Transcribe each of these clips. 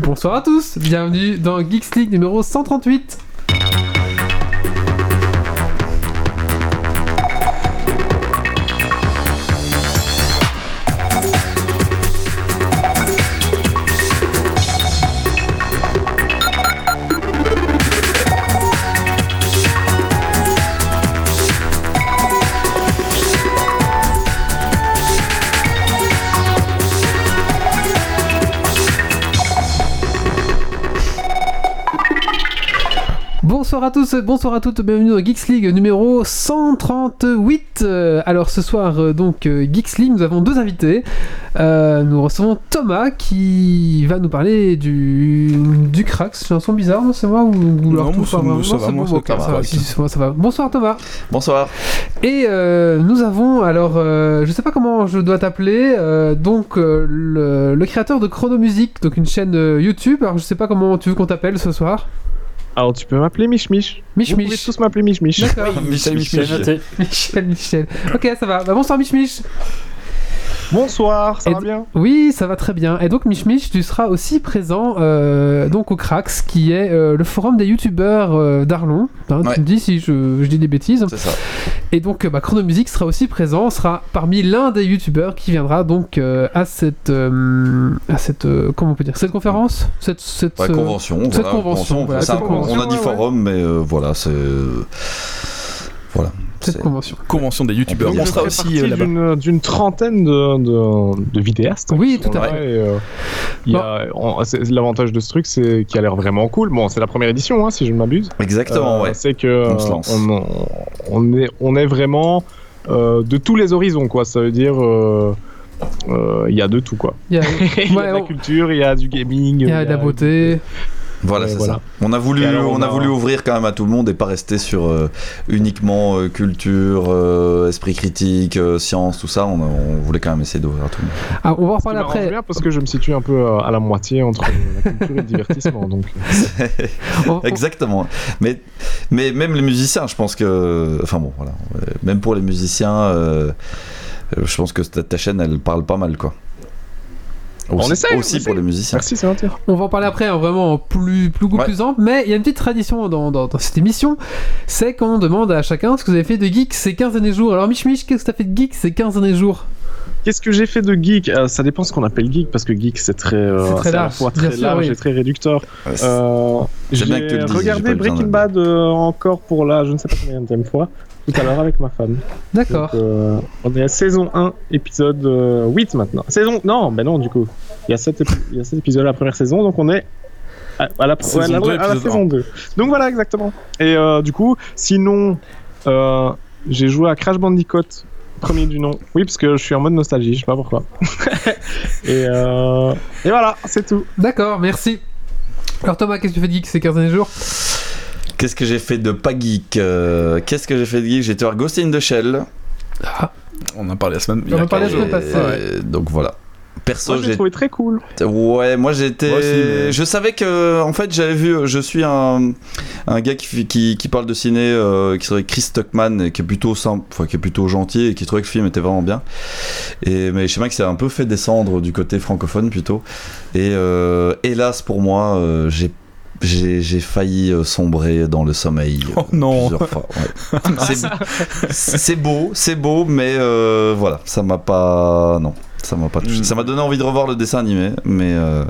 Bonsoir à tous, bienvenue dans Geeks League numéro 138. Bonsoir à tous, bonsoir à toutes, bienvenue dans Geeks League numéro 138. Euh, alors ce soir, euh, donc euh, Geeks League, nous avons deux invités. Euh, nous recevons Thomas qui va nous parler du, du Crax. C'est un son bizarre, non C'est moi ou, Non, tout ça va ça va, c'est moi, bon, ça ok, va, ça va, ouais. si, si, moi, ça va. Bonsoir Thomas. Bonsoir. Et euh, nous avons alors, euh, je sais pas comment je dois t'appeler, euh, donc euh, le, le créateur de Chrono Music, donc une chaîne euh, YouTube. Alors je sais pas comment tu veux qu'on t'appelle ce soir. Alors tu peux m'appeler Mich Mich. Mich Vous pouvez Mich. tous m'appeler Mich Mich. D'accord. Michel, Michel. Michel. Michel, Michel. Ok, ça va. Bah, bonsoir Mich Mich. Bonsoir, ça Et va bien? Oui, ça va très bien. Et donc Mich Mich, tu seras aussi présent euh, donc au Crax, qui est euh, le forum des youtubeurs euh, d'Arlon. Hein, Ouais. Tu me dis si je, je dis des bêtises. C'est ça. Et donc euh, bah, Chrono Music sera aussi présent, sera parmi l'un des youtubeurs qui viendra donc euh, à cette euh, à cette euh, comment on peut dire cette conférence, cette cette Ouais, euh, convention. cette voilà, convention, voilà, c'est un- cette convention, on a dit ouais, forum, mais euh, voilà, c'est. Voilà. Cette convention. Convention des youtubeurs. Donc, On sera aussi euh, là-bas. d'une- trentaine de, de, de vidéastes. Oui, qui sont tout à fait. euh, il y a- on- c'est- L'avantage de ce truc, c'est qu'il a l'air vraiment cool. Bon, c'est la première édition, hein, si je ne m'abuse. Exactement, Euh, ouais. C'est que On se lance. on, on est, on est vraiment euh, de tous les horizons, quoi. Ça veut dire. euh, euh, Il y a de tout quoi. Il y a, y de la on- culture, il y a du gaming, il y a de la beauté. Voilà, c'est voilà. ça. On a voulu, alors, on on a a- voulu ouvrir quand même à tout le monde et pas rester sur euh, uniquement euh, culture, euh, esprit critique, euh, science, tout ça. On, a- on voulait quand même essayer d'ouvrir à tout le monde. Ah, on va reparler après. bien parce que je me situe un peu à la moitié entre la culture et le divertissement. Donc, On- on- Exactement. Mais, mais même les musiciens, je pense que. Enfin bon, voilà. Même pour les musiciens, je pense que ta, ta chaîne, elle parle pas mal, quoi. On Aussi, on aussi essaye. pour les musiciens. merci, c'est gentil. On va en parler après, hein, vraiment en plus, plus, Ouais. plus ample. Mais il y a une petite tradition dans, dans- dans cette émission c'est qu'on demande à chacun ce que vous avez fait de geek ces 15 derniers jours. Alors, Mich Mich, qu'est-ce que tu as fait de geek ces 15 derniers jours? Qu'est-ce que j'ai fait de geek? Euh, Ça dépend ce qu'on appelle geek parce que geek c'est très, euh, C'est très à la large, fois très sûr, large oui. et très réducteur. Ouais, Euh, J'aime bien que tu j'ai regardé Breaking de- Bad euh, encore pour la je ne sais pas combien fois tout à l'heure avec ma femme. D'accord. Euh, on est à saison 1, épisode euh, 8 maintenant. Saison non, ben non du coup. Il y a 7 il y a sept épisodes la première saison donc on est à, à la, Saison ouais, à la- deux, à la épisode saison 2. Donc voilà exactement. Et euh, du coup, sinon euh, j'ai joué à Crash Bandicoot premier du nom. Oui, parce que je suis en mode nostalgie, je sais pas pourquoi. et, euh, et voilà, c'est tout. D'accord, merci. Alors, Thomas, qu'est-ce que tu fais de geek ces 15 derniers jours? Qu'est-ce que j'ai fait de pas geek Euh, Qu'est-ce que j'ai fait de geek? J'ai été voir Ghost in the Shell. Ah, On en a parlé la semaine. On en a parlé la semaine passée, ouais. Donc voilà. Perso, Moi, j'ai trouvé très cool. Ouais, moi j'étais. Mais- Je savais que, en fait, j'avais vu. Je suis un, un gars qui, fait- qui, qui parle de ciné, euh, qui s'appelle Chris Stuckman, et qui est plutôt simple, enfin, qui est plutôt gentil, et qui trouvait que le film était vraiment bien. Et mais je sais pas que c'est un peu fait descendre du côté francophone plutôt. Et euh, hélas pour moi, euh, j'ai j'ai j'ai failli euh, sombrer dans le sommeil euh, Oh non. plusieurs fois. ouais. C'est- c'est beau, c'est beau, mais euh, voilà, ça m'a pas. Non, ça m'a pas touché. Mm. Ça m'a donné envie de revoir le dessin animé, mais euh,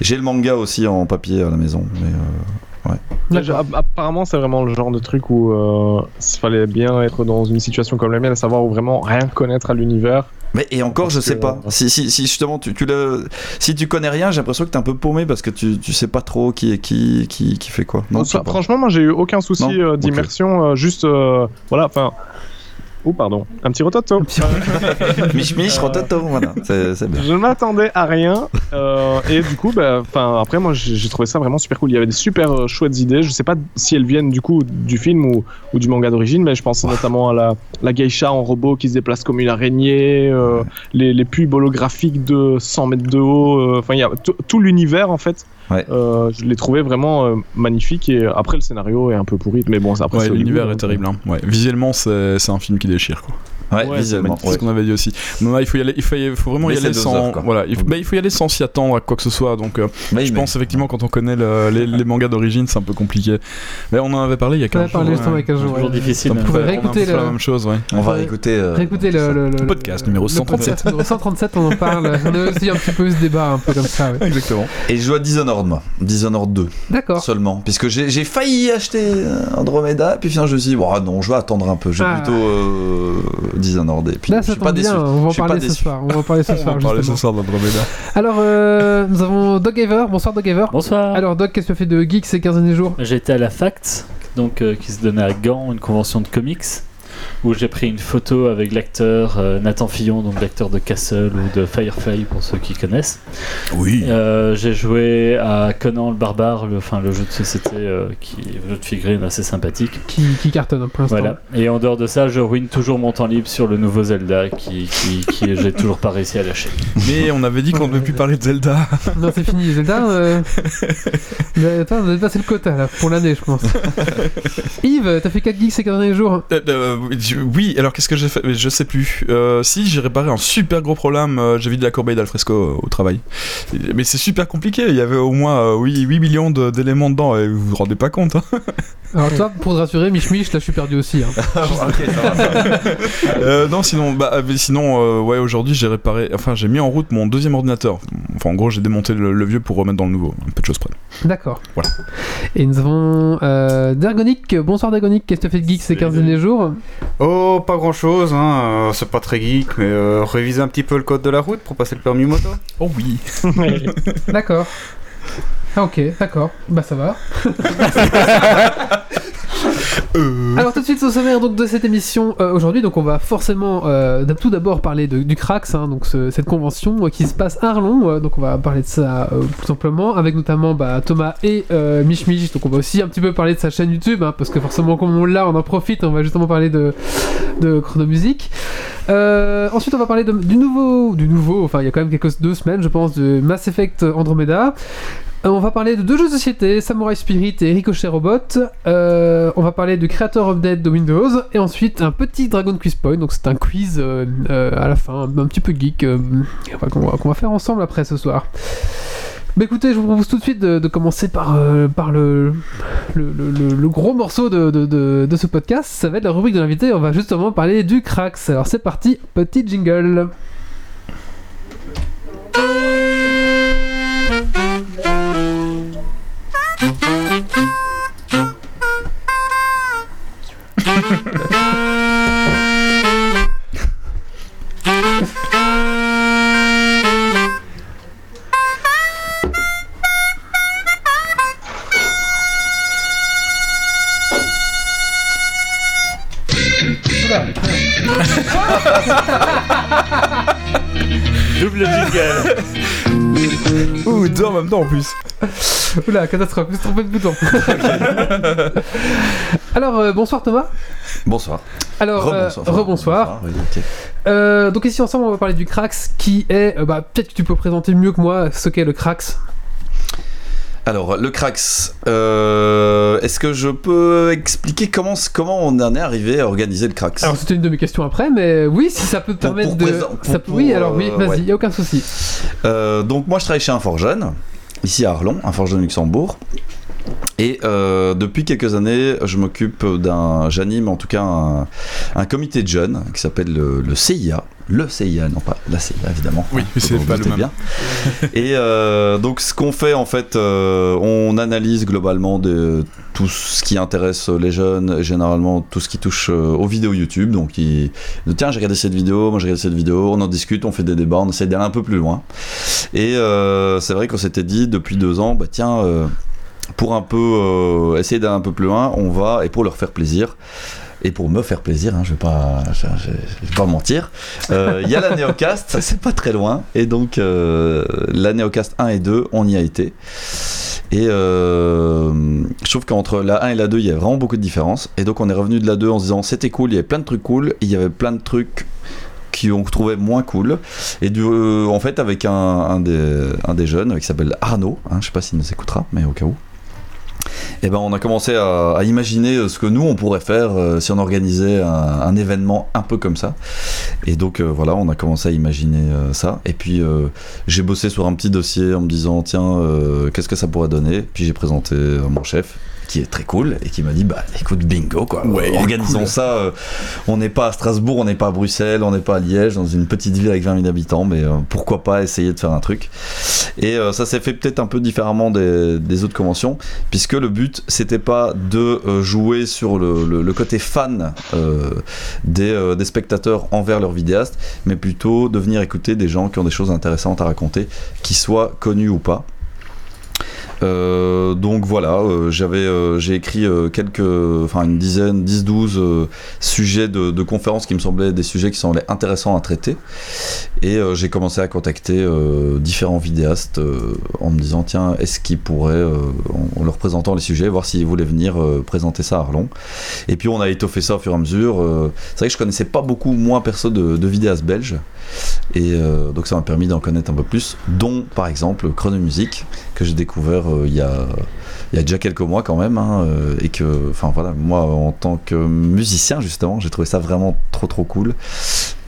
j'ai le manga aussi en papier à la maison. Mais euh, d'accord. App- Apparemment, c'est vraiment le genre de truc où euh, il fallait bien être dans une situation comme la mienne, à savoir où vraiment rien connaître à l'univers. Mais et encore, Parce je sais que- pas. Si, si, si justement tu, tu le, si tu connais rien, j'ai l'impression que t'es un peu paumé parce que tu, tu sais pas trop qui est qui, qui, qui fait quoi. Non, Ça, franchement, moi, j'ai eu aucun souci euh, d'immersion, euh, juste euh, voilà, enfin. Oh pardon, un petit rototo. Mich Mich, Rototo, voilà, c'est c'est bien. Je ne m'attendais à rien euh, et du coup, bah, 'fin, après moi j'ai trouvé ça vraiment super cool. Il y avait des super euh, chouettes idées. Je sais pas si elles viennent du coup du film ou, ou du manga d'origine, mais je pense notamment à la, la geisha en robot qui se déplace comme une araignée, euh, les, les pubs holographiques de 100 mètres de haut. euh, Enfin, il y a tout- tout l'univers en fait. Ouais. Euh, je l'ai trouvé vraiment euh, magnifique et après le scénario est un peu pourri, mais bon, après Ouais, l'univers est terrible. hein. Ouais. Visuellement, c'est c'est un film qui déchire. Quoi. Ouais, Ouais, visuellement. C'est ouais. ce qu'on avait dit aussi. Non, il faut y aller, il faut, il faut vraiment Mais y aller sans, heures, voilà, il faut, bah, il faut y aller sans s'y attendre à quoi que ce soit. Donc, euh, Oui, je mais- pense effectivement quand on connaît le- les, les mangas d'origine, c'est un peu compliqué. Mais on en avait parlé il y a On a 15 parlé jours. justement ouais. avec un jour. Toujours difficile. On un peu réécouter la même chose, ouais. On va réécouter. euh, le, podcast numéro le 137. podcast numéro 137, on en parle. On a aussi un petit peu eu ce débat un peu comme ça. Exactement. Et je joue à Dishonored, moi. Dishonored 2 D'accord. seulement. Puisque j'ai failli acheter Andromeda, puis finalement je me suis dit, bon, non, je vais attendre un peu. Je vais Ah. plutôt euh, Dishonored. Et puis Là, je ça pas tombe déçu. bien. On va en pas parler ce soir. On va en parler ce On soir. va parler ce soir d'Andromeda. Alors, euh, nous avons Doug Haver. Bonsoir, Doug Haver. Bonsoir. Alors, Doug, qu'est-ce que tu as fait de geek ces 15 derniers jours? J'ai été à la FACT, donc euh, qui se donnait à Gand, une convention de comics, où j'ai pris une photo avec l'acteur euh, Nathan Fillon, donc l'acteur de Castle ou de Firefly pour ceux qui connaissent. Oui. Euh, j'ai joué à Conan le barbare, le, enfin, le jeu de société euh, qui est un jeu de figurines assez sympathique. qui, qui cartonne pour l'instant. Voilà. Et en dehors de ça, je ruine toujours mon temps libre sur le nouveau Zelda qui, qui, qui j'ai toujours pas réussi à lâcher. Mais on avait dit qu'on ne devait plus parler de Zelda. Non, c'est fini. Zelda, euh... mais attends, on a dépassé le quota là, pour l'année, je pense. Yves, t'as fait 4 geeks ces 15 derniers jours Euh, euh, oui, alors qu'est-ce que j'ai fait? Je sais plus. Euh, si, j'ai réparé un super gros problème. euh, j'ai vidé la corbeille d'Alfresco euh, au travail. Mais c'est super compliqué. Il y avait au moins euh, oui, 8 millions de- d'éléments dedans et vous vous rendez pas compte. hein. Alors, toi, pour te rassurer, Mich Mich, là, je suis perdu aussi. hein. Va. Euh, non, sinon, bah, euh, sinon euh, ouais, aujourd'hui j'ai réparé. Enfin, j'ai mis en route mon deuxième ordinateur. Enfin, en gros, j'ai démonté le, le vieux pour remettre dans le nouveau. Un peu de choses près. D'accord. Voilà. Et nous avons euh, Dergonic. Bonsoir, Dergonic. Qu'est-ce que tu as fait de geek ces 15 derniers jours? Oh, pas grand chose, hein. euh, c'est pas très geek, mais euh, réviser un petit peu le code de la route pour passer le permis moto. Oh oui. D'accord. Ah, ok, d'accord. Bah, ça va. Euh, Alors tout de suite au sommaire de cette émission euh, aujourd'hui. Donc on va forcément euh, tout d'abord parler du Crax hein, donc ce- cette convention qui se passe à Arlon donc on va parler de ça tout simplement avec notamment bah, Thomas et Mich Mich donc on va aussi un petit peu parler de sa chaîne YouTube hein, parce que forcément comme on l'a on en profite on va justement parler de, de chronomusique. Ensuite on va parler de- du nouveau du nouveau enfin il y a quand même quelques deux semaines je pense de Mass Effect Andromeda On va parler de deux jeux de société, Samurai Spirit et Ricochet Robot. Euh, on va parler du Creator Update de Windows. Et ensuite, un petit Dragon Quiz Point. Donc, c'est un quiz euh, euh, à la fin, un, petit peu geek, euh, qu'on va, faire ensemble après ce soir. Bah écoutez, je vous propose tout de suite de, commencer par, euh, le, gros morceau de- de ce podcast. Ça va être la rubrique de l'invité. On va justement parler du Crax. Alors c'est parti, petit jingle. En plus. Oula, catastrophe, je me suis trompé de bouton. Alors, euh, bonsoir Thomas. Bonsoir. Alors, euh, Rebonsoir. Oui, ok. Euh, donc ici ensemble, on va parler du Crax, qui est, euh, bah, peut-être que tu peux présenter mieux que moi ce qu'est le Crax. Alors, le Crax, euh, est-ce que je peux expliquer comment, comment on en est arrivé à organiser le Crax? Alors c'était une de mes questions après, mais oui, si ça peut te permettre pour de... présent- ça pour- peut- Oui, alors oui, vas-y, ouais. y a aucun souci. Euh, donc moi je travaille chez un Forgeon, ici à Arlon, un Forgeon Luxembourg. Et euh, depuis quelques années, je m'occupe d'un, j'anime en tout cas un, un comité de jeunes qui s'appelle le, le CIA, le CIA, non pas la CIA évidemment. Oui, mais c'est pas le même. bien. Et euh, donc ce qu'on fait en fait, euh, on analyse globalement de tout ce qui intéresse les jeunes, et généralement tout ce qui touche aux vidéos YouTube. Donc ils tiens j'ai regardé cette vidéo, moi j'ai regardé cette vidéo, on en discute, on fait des débats, on essaie d'aller un peu plus loin. Et c'est vrai qu'on s'était dit depuis deux ans, bah tiens, pour un peu euh, essayer d'aller un peu plus loin, on va, et pour leur faire plaisir, et pour me faire plaisir, hein, je vais pas, je, je- je vais pas mentir, euh, il y a la Neocast, c'est pas très loin, et donc euh, la Neocast 1 et 2, on y a été. Et euh, je trouve qu'entre la 1 et la 2, il y a vraiment beaucoup de différences. Et donc on est revenu de la 2 en se disant c'était cool, il y avait plein de trucs cool, il y avait plein de trucs qui on trouvait moins cool. Et du, en fait, avec un, un des, un des jeunes qui s'appelle Arnaud, hein, je sais pas s'il nous écoutera, mais au cas où. Et ben on a commencé à, imaginer euh, ce que nous on pourrait faire euh, si on organisait un, événement un peu comme ça. Et donc euh, voilà, on a commencé à imaginer ça. Et puis j'ai bossé sur un petit dossier en me disant tiens qu'est-ce que ça pourrait donner? Puis j'ai présenté mon chef qui est très cool et qui m'a dit bah écoute bingo quoi. Ouais, organisons cool. ça euh, on n'est pas à Strasbourg on n'est pas à Bruxelles on n'est pas à Liège dans une petite ville avec 20 000 habitants mais euh, pourquoi pas essayer de faire un truc. Et euh, ça s'est fait peut-être un peu différemment des, des autres conventions puisque le but c'était pas de jouer sur le, le- le côté fan des, des spectateurs envers leurs vidéastes mais plutôt de venir écouter des gens qui ont des choses intéressantes à raconter qu'ils soient connus ou pas euh, donc voilà, euh, j'avais, euh, j'ai écrit euh, quelques, enfin une dizaine, 10-12 euh, sujets de, de conférences qui me semblaient des sujets qui semblaient intéressants à traiter. Et j'ai commencé à contacter différents vidéastes en me disant tiens, est-ce qu'ils pourraient, en, en leur présentant les sujets, voir s'ils voulaient venir présenter ça à Arlon. Et puis on a étoffé ça au fur et à mesure. C'est vrai que je connaissais pas beaucoup, moins perso, de, de vidéastes belges. Et euh, donc ça m'a permis d'en connaître un peu plus, dont par exemple Chronomusique, que j'ai découvert euh, il y, a, il y a déjà quelques mois quand même. hein, euh, et que, enfin voilà, moi en tant que musicien justement, j'ai trouvé ça vraiment trop trop cool.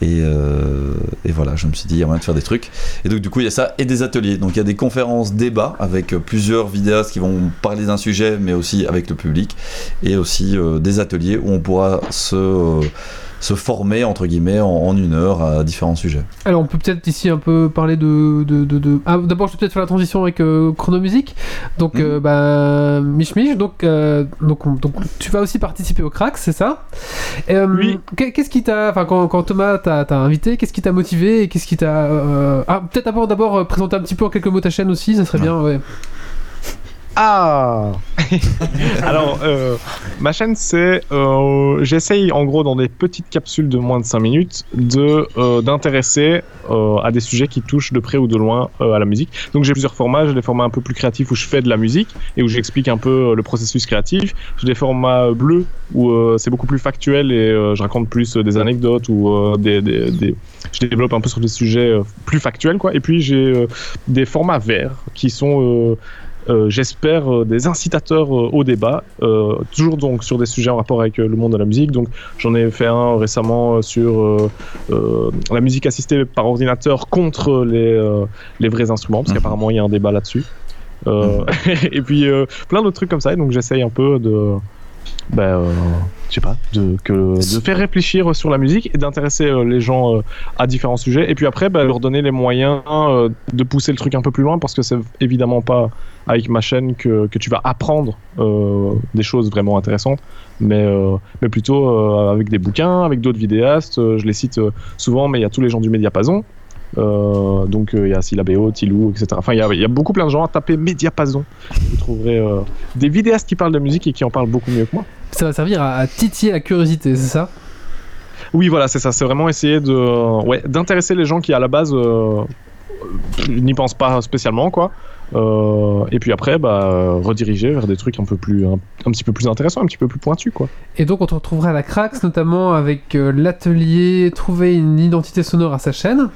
Et, euh, et voilà, je me suis dit, il y a moyen de faire des trucs. Et donc du coup, il y a ça et des ateliers. Donc il y a des conférences débats avec euh, plusieurs vidéastes qui vont parler d'un sujet, mais aussi avec le public. Et aussi euh, des ateliers où on pourra se... se former entre guillemets en, en une heure à différents sujets. Alors, on peut peut-être ici un peu parler de. de, de, de- Ah, d'abord, je vais peut-être faire la transition avec euh, Chronomusique. Donc, Mhm. euh, bah, Mich Mich, donc, euh, donc, on- donc, tu vas aussi participer au crack, c'est ça? Euh, Oui. qu'est- Qu'est-ce qui t'a. Enfin, quand, quand Thomas t'a t'a invité, qu'est-ce qui t'a motivé et qu'est-ce qui t'a. euh, Ah, peut-être d'abord, d'abord présenter un petit peu en quelques mots ta chaîne aussi, ça serait bien, ouais. Ah Alors, euh, ma chaîne, c'est. euh, J'essaye, en gros, dans des petites capsules de moins de 5 minutes, de euh, d'intéresser euh, à des sujets qui touchent de près ou de loin à la musique. Donc, j'ai plusieurs formats. J'ai des formats un peu plus créatifs où je fais de la musique et où j'explique un peu le processus créatif. J'ai des formats bleus où c'est beaucoup plus factuel et je raconte plus des anecdotes ou des, des, des- Je développe un peu sur des sujets plus factuels, quoi. Et puis, j'ai des formats verts qui sont. Euh, j'espère, euh, des incitateurs euh, au débat, toujours donc sur des sujets en rapport avec le monde de la musique. Donc j'en ai fait un récemment sur la musique assistée par ordinateur contre les, les vrais instruments, parce Mhm. qu'apparemment il y a un débat là-dessus. Euh, et puis plein d'autres trucs comme ça, et donc j'essaye un peu de... Ben, euh, je sais pas, de, que, de faire réfléchir sur la musique et d'intéresser euh, les gens euh, à différents sujets. Et puis après, ben, leur donner les moyens de pousser le truc un peu plus loin parce que c'est évidemment pas avec ma chaîne que, que tu vas apprendre des choses vraiment intéressantes, mais, mais plutôt avec des bouquins, avec d'autres vidéastes. Je les cite souvent, mais il y a tous les gens du Mediapason. Euh, donc euh, il y a Silabéo, Tilou, etc. Enfin, il y a, il y a beaucoup plein de gens à taper Mediapason. Vous trouverez euh, des vidéastes qui parlent de musique et qui en parlent beaucoup mieux que moi. Ça va servir à, à titiller la curiosité, c'est ça? Oui, voilà, c'est ça. C'est vraiment essayer de, ouais, d'intéresser les gens qui à la base n'y pensent pas spécialement, quoi. Euh, et puis après, bah, rediriger vers des trucs un peu plus, un, un petit peu plus intéressants, un petit peu plus pointus, quoi. Et donc on te retrouvera à la Crax, notamment avec euh, l'atelier Trouver une identité sonore à sa chaîne.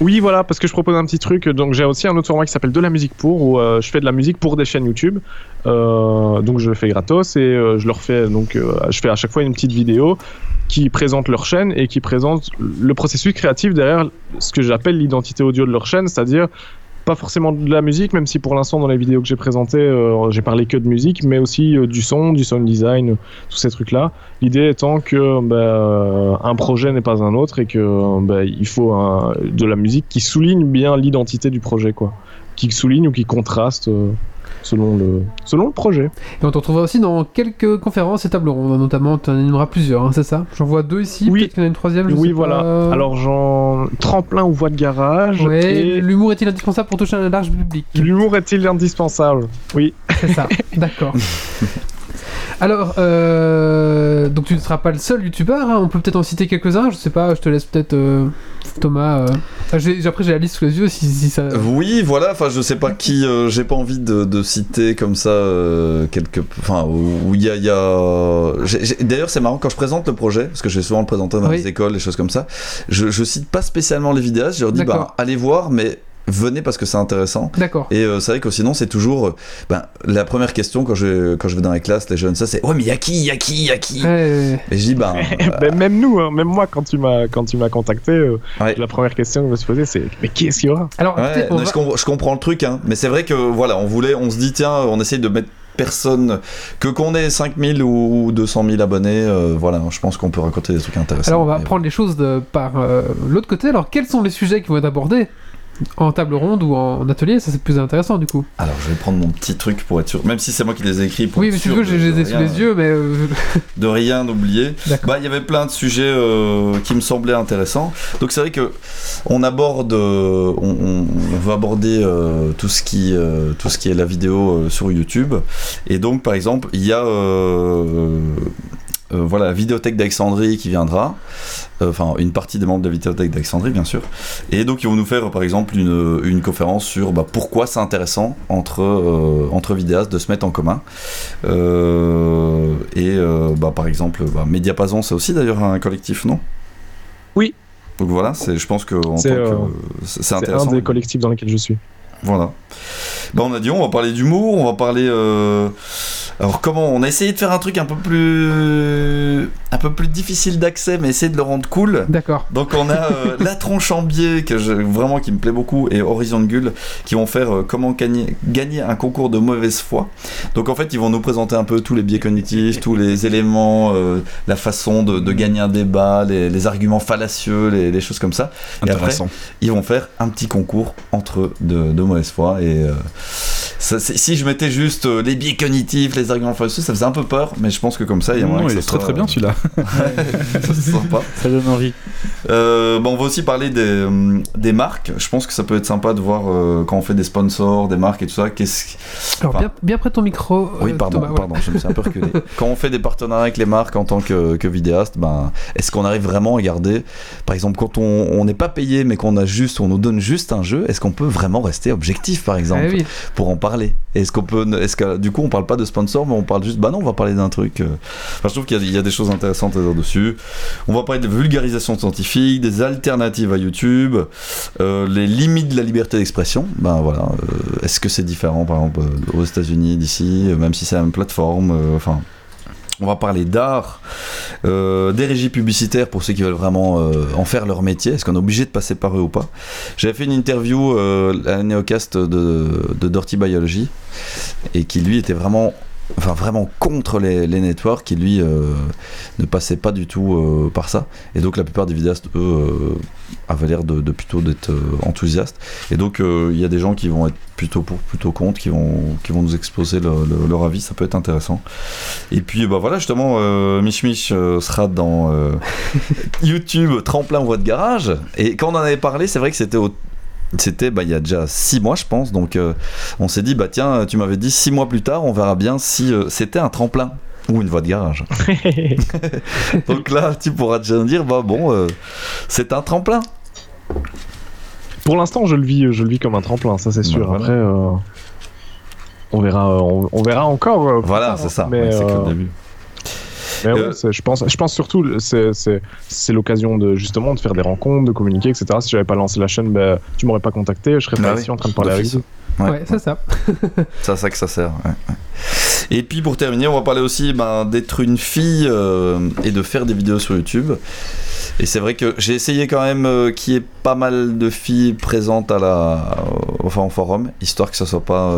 Oui, voilà, parce que je propose un petit truc. Donc, j'ai aussi un autre format qui s'appelle De la musique pour, où euh, je fais de la musique pour des chaînes YouTube. Euh, donc, je le fais gratos et euh, je leur fais. Donc, je fais à chaque fois une petite vidéo qui présente leur chaîne et qui présente le processus créatif derrière ce que j'appelle l'identité audio de leur chaîne, c'est-à-dire pas forcément de la musique, même si pour l'instant dans les vidéos que j'ai présentées, euh, j'ai parlé que de musique, mais aussi euh, du son, du sound design, tous ces trucs-là. L'idée étant que bah, euh, un projet n'est pas un autre et que euh, bah, il faut de la musique qui souligne bien l'identité du projet, quoi, qui souligne ou qui contraste euh, selon le selon le projet. Et on te retrouvera aussi dans quelques conférences et tables rondes, notamment tu en animeras plusieurs, hein, c'est ça? J'en vois deux ici, Oui. peut-être qu'il y en a une troisième, je oui, sais voilà. pas. Alors, j'en tremplin ou voie de garage. Ouais, et l'humour est-il indispensable pour toucher un large public? L'humour est-il indispensable? Oui. C'est ça, d'accord. Alors, euh, donc tu ne seras pas le seul youtubeur, hein, on peut peut-être en citer quelques-uns, je sais pas, je te laisse peut-être euh, Thomas. euh, j'ai- après j'ai la liste sous les yeux si, si ça. Oui, voilà. Enfin, je sais pas qui. euh, J'ai pas envie de, de citer comme ça euh, quelques. Enfin, où il y a. il y a- j'ai- j'ai- D'ailleurs, c'est marrant quand je présente le projet, parce que je vais souvent le présenter dans Oui. les écoles, des choses comme ça. Je, je cite pas spécialement les vidéastes. Je leur dis, bah, allez voir, mais venez parce que c'est intéressant. D'accord. Et euh, c'est vrai que sinon, c'est toujours. euh, ben, la première question quand je, quand je vais dans les classes, les jeunes, ça c'est Ouais, mais y a qui Y a qui Y a qui? Ouais, Et je dis Ben. Ben, même nous, hein, même moi, quand tu m'as quand tu m'as contacté, euh, Ouais. la première question que je me suis posée, c'est mais qui est-ce qu'il y aura? Alors, Ouais, écoutez, on non, va- je, com- je comprends le truc, hein. mais c'est vrai que voilà, on voulait, on se dit tiens, on essaye de mettre personne, que qu'on ait 5000 ou 200 000 abonnés, euh, voilà, je pense qu'on peut raconter des trucs intéressants. Alors on va prendre les choses de- par euh, l'autre côté. Alors quels sont les sujets qui vont être abordés en table ronde ou en atelier Ça c'est plus intéressant du coup. Alors je vais prendre mon petit truc pour être sûr, même si c'est moi qui les ai écrits pour oui, être mais si tu sûr j'ai j'ai de les ai sous les yeux, mais euh, de rien oublier. D'accord. Bah, il y avait plein de sujets euh, qui me semblaient intéressants. Donc c'est vrai que on aborde, euh, on, on- veut aborder tout ce qui, tout ce qui est la vidéo sur YouTube. Et donc par exemple, il y a euh, voilà la vidéothèque d'Alexandrie qui viendra. Euh, Enfin, une partie des membres de la vidéothèque d'Alexandrie, bien sûr. Et donc, ils vont nous faire, par exemple, une, une conférence sur bah, pourquoi c'est intéressant entre, euh, entre vidéastes de se mettre en commun. Et bah, par exemple, bah, Mediapason, c'est aussi d'ailleurs un collectif, non? Oui. Donc voilà, je pense que C'est, euh, c'est, un intéressant. des collectifs dans lesquels je suis. Voilà. Bah, on a dit, on va parler d'humour, on va parler. euh, Alors, comment On a essayé de faire un truc un peu plus. Un peu plus difficile d'accès, mais essayer de le rendre cool. d'accord. Donc on a euh, La Tronche en biais, que je, vraiment qui me plaît beaucoup, et Horizon de Gull, qui vont faire euh, comment gagner, gagner un concours de mauvaise foi. Donc en fait, ils vont nous présenter un peu tous les biais cognitifs, tous les éléments, euh, la façon de, de gagner un débat, les, les arguments fallacieux, les, les choses comme ça. Et après, ils vont faire un petit concours entre eux de, de mauvaise foi. Et euh, ça, c'est- si je mettais juste euh, les biais cognitifs, les arguments fallacieux, ça faisait un peu peur, mais je pense que comme ça, il y a moyen Non, que il ça est très très bien celui-là. ça soit sympa. Ça donne envie. Euh, bon, on va aussi parler des, euh, des marques. Je pense que ça peut être sympa de voir euh, quand on fait des sponsors, des marques et tout ça. Qu'est-ce... Alors Enfin- bien, bien près de ton micro. Oui, pardon, Thomas, ouais. pardon, je me suis un peu reculé. quand on fait des partenariats avec les marques en tant que, que vidéaste, ben, est-ce qu'on arrive vraiment à garder, par exemple, quand on n'est pas payé mais qu'on a juste, on nous donne juste un jeu, est-ce qu'on peut vraiment rester objectif, par exemple, Eh oui. pour en parler? Est-ce qu'on peut, est-ce que du coup on parle pas de sponsor, mais on parle juste, bah non, on va parler d'un truc. Enfin, je trouve qu'il y a- il y, a des choses intéressantes dire dessus. On va parler de vulgarisation scientifique, des alternatives à YouTube, euh, les limites de la liberté d'expression. Ben voilà, euh, est-ce que c'est différent par exemple euh, aux États-Unis d'ici, même si c'est la même plateforme, enfin. On va parler d'art, des régies publicitaires pour ceux qui veulent vraiment en faire leur métier. Est-ce qu'on est obligé de passer par eux ou pas? J'avais fait une interview à la Néocast de, de Dirty Biology et qui lui était vraiment, enfin vraiment contre les, les networks, qui lui euh, ne passait pas du tout euh, par ça. Et donc la plupart des vidéastes, eux, euh, avaient l'air de, plutôt d'être euh, enthousiastes. Et donc il y a des gens qui vont être plutôt pour, plutôt contre, qui vont, qui vont nous exposer le- le- leur avis. Ça peut être intéressant. Et puis bah voilà, justement, Mich Mich sera dans YouTube Tremplin Voie de Garage. Et quand on en avait parlé, c'est vrai que c'était au c'était bah, il y a déjà six mois, je pense. Donc, euh, on s'est dit, bah tiens, tu m'avais dit six mois plus tard, on verra bien si euh, c'était un tremplin ou une voie de garage. donc là, tu pourras déjà dire, bah bon, euh, c'est un tremplin. Pour l'instant, je le vis, je le vis comme un tremplin, ça c'est sûr. Bah, voilà. Après, euh, on verra, on, on verra encore. euh, Voilà, c'est ça. Mais, ouais, c'est que euh, le début. Mais Euh, je pense, je pense surtout, c'est, c'est, c'est l'occasion de justement de faire des rencontres, de communiquer, etc. Si j'avais pas lancé la chaîne, ben, tu m'aurais pas contacté, je serais Bah pas oui, ici en train de parler avec vous. Ouais. Ouais, c'est ça. C'est à ça que ça sert. ouais, ouais. Et puis pour terminer, on va parler aussi ben, d'être une fille euh, et de faire des vidéos sur YouTube. Et c'est vrai que j'ai essayé quand même euh, qu'il y ait pas mal de filles présentes à la, enfin, au forum, histoire que ça soit pas.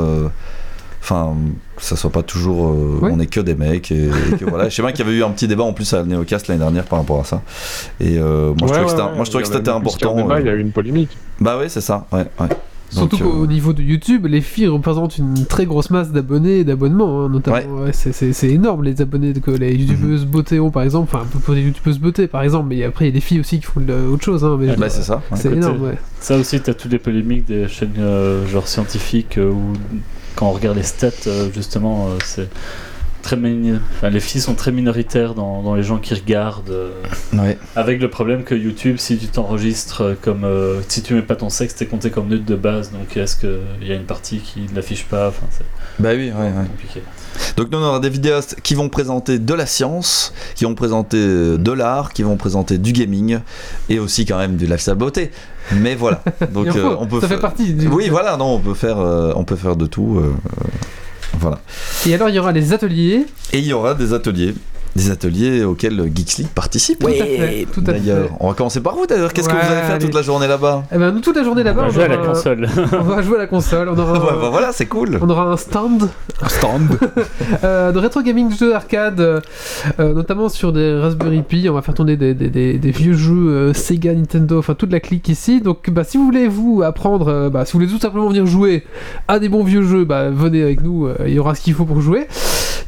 Euh, Enfin, que ça soit pas toujours. euh, Ouais. On est que des mecs. Et, et que voilà. Je sais bien qu'il y avait eu un petit débat en plus à la Néocast l'année dernière par rapport à ça. Et euh, moi, je trouvais que c'était- moi, je trouvais que c'était important. Il y euh, a eu une polémique. Bah oui, c'est ça. Ouais, ouais. Surtout Donc, euh, qu'au niveau de YouTube, les filles représentent une très grosse masse d'abonnés et d'abonnements, hein, notamment. Ouais, c'est- c'est c'est énorme les abonnés que les youtubeuses beauté ont, par exemple. Enfin, pour les youtubeuses beauté, par exemple, mais après, il y a des filles aussi qui font de, autre chose. Hein, mais Bah, c'est ça. ouais. c'est énorme, ouais. Ça aussi, t'as toutes les polémiques des chaînes euh, genre scientifiques euh, où quand on regarde les stats, euh, justement, euh, c'est très enfin, les filles sont très minoritaires dans, dans les gens qui regardent. euh, Ouais. avec le problème que YouTube, si tu t'enregistres comme euh, si tu mets pas ton sexe, t'es compté comme neutre de base. Donc est-ce qu'il y a une partie qui ne l'affiche pas Enfin, Bah oui, ouais, ouais. compliqué. Donc nous, on aura des vidéastes qui vont présenter de la science, qui vont présenter de l'art, qui vont présenter du gaming et aussi quand même du lifestyle beauté. Mais voilà. Donc euh, on peut ça fait faire- partie du. Oui, voilà, non, on peut faire, euh, on peut faire de tout. euh, euh, voilà. Et alors, il y aura les ateliers. Et il y aura des ateliers. Des ateliers auxquels Geeks League participe. Fait. Tout à fait. D'ailleurs, on va commencer par vous d'ailleurs. Qu'est-ce que vous allez faire allez. toute la journée là-bas? Eh ben, nous, toute la journée On là-bas, va on, jouer à la console. on va jouer à la console. On aura, Ouais, bah voilà, c'est cool. on aura un stand Stand. euh, de rétro gaming jeux arcade, euh, euh, notamment sur des Raspberry Pi. On va faire tourner des, des- des- des vieux jeux euh, Sega, Nintendo, enfin toute la clique ici. Donc, bah, si vous voulez vous apprendre, euh, bah, si vous voulez tout simplement venir jouer à des bons vieux jeux, bah, venez avec nous. euh, Il y aura ce qu'il faut pour jouer.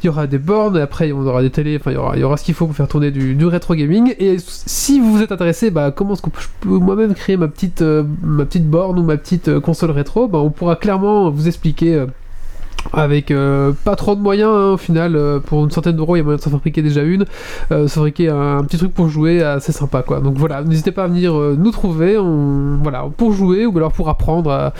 Il y aura des bornes, et après on aura des télés, enfin il y aura, ce qu'il faut pour faire tourner du, rétro gaming. Et si vous êtes intéressé, bah, comment est-ce que je peux moi-même créer ma petite, euh, borne ou ma petite euh, console rétro, bah, on pourra clairement vous expliquer. Euh, avec euh, pas trop de moyens hein, au final euh, pour une centaine d'euros il y a moyen de s'en fabriquer déjà une. Euh, se fabriquer un, un petit truc pour jouer assez sympa quoi. Donc voilà n'hésitez pas à venir euh, nous trouver. On, voilà pour jouer ou alors pour apprendre à,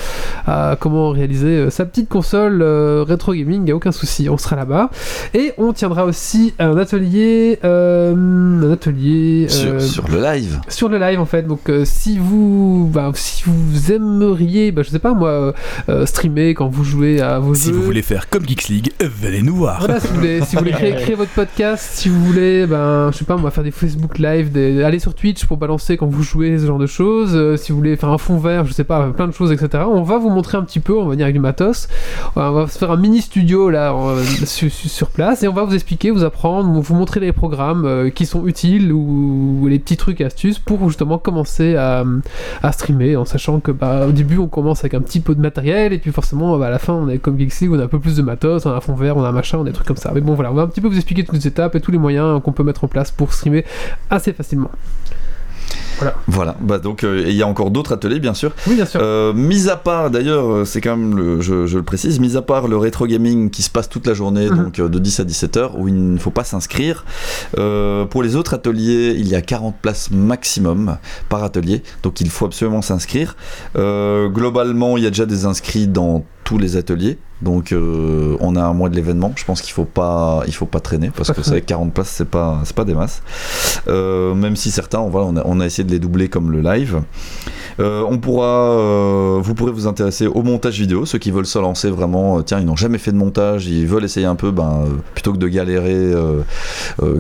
à comment réaliser euh, sa petite console euh, rétro gaming y a aucun souci on sera là-bas. Et on tiendra aussi un atelier euh, un atelier Sur, euh, sur le live. sur le live en fait. Donc euh, si vous bah, si vous aimeriez bah, je sais pas moi euh, euh, streamer quand vous jouez à vos Si jeux faire comme Geeks League, venez nous voir. si vous voulez, si créer, votre podcast, si vous voulez, ben, je sais pas, on va faire des Facebook Live, des, aller sur Twitch pour balancer quand vous jouez, ce genre de choses. euh, si vous voulez faire un fond vert, je sais pas, plein de choses, etc. On va vous montrer un petit peu, on va venir avec du matos. On va se faire un mini studio là, sur, place et on va vous expliquer, vous apprendre, vous montrer les programmes euh, qui sont utiles ou, les petits trucs et astuces pour justement commencer à, streamer en sachant que bah, au début on commence avec un petit peu de matériel et puis forcément bah, à la fin on est comme Geeks League, on a un peu plus de matos, on a un fond vert, on a un machin, on a des trucs comme ça. Mais bon voilà, on va un petit peu vous expliquer toutes les étapes et tous les moyens qu'on peut mettre en place pour streamer assez facilement. Voilà. Bah donc euh, et il y a encore d'autres ateliers bien sûr. Oui bien sûr. Euh, mis à part, d'ailleurs, euh, c'est quand même, le, je, je le précise, mis à part le rétro gaming qui se passe toute la journée, Mhm. donc euh, de 10 à 17 heures, où il ne faut pas s'inscrire, pour les autres ateliers, il y a 40 places maximum par atelier, donc il faut absolument s'inscrire. Globalement, il y a déjà des inscrits dans tous les ateliers. Donc euh, on a un mois de l'événement. Je pense qu'il faut pas, il faut pas traîner parce que c'est vrai que 40 places c'est pas, c'est pas des masses. Euh, même si certains, on, voilà, on, a, on a essayé de les doubler comme le live. Euh, on pourra, vous pourrez vous intéresser au montage vidéo, ceux qui veulent se lancer vraiment, tiens, ils n'ont jamais fait de montage, ils veulent essayer un peu, ben, plutôt que de galérer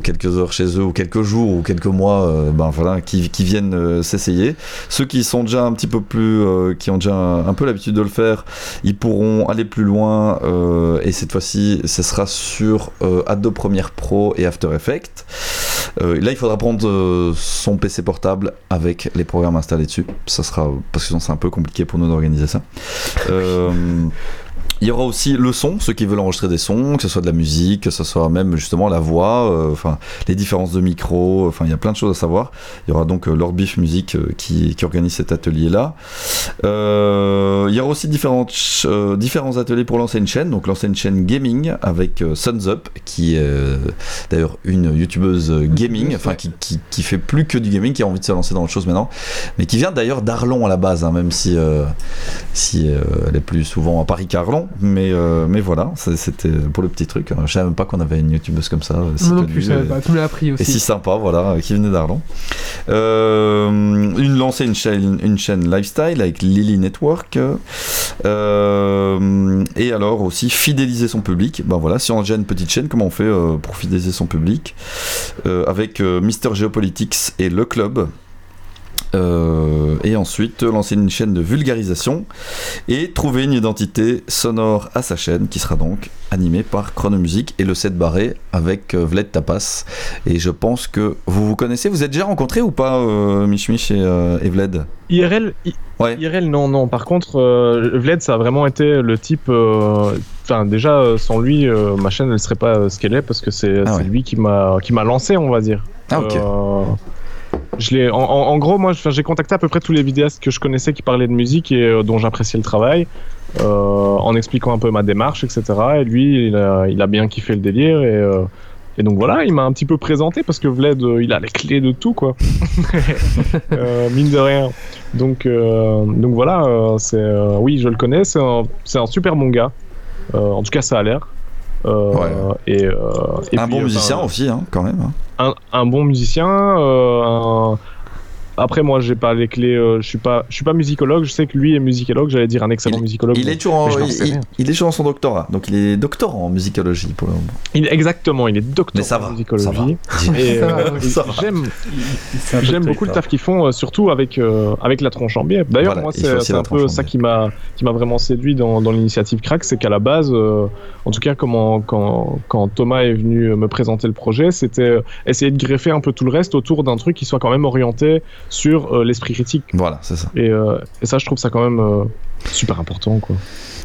quelques heures chez eux, ou quelques jours, ou quelques mois, ben voilà, qui, qui viennent s'essayer. Ceux qui sont déjà un petit peu plus, qui ont déjà un, un peu l'habitude de le faire, ils pourront aller plus loin, euh, et cette fois-ci, ce sera sur euh, Adobe Premiere Pro et After Effects. Euh, là, il faudra prendre son PC portable avec les programmes installés dessus. Ça sera parce que sinon c'est un peu compliqué pour nous d'organiser ça. Il y aura aussi le son, ceux qui veulent enregistrer des sons, que ce soit de la musique, que ce soit même justement la voix, euh, enfin les différences de micro, enfin il y a plein de choses à savoir. Il y aura donc euh, Lord Beef Music euh, qui, qui organise cet atelier-là. Il y aura aussi différentes, différents ateliers pour lancer une chaîne, donc lancer une chaîne gaming avec Suns Up, qui est d'ailleurs une youtubeuse gaming, enfin qui, qui, qui fait plus que du gaming, qui a envie de se lancer dans autre chose maintenant, mais qui vient d'ailleurs d'Arlon à la base, hein, même si, si elle est plus souvent à Paris qu'Arlon, mais, euh, mais voilà, c'était pour le petit truc. hein. Je savais même pas qu'on avait une youtubeuse comme ça. euh, si non connue, plus, je savais et- pas. Tu me l'as appris et aussi. si sympa, voilà, qui venait d'Arlon. Euh, une lancer une chaîne, une chaîne lifestyle avec Lily Network. Euh, et alors aussi fidéliser son public. Ben voilà, si on a déjà une petite chaîne, comment on fait pour fidéliser son public Avec Mister Geopolitics et Le Club. Euh, et ensuite lancer une chaîne de vulgarisation et trouver une identité sonore à sa chaîne qui sera donc animée par Chronomusique et le set barré avec euh, Vled Tapas. Et je pense que vous vous connaissez, vous êtes déjà rencontrés ou pas, euh, Mich Mich et, euh, et Vled IRL, I- Ouais. IRL, non, non. Par contre, Vled, ça a vraiment été le type. Enfin, déjà, sans lui, ma chaîne, elle serait pas ce qu'elle est parce que c'est Ah ouais. lui qui m'a qui m'a lancé, on va dire. Ah ok. Je l'ai, en, gros, moi, j'ai contacté à peu près tous les vidéastes que je connaissais qui parlaient de musique et euh, dont j'appréciais le travail, euh, en expliquant un peu ma démarche, etc. Et lui, il a, il a bien kiffé le délire et, euh, et donc voilà, il m'a un petit peu présenté parce que Vled, euh, il a les clés de tout, quoi. Euh, mine de rien. Donc, euh, donc voilà, euh, c'est, oui, je le connais, c'est un, un super bon gars. En tout cas, ça a l'air. Euh, Ouais. Et, euh, et un puis, bon euh, musicien aussi, hein, quand même. hein. un, un bon musicien. un- Après, moi, j'ai pas les clés. euh, je suis pas, je suis pas musicologue. Je sais que lui est musicologue. J'allais dire un excellent Il- musicologue. Il mais- est toujours en, mais il, est toujours en son doctorat, donc il est doctorant en musicologie pour le moment. Il- exactement, il est Mais ça en musicologie. ça va. Ça va, euh, j'aime, j'aime beaucoup le truc, taf qu'ils font, euh, surtout avec euh, avec la tronche en biais. D'ailleurs, Voilà, moi, c'est un peu en ça qui m'a qui m'a vraiment séduit dans, dans l'initiative Crack, c'est qu'à la base, euh, en tout cas, comment quand quand Thomas est venu me présenter le projet, c'était essayer de greffer un peu tout le reste autour d'un truc qui soit quand même orienté sur euh, l'esprit critique. Voilà, c'est ça. Et, euh, et ça, je trouve ça quand même euh, super important, quoi.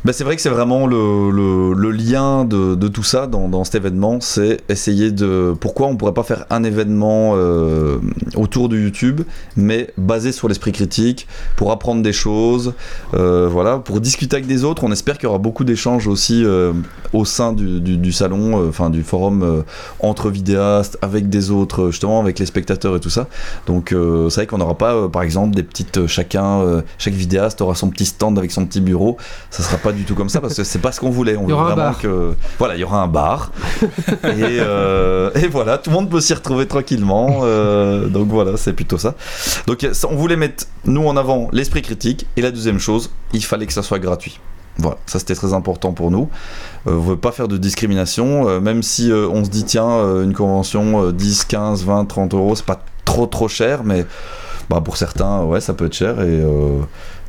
Bah, c'est vrai que c'est vraiment le, le- lien de, de tout ça dans, dans cet événement, c'est essayer de... Pourquoi on pourrait pas faire un événement euh, autour du YouTube, mais basé sur l'esprit critique, pour apprendre des choses, euh, voilà, pour discuter avec des autres. On espère qu'il y aura beaucoup d'échanges aussi euh, au sein du, du- salon, enfin du forum entre vidéastes, avec des autres, justement avec les spectateurs et tout ça. Donc c'est vrai qu'on n'aura pas, par exemple, des petites... chacun, chaque vidéaste aura son petit stand avec son petit bureau. Ça sera pas du tout comme ça parce que c'est pas ce qu'on voulait. On Il y aura un vraiment bar. que voilà, il y aura un bar et, euh, et voilà, tout le monde peut s'y retrouver tranquillement. euh, donc voilà, c'est plutôt ça. Donc ça, on voulait mettre nous en avant l'esprit critique et la deuxième chose, il fallait que ça soit gratuit. Voilà, ça c'était très important pour nous. Euh, on veut pas faire de discrimination, euh, même si euh, on se dit tiens, une convention euh, 10, 15, 20, 30 euros, c'est pas trop trop cher, mais bah, pour certains, ouais, ça peut être cher et,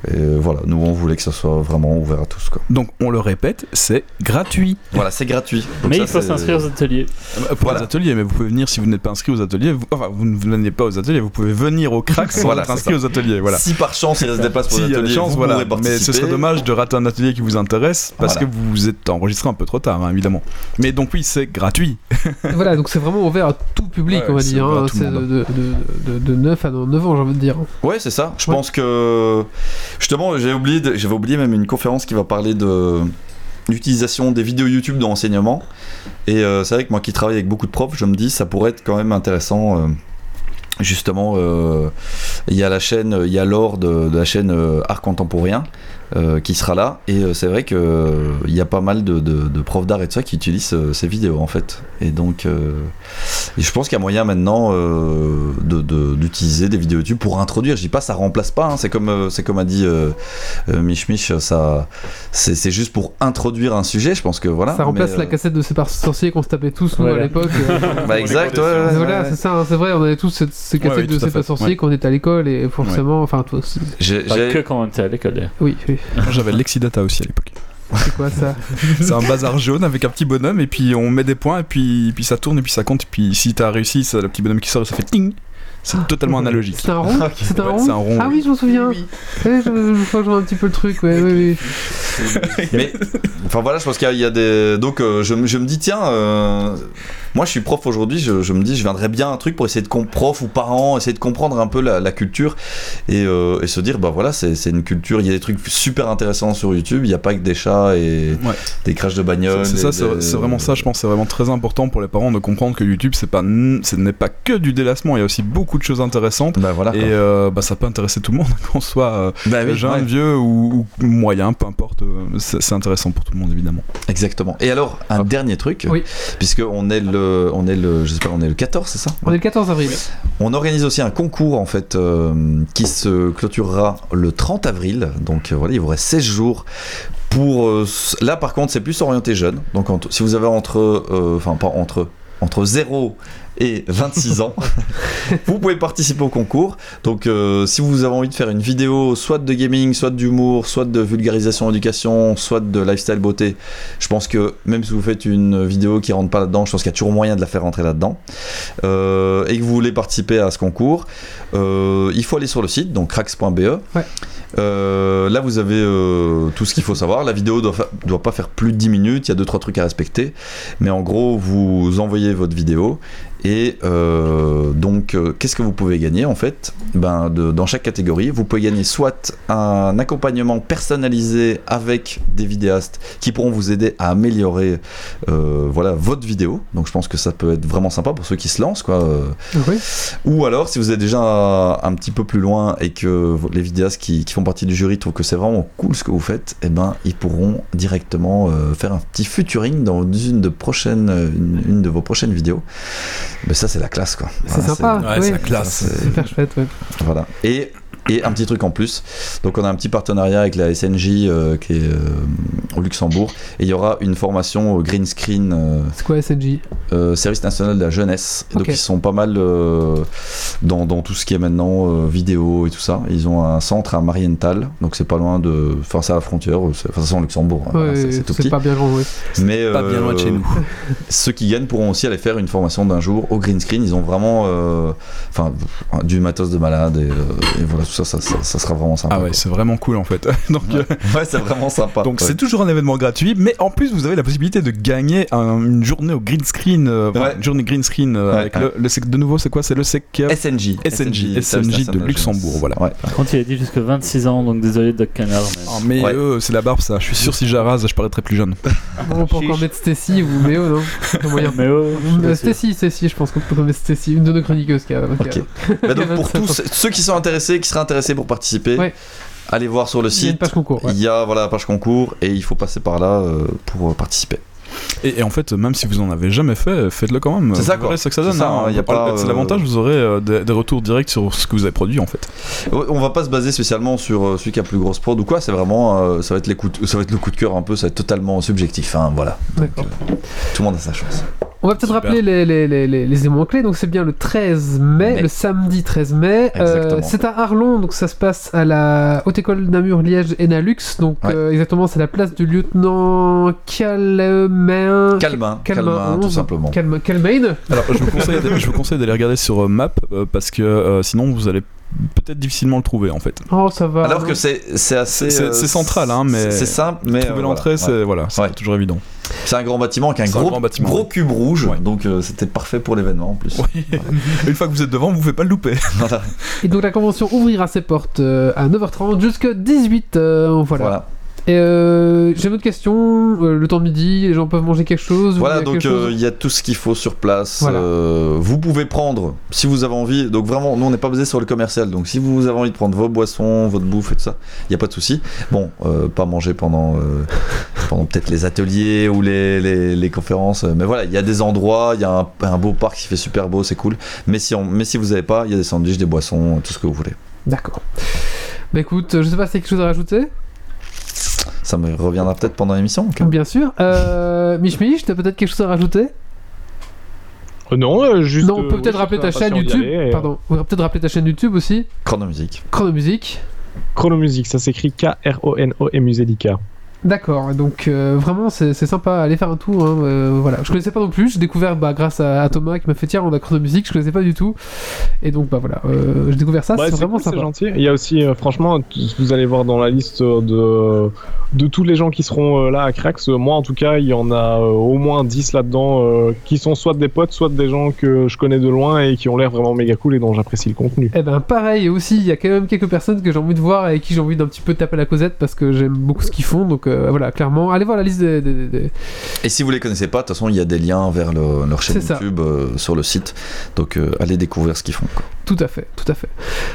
et, voilà, nous on voulait que ça soit vraiment ouvert à tous. Quoi. Donc on le répète, c'est gratuit. Voilà, c'est gratuit. Donc Mais ça, il faut s'inscrire aux ateliers. Euh, Pour Voilà. les ateliers, mais vous pouvez venir si vous n'êtes pas inscrit aux ateliers. Vous, enfin, vous ne venez pas aux ateliers, vous pouvez venir au crack sans Voilà, être c'est inscrit aux ateliers. Voilà. Si par chance il se déplace pour S'il y a des l'atelier, chances, vous voilà. Mais ce serait dommage de rater un atelier qui vous intéresse parce Voilà. que vous êtes enregistré un peu trop tard, hein, évidemment. Mais donc oui, c'est gratuit. Voilà, donc c'est vraiment ouvert à tout public, Ouais, on va dire. hein. C'est de, monde. de, de, de 9 à 9 ans, j'ai envie de dire. Ouais, c'est ça. Je Ouais. pense que justement, j'avais oublié même une conférence qui va parler de l'utilisation des vidéos YouTube dans l'enseignement. Et euh, c'est vrai que moi qui travaille avec beaucoup de profs, je me dis ça pourrait être quand même intéressant. euh, Justement, euh, il y a la chaîne, il y a Laure de, de la chaîne Art Contemporain euh, qui sera là. Et euh, c'est vrai que euh, il y a pas mal de, de- de profs d'art et tout ça qui utilisent euh, ces vidéos en fait. Et donc, euh, et je pense qu'il y a moyen maintenant euh, de- de- d'utiliser des vidéos YouTube pour introduire. Je dis pas ça remplace pas. hein. C'est comme euh, c'est comme a dit euh, euh, Mich Mich, ça c'est c'est juste pour introduire un sujet. Je pense que voilà. ça remplace mais, la euh, cassette de C'est par sorcier qu'on se tapait tous, nous, à l'époque. Bah exact. ouais, ouais, voilà, ouais. c'est ça, hein, c'est vrai, on avait tous cette, ces Ouais, cassettes oui, de tout à C'est pas fait, sorcier ouais. quand on était à l'école, et forcément, enfin, toi, J'ai- Pas que quand on était à l'école. d'ailleurs. oui, oui. J'avais l'Exidata aussi à l'époque. c'est quoi ça C'est un bazar jaune avec un petit bonhomme et puis on met des points et puis, puis ça tourne et puis ça compte et puis si t'as réussi, c'est le petit bonhomme qui sort et ça fait ting. C'est totalement analogique. C'est un rond C'est un, Ouais, rond c'est un rond, Ah oui. oui, je m'en souviens. Ouais, je, je crois que je vois un petit peu le truc, ouais, oui, oui. Mais enfin voilà, je pense qu'il y a- il y, a des. Donc euh, je, me- je me dis tiens, euh, moi je suis prof aujourd'hui, je, je me dis je viendrais bien un truc pour essayer de comprendre, prof ou parents, essayer de comprendre un peu la, la culture et, euh, et se dire bah voilà c'est c'est une culture, il y a des trucs super intéressants sur YouTube, il n'y a pas que des chats et Ouais. des crashs de bagnole. C'est ça, c'est des- c'est vraiment ça, je pense, c'est vraiment très important pour les parents de comprendre que YouTube, c'est pas, n- ce n'est pas que du délassement, il y a aussi beaucoup de choses intéressantes. Bah voilà. Et euh, bah, ça peut intéresser tout le monde, qu'on soit euh, Bah oui, jeune, ouais, vieux ou, ou moyen, peu importe. euh, c'est c'est intéressant pour tout le monde, évidemment. exactement. Et alors un dernier truc, Oui. puisque on est le, on est le, je sais pas, on est le 14, c'est ça? On est le 14 avril. On organise aussi un concours en fait euh, qui se clôturera le 30 avril. Donc euh, voilà, il vous reste 16 jours pour euh, là par contre, c'est plus orienté jeune. Donc entre- si vous avez entre euh, enfin pas entre entre 0 et 26 ans, vous pouvez participer au concours. Donc euh, si vous avez envie de faire une vidéo soit de gaming, soit d'humour, soit de vulgarisation éducation, soit de lifestyle beauté, je pense que même si vous faites une vidéo qui rentre pas là-dedans, je pense qu'il y a toujours moyen de la faire rentrer là-dedans. Euh, et que vous voulez participer à ce concours, euh, il faut aller sur le site, donc cracks.be. Ouais. Euh, là, vous avez euh, tout ce qu'il faut savoir. La vidéo doit, doit pas faire plus de 10 minutes. Il y a deux trois trucs à respecter. Mais en gros, vous envoyez votre vidéo et euh, donc, euh, qu'est-ce que vous pouvez gagner en fait? Ben, de- Dans chaque catégorie, vous pouvez gagner soit un accompagnement personnalisé avec des vidéastes qui pourront vous aider à améliorer euh, voilà, votre vidéo. Donc, je pense que ça peut être vraiment sympa pour ceux qui se lancent. Quoi. Oui. ou alors, si vous êtes déjà un, un petit peu plus loin et que les vidéastes qui, qui font partie du jury trouvent que c'est vraiment cool ce que vous faites, eh ben, ils pourront directement faire un petit featuring dans une de, prochaines, une, une de vos prochaines vidéos. Mais ça, c'est la classe, quoi. C'est Voilà, sympa. Ouais, c'est la classe. c'est- Super chouette, ouais. Voilà. Et, et un petit truc en plus. Donc, on a un petit partenariat avec la SNJ euh, qui est euh, au Luxembourg. Et il y aura une formation au green screen, euh, C'est quoi SNJ euh, Service national de la jeunesse. Donc, ils sont pas mal euh, dans, dans tout ce qui est maintenant euh, vidéo et tout ça. Ils ont un centre à Marienthal. Donc, c'est pas loin de. Enfin, c'est à la frontière. c'est- Enfin, c'est en Luxembourg. hein. Ouais, c'est c'est tout c'est petit. pas bien grand, oui. Mais Pas bien loin de chez nous. ceux qui gagnent pourront aussi aller faire une formation d'un jour au green screen. Ils ont vraiment euh, enfin, du matos de malade et, euh, et voilà, tout ça, ça, ça, ça sera vraiment sympa. Ah ouais, c'est vraiment cool en fait. Donc, euh, Ouais, c'est vraiment sympa. donc Ouais. c'est toujours un événement gratuit, mais en plus vous avez la possibilité de gagner un- une journée au green screen, euh, Ouais. une journée green screen euh, Ouais, avec ouais. le, le sec- de nouveau c'est quoi? C'est le SEC SNJ. SNJ, SNJ de Luxembourg, voilà. Ouais. Par contre, il a dit jusque 26 ans, donc désolé Doc Canard. Mais... Ah, mais Ouais. eux, c'est la barbe ça. Je suis sûr si j'arrase, je paraîtrai plus jeune. Bon, on peut encore mettre Stacy ou Méo, non? Oh, sûr. Stacy, Stacy, je pense qu'on peut mettre Stacy, une de nos chroniqueuses Ok. Bah donc pour tous ceux qui sont intéressés, qui seraient intéressés pour participer, Ouais. allez voir sur le Il y a une site. page concours. ouais. Il y a voilà, la page concours et il faut passer par là euh, pour euh, participer. Et, et en fait, même si vous en avez jamais fait, faites-le quand même. C'est ça, quoi. que ça C'est donne. ça, hein. hein, c'est euh, l'avantage, vous aurez euh, des, des retours directs sur ce que vous avez produit en fait. On va pas se baser spécialement sur celui qui a plus grosse prod ou quoi, c'est vraiment euh, ça va être les coups de- ça va être le coup de cœur un peu, ça va être totalement subjectif hein, voilà. Tout le monde a sa chance. On va peut-être rappeler les, les, les, les, les éléments clés. Donc, c'est bien le 13 mai, Mai. le samedi 13 mai. Euh, c'est à Arlon, donc ça se passe à la Haute École Namur Liège Enalux. Donc, Ouais. euh, exactement, c'est la place du lieutenant Calmain. Calmin, Calmain Calmin, tout 11. simplement. Calma- Calmain Alors, je vous conseille, je vous conseille d'aller regarder sur euh, Map euh, parce que euh, sinon vous allez peut-être difficilement le trouver en fait. Oh, ça va. Alors que c'est c'est assez C'est- euh, central, hein, mais- c'est- simple mais Trouver euh, l'entrée, voilà, ouais. c'est voilà, c'est Ouais. pas toujours évident. C'est un grand bâtiment avec un C'est un gros grand bâtiment, gros ouais. cube rouge Ouais. donc euh, c'était parfait pour l'événement en plus. Oui. Une fois que vous êtes devant, vous ne pouvez pas le louper. Voilà. Et donc, la convention ouvrira ses portes euh, à 9h30 jusqu'à 18h. Voilà. Voilà. Et euh, j'ai une autre question. euh, le temps de midi, les gens peuvent manger quelque chose Voilà, donc euh, il y a tout ce qu'il faut sur place. Voilà. Euh, vous pouvez prendre, si vous avez envie, donc vraiment, nous on n'est pas basé sur le commercial, donc si vous avez envie de prendre vos boissons, votre bouffe et tout ça, il n'y a pas de souci. Bon, pas manger pendant, pendant peut-être les ateliers ou les, les, les conférences, mais voilà, il y a des endroits, il y a un, un beau parc qui fait super beau, c'est cool. Mais si, on, mais si vous n'avez pas, il y a des sandwichs, des boissons, tout ce que vous voulez. D'accord. Bah écoute, je sais pas si quelque chose à rajouter. Ça me reviendra peut-être pendant l'émission. Bien sûr. Euh, Mich Mich, t'as peut-être quelque chose à rajouter? Euh, non, euh, juste. Non, on euh, peut peut-être rappeler ta chaîne YouTube. et, Pardon. On va peut-être rappeler ta chaîne YouTube aussi. Chronomusique. Chronomusique. Chronomusique, ça s'écrit K-R-O-N-O et Muselica. D'accord, donc euh, vraiment c'est sympa, allez faire un tour. hein, euh, voilà, je connaissais pas non plus, j'ai découvert bah, grâce à, à Thomas qui m'a fait tiens on a chronomusique, je connaissais pas du tout. Et donc bah voilà, euh, j'ai découvert ça, Ouais, c'est vraiment cool, c'est sympa. gentil. Il y a aussi, euh, franchement, vous allez voir dans la liste de, de tous les gens qui seront là à Crax. moi, en tout cas, il y en a au moins 10 là-dedans qui sont soit des potes, soit des gens que je connais de loin et qui ont l'air vraiment méga cool et dont j'apprécie le contenu. Et ben pareil aussi, il y a quand même quelques personnes que j'ai envie de voir et qui j'ai envie d'un petit peu taper la causette parce que j'aime beaucoup ce qu'ils font, donc euh, voilà, clairement, allez voir la liste des... des- des- des- Et si vous les connaissez pas, de toute façon, il y a des liens vers le- leur chaîne. YouTube euh, sur le site. Donc euh, allez découvrir ce qu'ils font. quoi. Tout à fait, tout à fait.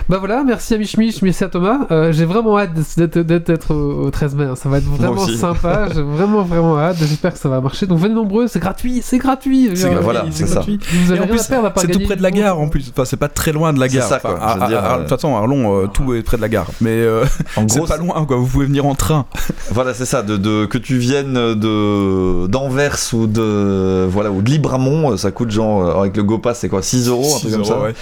Bah voilà, merci à Mich Mich, merci à Thomas. Euh, j'ai vraiment hâte d'être- au au 13 mai, hein. ça va être vraiment sympa, j'ai vraiment vraiment hâte, j'espère que ça va marcher. Donc venez nombreux, c'est gratuit, c'est gratuit. C'est- voilà, c'est ça. gratuit. Vous avez rien plus, à perdre à part C'est tout près de la gare en plus. Enfin, c'est pas très loin de la C'est gare. à- à- euh, De toute façon, Arlon, tout est près de la gare. Mais euh, En c'est gros, pas loin, quoi. Vous pouvez venir en train. Voilà, c'est ça. De, de- que tu viennes de d'Anvers ou de voilà ou de Libramont, euh, ça coûte genre euh, avec le GoPass, c'est quoi 6 euros, un truc 6 comme ça. euros, ouais.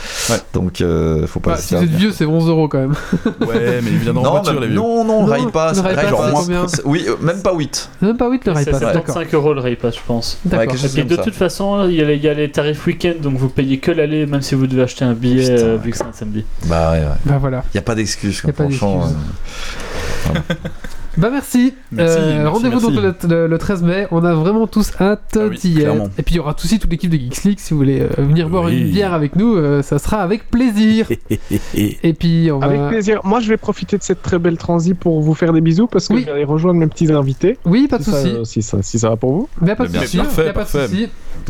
Donc euh, faut pas Bah, hésiter si à vous êtes venir. vieux, c'est 11 euros quand même. Ouais, mais ils viennent en non, voiture, mais- les vieux. non, non, Non, rail pass, le rail rail pass, pass, c'est combien Oui, euh, même pas 8. C'est même pas 8 le C'est Rail Pass, d'accord. 75 euros le Raypass, je pense. Ouais, D'accord. Et de ça. toute façon, il y, a les- il y a les tarifs week-end, donc vous payez que l'aller, même si vous devez acheter un billet, Putain, euh, vu que c'est un samedi. Bah ouais, ouais. Bah voilà. Y a pas d'excuse, franchement. d'excuse. Bah merci. Merci, Euh, merci, Rendez-vous donc merci. le, le- le 13 mai. On a vraiment tous hâte Ah oui, d'y être. clairement. Et puis il y aura aussi toute l'équipe de Geeks League. Si vous voulez euh, venir boire Oui. une bière avec nous, euh, ça sera avec plaisir. Et puis on va. Avec plaisir. Moi, je vais profiter de cette très belle transi pour vous faire des bisous parce que Oui. je vais aller rejoindre mes petits invités. Oui, pas de souci. si, ça, si ça va pour vous. Mais pas de souci. parfait, parfait.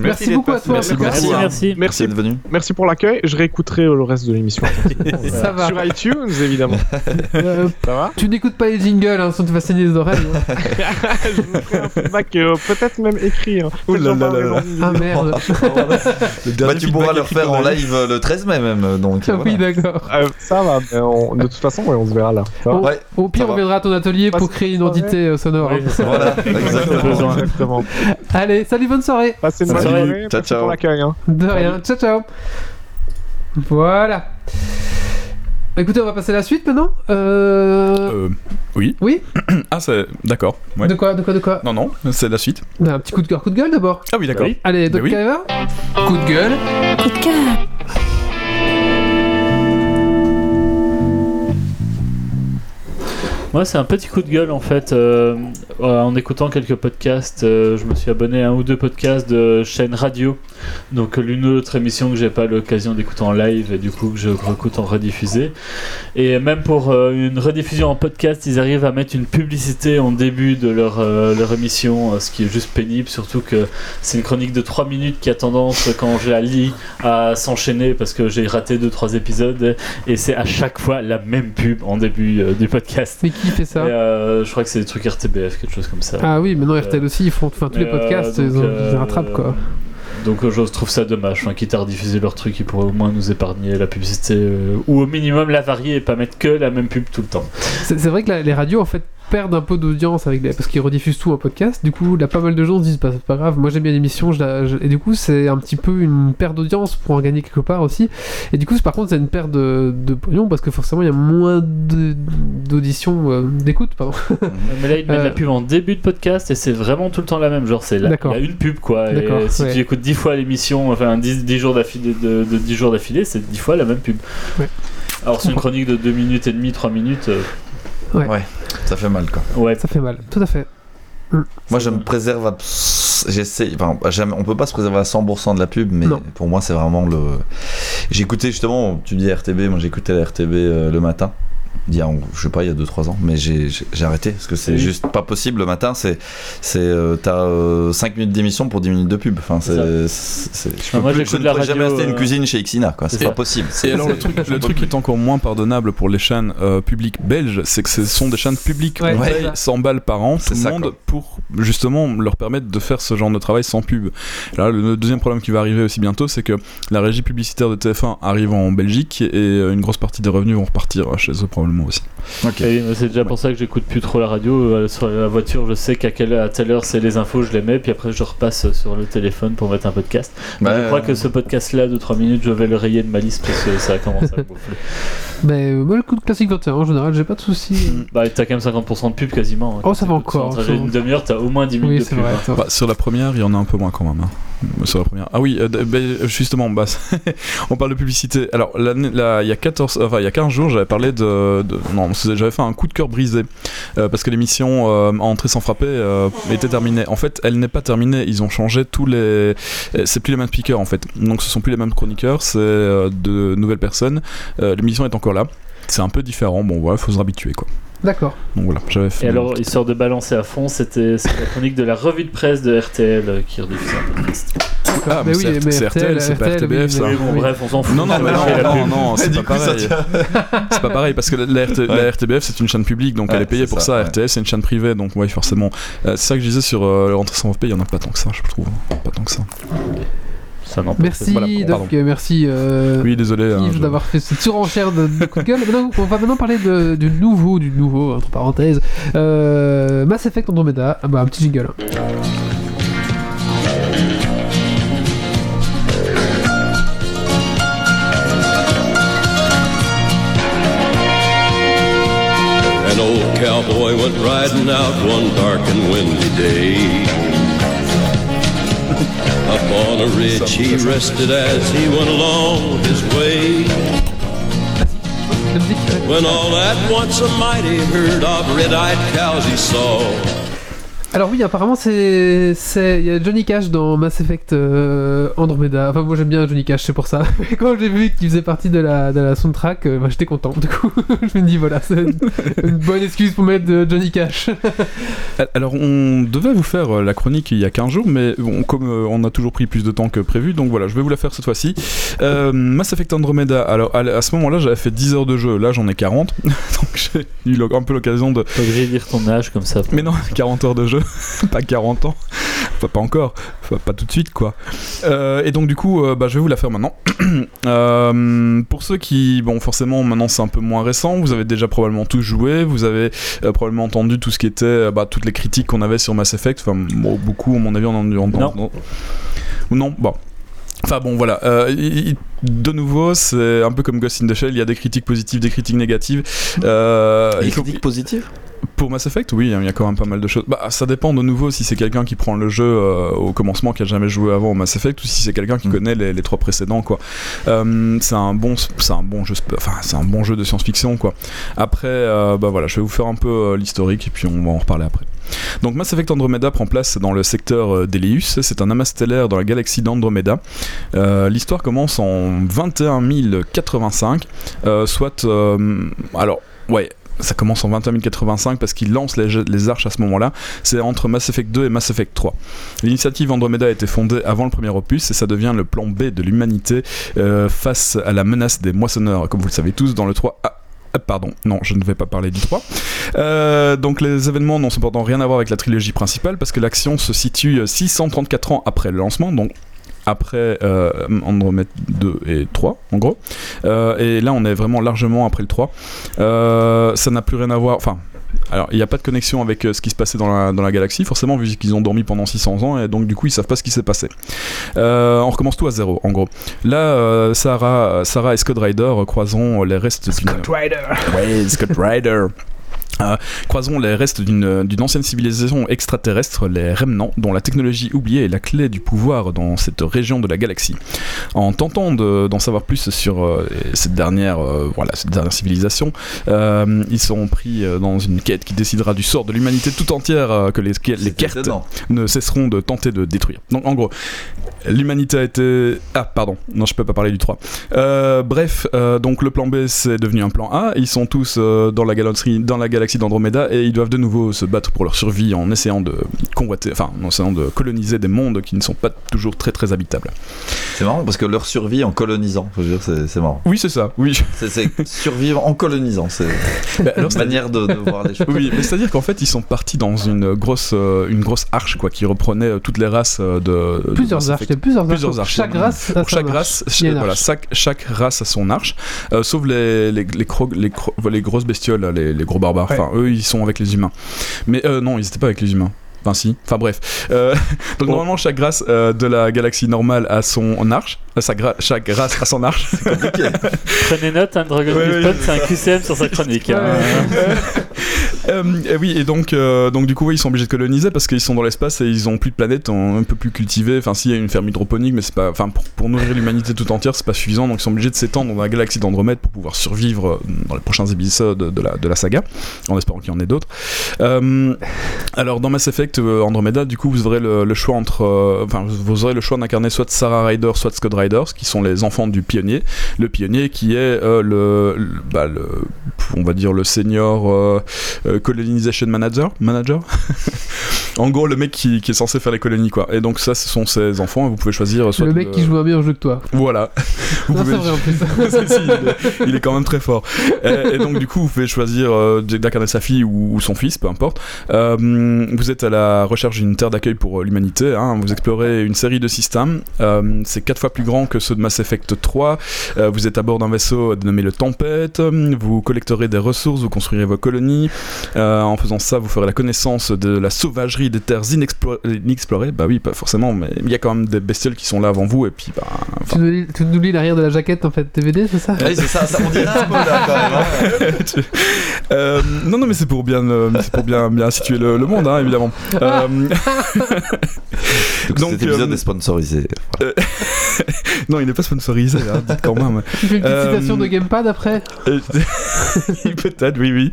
Merci, d'être beaucoup à toi. Merci. Merci, merci. Merci, venu. merci pour l'accueil. Je réécouterai le reste de l'émission. Ça va. Sur iTunes, évidemment. Euh, Ça va tu n'écoutes pas les jingles, hein, saigner les oreilles. hein. Je vous ferai un feedback, euh, peut-être même écrit. Hein. Ouh là J'en là parlerai là dans là. une vidéo. Ah merde. Bah, tu pourras le faire en live euh, le 13 mai même. Donc, Ah oui, voilà. d'accord. Euh, ça va, mais on- de toute façon, ouais, on se verra là. Ça va Bon, Ouais, Au pire, on viendra à ton atelier pour créer une euh, sonore. Oui, c'est ça. Voilà, Pas exactement. besoin. Exactement. Allez, salut, bonne soirée. Passez une Salut. bonne soirée. Ciao, Merci ciao. pour l'accueil. Hein. De rien. Ciao, ciao. Voilà. Écoutez, on va passer à la suite maintenant. Euh... Euh, oui. Oui Ah, c'est. D'accord. Ouais. De quoi, de quoi, de quoi? Non, non, c'est la suite. Bah, Un petit coup de cœur, coup de gueule d'abord. Ah oui, d'accord. Oui. Allez, Doc oui. Caver. Coup de gueule. Coup de cœur. Moi, c'est un petit coup de gueule en fait. Euh, en écoutant quelques podcasts, euh, je me suis abonné à un ou deux podcasts de chaînes radio. Donc, euh, l'une ou l'autre émission que j'ai pas l'occasion d'écouter en live et du coup que je réécoute en rediffusé. Et même pour euh, une rediffusion en podcast, ils arrivent à mettre une publicité en début de leur, euh, leur émission, euh, ce qui est juste pénible. Surtout que c'est une chronique de 3 minutes qui a tendance, quand je la lis, à s'enchaîner parce que j'ai raté 2-3 épisodes. Et c'est à chaque fois la même pub en début euh, du podcast. Mais qui fait ça? Et, euh, je crois que c'est des trucs RTBF, quelque comme ça. Ah oui, maintenant Euh, RTL aussi, ils font enfin, tous les euh, podcasts, donc, ils, ont, euh, ils rattrapent quoi. Donc euh, je trouve ça dommage. Enfin, quitte à rediffuser leur truc, ils pourraient au moins nous épargner la publicité euh, ou au minimum la varier et pas mettre que la même pub tout le temps. C'est c'est vrai que la- les radios en fait perdent un peu d'audience avec les... parce qu'ils rediffusent tout en podcast. Du coup, là, pas mal de gens se disent bah, c'est pas grave, moi j'aime bien l'émission, je la- je- et du coup c'est un petit peu une perte d'audience pour en gagner quelque part aussi. Et du coup, c'est- par contre, c'est une perte de, de pognon parce que forcément il y a moins de- d'audition, euh, d'écoute, pardon. Mais là ils mettent Euh. la pub en début de podcast et c'est vraiment tout le temps la même. Genre c'est la- une pub quoi. Et D'accord, si ouais. tu écoutes 10 fois l'émission, enfin 10, 10 jours d'affilée, de, de 10 jours d'affilée, c'est 10 fois la même pub. Ouais. Alors c'est une chronique de 2 minutes et demie, 3 minutes. euh, Ça fait mal quoi. ouais. Ça fait mal, tout à fait. Moi, je me préserve. abs- J'essaie. Enfin, jamais- on peut pas se préserver à 100% de la pub, mais Non. pour moi, c'est vraiment le. J'écoutais justement, tu dis RTB, moi j'écoutais la RTB euh, le matin. Il y a, je sais pas, il y a 2-3 ans, mais j'ai arrêté parce que c'est Oui. juste pas possible le matin. C'est, c'est, euh, t'as 5 minutes d'émission pour 10 minutes de pub. Enfin, c'est, je, peux moi, plus- j'écoute je ne pourrais jamais acheter une euh, cuisine chez Xina, quoi. C'est pas possible. Et alors le truc, le truc est encore moins pardonnable pour les chaînes euh, publiques belges, c'est que ce sont des chaînes publiques. Ouais, on paye ça. 100 balles par an, tout le monde, quoi. pour justement leur permettre de faire ce genre de travail sans pub. Là, le deuxième problème qui va arriver aussi bientôt, c'est que la régie publicitaire de TF1 arrive en Belgique et euh, une grosse partie des revenus vont repartir chez eux probablement aussi. Ok. Et oui, mais c'est déjà pour ça que j'écoute plus trop la radio. Euh, Sur la voiture, je sais qu'à quelle, à telle heure c'est les infos, je les mets, puis après je repasse sur le téléphone pour mettre un podcast. Bah, je crois euh, que ce podcast-là de 3 minutes, je vais le rayer de ma liste parce que ça commence à me gonfler. Mais euh, moi, le coup de classique 21 en général, j'ai pas de soucis. Bah, t'as quand même 50% de pub quasiment. hein. Oh, ça va Sur encore, un trajet ça va. d'une demi-heure, t'as au moins 10 minutes Oui, de pub. vrai. hein. Bah, sur la première, il y en a un peu moins quand même. hein. La première. Ah oui, euh, ben, justement, bah, on parle de publicité. Alors, il y a 14, enfin, il y a 15 jours, j'avais parlé de, fait un coup de cœur brisé euh, parce que l'émission euh, Entrée sans frapper était terminée. En fait, elle n'est pas terminée. Ils ont changé tous les, c'est plus les mêmes speakers en fait. Donc, ce sont plus les mêmes chroniqueurs, c'est de nouvelles personnes. L'émission est encore là. C'est un peu différent. Bon, voilà, faut se habituer quoi. D'accord. Donc voilà, j'avais fait. Et alors, histoire de balancer à fond, c'était la chronique de la revue de presse de RTL euh, qui rediffusait un podcast. Ah, mais c'est- c'est RTL, c'est pas RTBF, ça. Mais bon, oui. bref, on s'en fout. Non, non, mais non, non, non, c'est pas pareil. c'est pas pareil parce que la, la RT la. RTBF c'est une chaîne publique donc Ouais, elle est payée pour ça, ça. ouais. RTL c'est une chaîne privée donc ouais forcément. Euh, c'est ça que je disais sur euh, l'entrée sans VP, il y en a pas tant que ça, je trouve. Pas tant que ça. Ça Merci, Voilà, bon, pardon. Doc, merci. euh, Oui, désolé. hein, je- d'avoir fait cette surenchère de, de coups de gueule. Maintenant, on va maintenant parler de- du nouveau, du nouveau, entre parenthèses, euh, Mass Effect Andromeda. Ah bah, un petit jingle. An old cowboy went riding out one dark and windy day. Up on a ridge he rested as he went along his way. When all at once a mighty herd of red-eyed cows he saw. Alors oui, apparemment c'est c'est il y a Johnny Cash dans Mass Effect euh, Andromeda. Enfin moi j'aime bien Johnny Cash, c'est pour ça. Et quand j'ai vu qu'il faisait partie de la de la soundtrack, euh, bah, j'étais content. Du coup, je me dis voilà, c'est une, une bonne excuse pour mettre de Johnny Cash. Alors, on devait vous faire euh, la chronique il y a 15 jours, mais bon, comme euh, on a toujours pris plus de temps que prévu, donc voilà, je vais vous la faire cette fois-ci. Euh, Mass Effect Andromeda, alors à, à ce moment-là, j'avais fait 10 heures de jeu, là j'en ai 40, donc j'ai eu un peu l'occasion de. Pas griller dire ton âge comme ça. Mais non, 40 heures de jeu, pas 40 ans, enfin pas encore, enfin, pas tout de suite quoi. Euh, et donc, du coup, euh, bah, je vais vous la faire maintenant. Euh, pour ceux qui, bon, forcément, maintenant c'est un peu moins récent, vous avez déjà probablement tous joué, vous avez probablement entendu tout ce qui était, bah, toutes les critiques qu'on avait sur Mass Effect, enfin, bon, beaucoup, à mon avis, on en a entendu. Non. Ou non Bon. Enfin bon voilà, Euh, il- il- de nouveau c'est un peu comme Ghost in the Shell, il y a des critiques positives, des critiques négatives. Euh, faut- critiques positives? Pour Mass Effect, oui, il y a quand même pas mal de choses. Bah, ça dépend de nouveau si c'est quelqu'un qui prend le jeu euh, au commencement, qui a jamais joué avant au Mass Effect, ou si c'est quelqu'un qui Mm. connaît les, les trois précédents, quoi. Euh, c'est un bon, c'est un bon jeu, enfin, c'est un bon jeu de science-fiction, quoi. Après, euh, bah voilà, je vais vous faire un peu l'historique et puis on va en reparler après. Donc Mass Effect Andromeda prend place dans le secteur d'Eleus, c'est un amas stellaire dans la galaxie d'Andromeda. Euh, L'histoire commence en 21 085, euh, soit... euh, alors, ouais... Ça commence en 21 085 parce qu'ils lancent les, arches à ce moment-là. C'est entre Mass Effect 2 et Mass Effect 3. L'initiative Andromeda a été fondée avant le premier opus et ça devient le plan B de l'humanité euh, face à la menace des moissonneurs, comme vous le savez tous, dans le 3. Ah, ah, Pardon, non, je ne vais pas parler du 3. Euh, donc les événements n'ont cependant rien à voir avec la trilogie principale parce que l'action se situe euh, 634 ans après le lancement, après euh, Andromeda 2 et 3 en gros. Euh, et là on est vraiment largement après le 3. Euh, ça n'a plus rien à voir, enfin... Alors, il n'y a pas de connexion avec euh, ce qui se passait dans la, dans la galaxie, forcément, vu qu'ils ont dormi pendant 600 ans, et donc du coup, ils savent pas ce qui s'est passé. Euh, on recommence tout à zéro, en gros. Là, euh, Sarah, Sarah et Scott Ryder croisons les restes d'une... Rider. Ouais, Scott Ryder. Euh, croisons les restes d'une ancienne civilisation extraterrestre, les Remnants, dont la technologie oubliée est la clé du pouvoir dans cette région de la galaxie. En tentant de- d'en savoir plus sur euh, cette, dernière, euh, voilà, cette dernière civilisation, ils sont pris dans une quête qui décidera du sort de l'humanité tout entière que les, les cartes étonnant. ne cesseront de tenter de détruire. Donc en gros, l'humanité a été... Ah pardon, non je peux pas parler du 3. Euh, bref, donc le plan B c'est devenu un plan A, ils sont tous dans, la galaxie, dans la galaxie d'Andromeda et ils doivent de nouveau se battre pour leur survie en essayant de convoiter, enfin en essayant de coloniser des mondes qui ne sont pas toujours très très habitables. C'est marrant parce que leur survie en colonisant, je veux dire, c'est c'est marrant. Oui c'est ça, oui. C'est- C'est survivre en colonisant, c'est Bah, une manière de, de voir les choses. Oui, mais c'est-à-dire qu'en fait, ils sont partis dans une grosse, euh, une grosse arche, quoi, qui reprenait euh, toutes les races euh, de. Plusieurs arches, plusieurs, Plusieurs arches. Chaque race, a Pour chaque race, voilà, chaque, chaque race a son arche, euh, sauf les, les, les, cro- les, cro- les grosses bestioles, les gros barbares. Ouais. Enfin, eux, ils sont avec les humains. Mais euh, non, ils étaient pas avec les humains. Enfin, si. Enfin, bref. Euh, donc, normalement, chaque race euh, de la galaxie normale a son arche. Sa gra- chaque race a son arche. Prenez note, hein, Dragon Ouais, c'est un QCM sur sa chronique. hein. Euh, et oui, et donc, euh, donc du coup, ils sont obligés de coloniser parce qu'ils sont dans l'espace et ils ont plus de planète, on- un peu plus cultivée. Enfin, s'il y a une ferme hydroponique, mais c'est pas, enfin, pour, pour nourrir l'humanité tout entière, c'est pas suffisant. Donc, ils sont obligés de s'étendre dans la galaxie d'Andromède pour pouvoir survivre euh, dans les prochains épisodes de la, de la saga, en espérant qu'il y en ait d'autres. Euh, alors, dans Mass Effect Andromeda, du coup, vous aurez le, le choix entre, euh, enfin, vous aurez le choix d'incarner soit Sarah Ryder, soit Scott Ryder, qui sont les enfants du pionnier. Le pionnier qui est euh, le, le- bah, le, on va dire le senior. euh, euh, colonization manager manager en gros le mec qui, qui est censé faire les colonies quoi et donc ça ce sont ses enfants et vous pouvez choisir soit Le mec qui joue un meilleur jeu que toi. voilà vous Non, c'est pouvez vrai en plus. Si, si, il, est, il est quand même très fort. Et, et donc du coup, vous pouvez choisir euh, d'incarner sa fille ou, ou son fils, peu importe. Vous êtes à la recherche d'une terre d'accueil pour l'humanité. hein. Vous explorez une série de systèmes. C'est quatre fois plus grand que ceux de Mass Effect 3. Euh, vous êtes à bord d'un vaisseau dénommé le Tempête. Vous collecterez des ressources, vous construirez vos colonies. Euh, en faisant ça, vous ferez la connaissance de la sauvagerie des terres inexplo- inexplorées. Bah oui, pas forcément, mais il y a quand même des bestioles qui sont là avant vous. Et puis, bah, enfin, Tu nous lis- tu l'arrière de la jaquette en fait DVD, c'est ça? Ouais, c'est ça, ça, on dirait un peu là quand même. hein. Euh, non, non, mais c'est pour bien, euh, c'est pour bien, bien situer le, le monde, hein, évidemment. Euh, Donc, Donc, cet épisode euh, est sponsorisé. non, il n'est pas sponsorisé, hein, dites quand même. Tu fais une petite Euh, citation de Gamepad après Euh, Peut-être, oui, oui.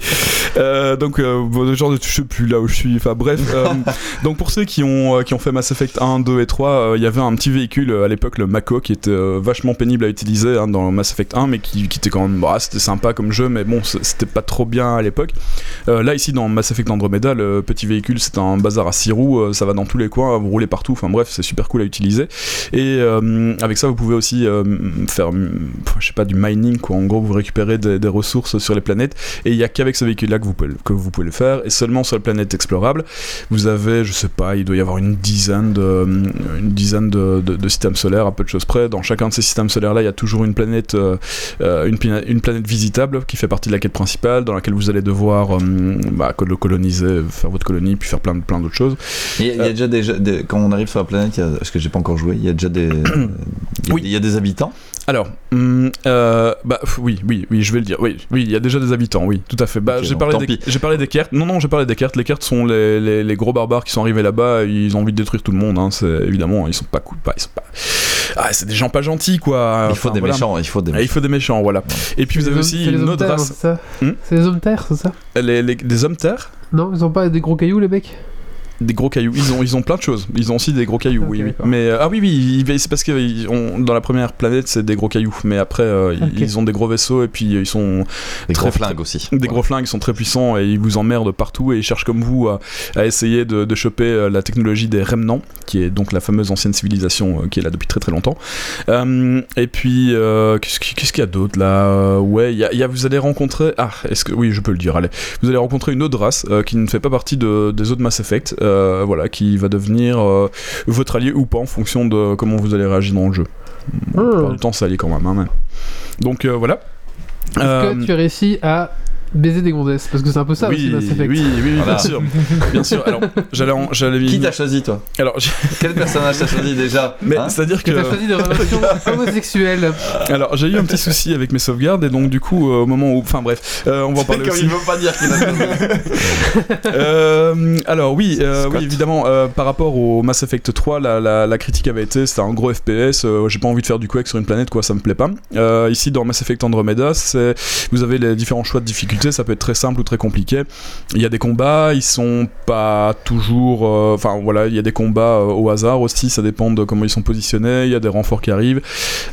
Euh, donc, bon, genre je sais plus là où je suis. Enfin, bref. donc, pour ceux qui ont, qui ont fait Mass Effect 1, 2 et 3, euh, il y avait un petit véhicule à l'époque, le Mako, qui était vachement pénible à utiliser hein, dans Mass Effect 1, mais qui, qui était quand même. Bah, c'était sympa comme jeu, mais bon, c'était pas trop bien à l'époque. Euh, là, ici, dans Mass Effect Andromeda, le petit véhicule, c'est un bazar à 6 roues, ça va dans tous les coins, vous roulez partout. Enfin, bref, c'est super cool à utiliser. Et euh, avec ça, vous pouvez aussi euh, faire, je sais pas, du mining, quoi. En gros, vous récupérez des, des ressources sur les planètes. Et il y a qu'avec ce véhicule-là que vous pouvez, que vous pouvez le faire. Et seulement sur les planètes explorables, vous avez, je sais pas, il doit y avoir une dizaine de, une dizaine de, de- de systèmes solaires, à peu de choses près. Dans chacun de ces systèmes solaires-là, il y a toujours une planète, euh, euh, une, une planète visitable qui fait partie de la quête principale, dans laquelle vous allez devoir euh, bah, le coloniser, faire votre colonie, puis faire plein, de- plein d'autres choses. Il y a, il y a déjà des, des- Quand on arrive sur la planète, il y a, parce que j'ai pas encore joué, il y a déjà des. il Oui. Il y a des habitants. Alors, hum, euh, bah oui, oui, oui, je vais le dire. Oui, oui, il y a déjà des habitants, oui, tout à fait. Bah, j'ai parlé des, pis. j'ai parlé des cartes. Non, non, j'ai parlé des cartes. Les cartes sont les, les, les gros barbares qui sont arrivés là-bas. Ils ont envie de détruire tout le monde. Hein, c'est évidemment, ils sont pas cool, pas, ils sont pas. Ah, c'est des gens pas gentils, quoi. il faut Enfin, des voilà. méchants. Il faut des Ah, il méchants. faut des méchants, voilà. Et puis vous avez les aussi les une hommes autre terres, race, c'est ça Hmm C'est les hommes terres, c'est ça les, les- des hommes terres, Non, ils ont pas des gros cailloux, les mecs des gros cailloux. Ils ont, ils ont plein de choses. Ils ont aussi des gros cailloux, oui, oui. Mais euh, ah oui, oui, c'est parce que ils ont- dans la première planète c'est des gros cailloux, mais après euh, ils- ont des gros vaisseaux et puis euh, ils sont Des très- gros flingues aussi. Des gros flingues, ils sont très puissants et ils vous emmerdent partout et ils cherchent comme vous à, à essayer de, de choper la technologie des remnants, qui est donc la fameuse ancienne civilisation qui est là depuis très très longtemps. Euh, et puis, euh, qu'est-ce qui- qu'est-ce qu'il y a d'autre là Ouais, il y a, il y a- vous allez rencontrer. Ah, est-ce que. Oui, je peux le dire, allez. Vous allez rencontrer une autre race euh, qui ne fait pas partie de, des autres Mass Effect, euh, voilà, qui va devenir euh, votre allié ou pas en fonction de comment vous allez réagir dans le jeu. Plupart Hmm. du temps, c'est allié quand même. hein, mais- Donc euh, voilà. Est-ce Euh, que tu as réussi à baiser des gonzesses Parce que c'est un peu ça oui, aussi, Mass oui, Effect. oui, oui, Voilà. bien sûr, bien sûr. Alors, j'allais, en- j'allais. Qui t'a choisi, toi Alors, j'ai- Quel personnage t'as choisi déjà mais Hein c'est-à-dire Que que, t'as choisi des relations homosexuelles. alors, j'ai eu un petit souci avec mes sauvegardes et donc du coup, euh, au moment où, enfin bref, euh, on va en parler Comme aussi. il veut pas dire qu'il a. Euh, alors oui, euh, oui évidemment, euh, par rapport au Mass Effect 3, la, la- la critique avait été c'était un gros FPS. euh, J'ai pas envie de faire du Quake sur une planète, quoi, ça me plaît pas. Euh, ici, dans Mass Effect Andromeda, c'est vous avez les différents choix de difficulté. Ça peut être très simple ou très compliqué. Il y a des combats, ils sont pas toujours. euh, Enfin voilà, il y a des combats euh, au hasard aussi. Ça dépend de comment ils sont positionnés. Il y a des renforts qui arrivent.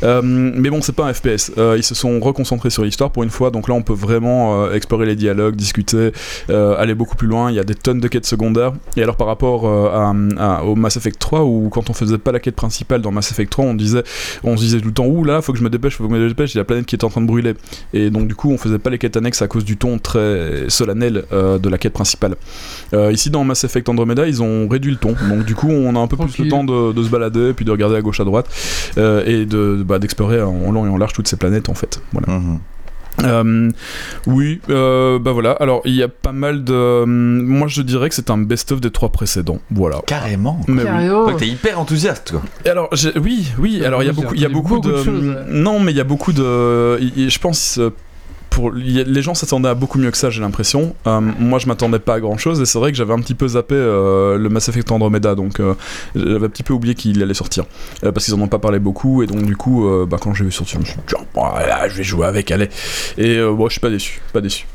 Euh, mais bon, c'est pas un FPS. Ils se sont reconcentrés sur l'histoire pour une fois. Donc là, on peut vraiment explorer les dialogues, discuter, aller beaucoup plus loin. Il y a des tonnes de quêtes secondaires. Et alors, par rapport à, à- au Mass Effect 3, où quand on faisait pas la quête principale dans Mass Effect 3, on disait, on se disait tout le temps, ouh là, faut que je me dépêche, faut que je me dépêche, il y a la planète qui est en train de brûler. Et donc, du coup, on faisait pas les quêtes annexes à cause du ton très solennel euh, de la quête principale. Euh, ici, dans Mass Effect Andromeda, ils ont réduit le ton. Donc, du coup, on a un peu plus le temps de, de se balader, puis de regarder à gauche, à droite, euh, et de bah, d'explorer en long et en large toutes ces planètes, en fait. Voilà. Mhm. Euh, oui, euh, bah voilà. Alors, il y a pas mal de. Moi, je dirais que c'est un best-of des trois précédents. Voilà. Carrément. Mais oui. Carrément. Ouais, T'es hyper enthousiaste, quoi. Alors, j'ai- oui, oui. Alors, il y a beaucoup, il y a beaucoup, beaucoup de. de choses, ouais. Non, mais il y a beaucoup de. Je pense. Les gens s'attendaient à beaucoup mieux que ça, j'ai l'impression. Euh, moi, je m'attendais pas à grand chose, et c'est vrai que j'avais un petit peu zappé euh, le Mass Effect Andromeda, donc euh, j'avais un petit peu oublié qu'il allait sortir. Euh, parce qu'ils en ont pas parlé beaucoup, et donc du coup, bah, quand j'ai vu sortir, je me suis dit, voilà, je vais jouer avec, allez. Et euh, bon, je suis pas déçu, pas déçu.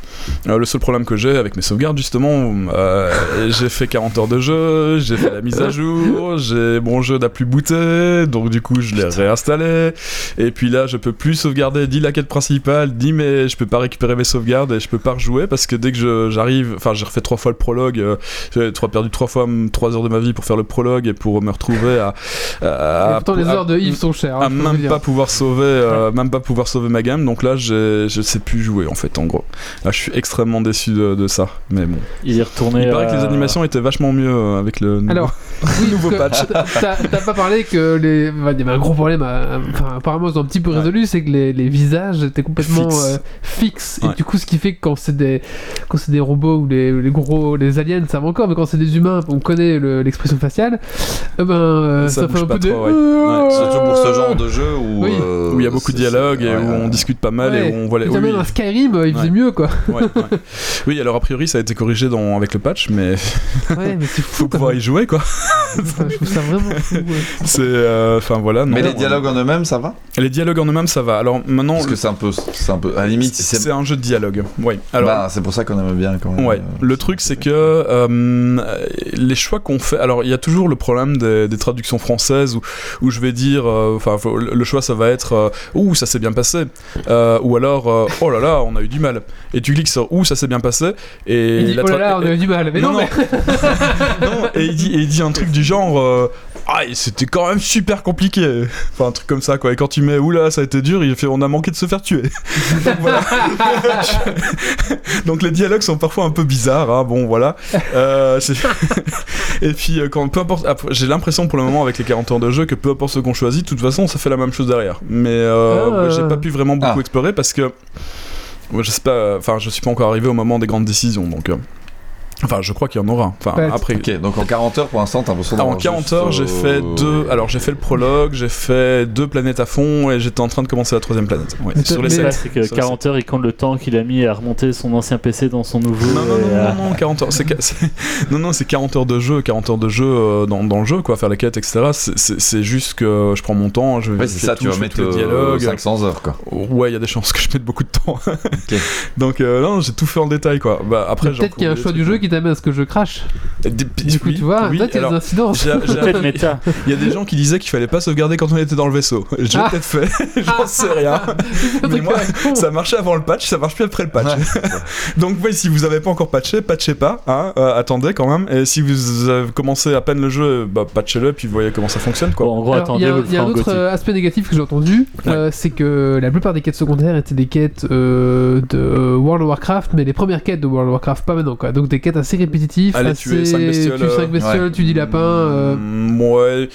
Euh, le seul problème que j'ai avec mes sauvegardes, justement, euh, j'ai fait 40 heures de jeu, j'ai fait la mise à jour, j'ai mon jeu n'a plus booté, donc du coup je l'ai réinstallé. Et puis là, je peux plus sauvegarder ni la quête principale, ni mes, je peux pas récupérer mes sauvegardes et je peux pas rejouer parce que dès que j'arrive, enfin j'ai refait trois fois le prologue, euh, j'ai trois- perdu trois fois trois heures de ma vie pour faire le prologue et pour me retrouver à, à- Et pourtant, les à- heures de Yves sont chères. hein, à même pas pouvoir sauver même pas pouvoir sauver ma gamme donc là je sais plus jouer en fait en gros là je suis extrêmement déçu de, de ça mais bon Il est retourné. il paraît que les animations étaient vachement mieux euh, avec le nouveau- Alors, oui, nouveau patch. t'as- pas parlé que les. enfin, Il y avait un gros problème, à- enfin, apparemment, ils ont un petit peu Ouais. résolu, c'est que les, les visages étaient complètement Fixes. euh, fixes. Ouais. Et du coup, ce qui fait que quand c'est des, quand c'est des robots ou les, les gros. les aliens, ça va encore, mais quand c'est des humains, on connaît le- l'expression faciale, eh ben, euh, Ça fait un peu trop, de. ouais. Ouais, Surtout pour ce genre de jeu où. Oui. euh, il y a beaucoup de dialogues et ouais, où ouais. on discute pas mal Ouais. et où on voit les même un Skyrim, il faisait mieux, quoi. Ouais, Ouais, ouais. Oui, alors a priori ça a été corrigé dans, avec le patch, mais Ouais, mais c'est fou. faut pouvoir même. y jouer quoi. Enfin, je trouve ça vraiment fou. ouais. C'est, euh, enfin voilà. non. Mais les dialogues en eux-mêmes, ça va les dialogues en eux-mêmes ça va. Alors maintenant, Parce que c'est un peu, c'est un peu, à la limite, c'est c'est, un jeu de dialogue. Oui. Alors. bah, c'est pour ça qu'on aime bien quand même. Ouais, euh, le truc c'est que euh, les choix qu'on fait, alors il y a toujours le problème des, des traductions françaises où, où je vais dire, enfin le choix ça va être euh, ouh ça s'est bien passé, Euh, ou alors euh, oh là là on a eu du mal, et tu cliques sur ouh ça s'est bien passé et Il dit, la oh là tra- là, on a eu du mal. Mais non, non, mais. non, et il dit, et il dit un truc du genre euh, ah c'était quand même super compliqué, enfin un truc comme ça quoi, et quand tu mets ouh là ça a été dur, il fait on a manqué de se faire tuer. Donc voilà. Donc les dialogues sont parfois un peu bizarres, hein, bon voilà. Euh, et puis euh, quand peu importe, j'ai l'impression pour le moment avec les 40 heures de jeu que peu importe ce qu'on choisit, de toute façon ça fait la même chose derrière. Mais euh, Ah. j'ai pas pu vraiment beaucoup Ah. explorer parce que moi, je sais pas, enfin je suis pas encore arrivé au moment des grandes décisions donc. Enfin, je crois qu'il y en aura. Enfin, Ouais. après. Ok, donc en 40 heures pour l'instant, t'as l'impression Ah, en d'avoir 40 juste, heures, j'ai euh, fait deux. Alors, j'ai fait le prologue, j'ai fait deux planètes à fond et j'étais en train de commencer la troisième planète. Ouais, Mais sur les c'est que Sur les 40 heures, il compte le temps qu'il a mis à remonter son ancien PC dans son nouveau. Non, non, non, à- non, non, 40 heures. C'est, non, non, c'est 40 heures de jeu, 40 heures de jeu euh, dans, dans le jeu, quoi, faire les quêtes, etc. C'est, juste que je prends mon temps, je Ouais, vérifie c'est ça, tout, tu vas mettre euh, dialogues. 500 heures quoi. Ouais, il y a des chances que je mette beaucoup de temps. Donc, euh, non, j'ai tout fait en détail, quoi. Bah, après, j'ai Peut-être qu'il y a un choix du jeu qui t'amène à ce que je crache. Des- Du coup, oui, tu vois, oui, peut-être qu'il y a alors, des incidences. j'ai- j'ai-. Il y a des gens qui disaient qu'il fallait pas sauvegarder quand on était dans le vaisseau. J'ai Ah. peut-être fait, j'en sais rien. Mais moi, ça marchait avant le patch, ça marche plus après le patch. Donc ouais, si vous avez pas encore patché, patchez pas, hein, euh, attendez quand même. Et si vous avez commencé à peine le jeu, bah patchez-le et puis vous voyez comment ça fonctionne quoi. Bon, en gros, Alors, il y attendez, il y a un autre euh, aspect négatif que j'ai entendu, euh, c'est que la plupart des quêtes secondaires étaient des quêtes euh, de World of Warcraft, mais les premières quêtes de World of Warcraft, pas maintenant quoi. Donc des quêtes assez répétitives, Allez, assez... tuer cinq bestioles, tu cinq euh, bestioles, ouais. tu dis lapin. euh, Mm, ouais.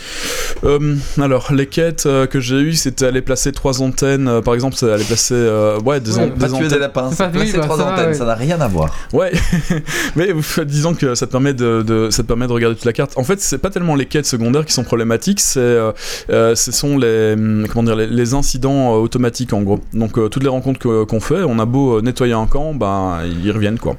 Euh, alors les quêtes que j'ai eues, c'était aller placer trois antennes. par exemple, c'est aller placer euh, ouais des, Ouais, des tuer des antennes. lapins, pas- placer bah, trois ça va, antennes, ouais. ça n'a rien à voir. Ouais, mais disons que ça te permet de, de- ça te permet de regarder toute la carte. En fait, c'est pas tellement les quêtes secondaires qui sont problématiques, c'est ce sont les hum, comment dire les, les incidents euh, automatiques en gros. Donc euh, toutes les rencontres que- qu'on fait, on a beau nettoyer un camp, ben ils reviennent quoi.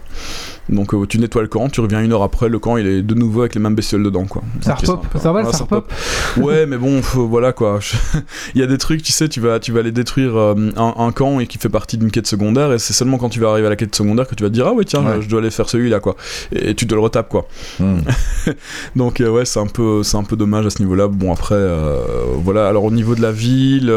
Donc euh, tu nettoies le camp, tu reviens une heure après, le camp il est de nouveau avec les mêmes bestioles dedans quoi. ça repop, ça va, Ouais, ça ça repop. Ouais, mais bon, faut- voilà quoi. Il y a des trucs, tu sais, tu vas, tu vas aller détruire euh, un, un camp et qui fait partie d'une quête secondaire, et c'est seulement quand tu vas arriver à la quête secondaire que tu vas te dire ah ouais tiens, Ouais. je, je dois aller faire celui-là quoi. Et, tu te le retapes quoi. Hmm. Donc euh, ouais, c'est un peu, c'est un peu dommage à ce niveau-là. Bon après, voilà. Alors au niveau de la ville,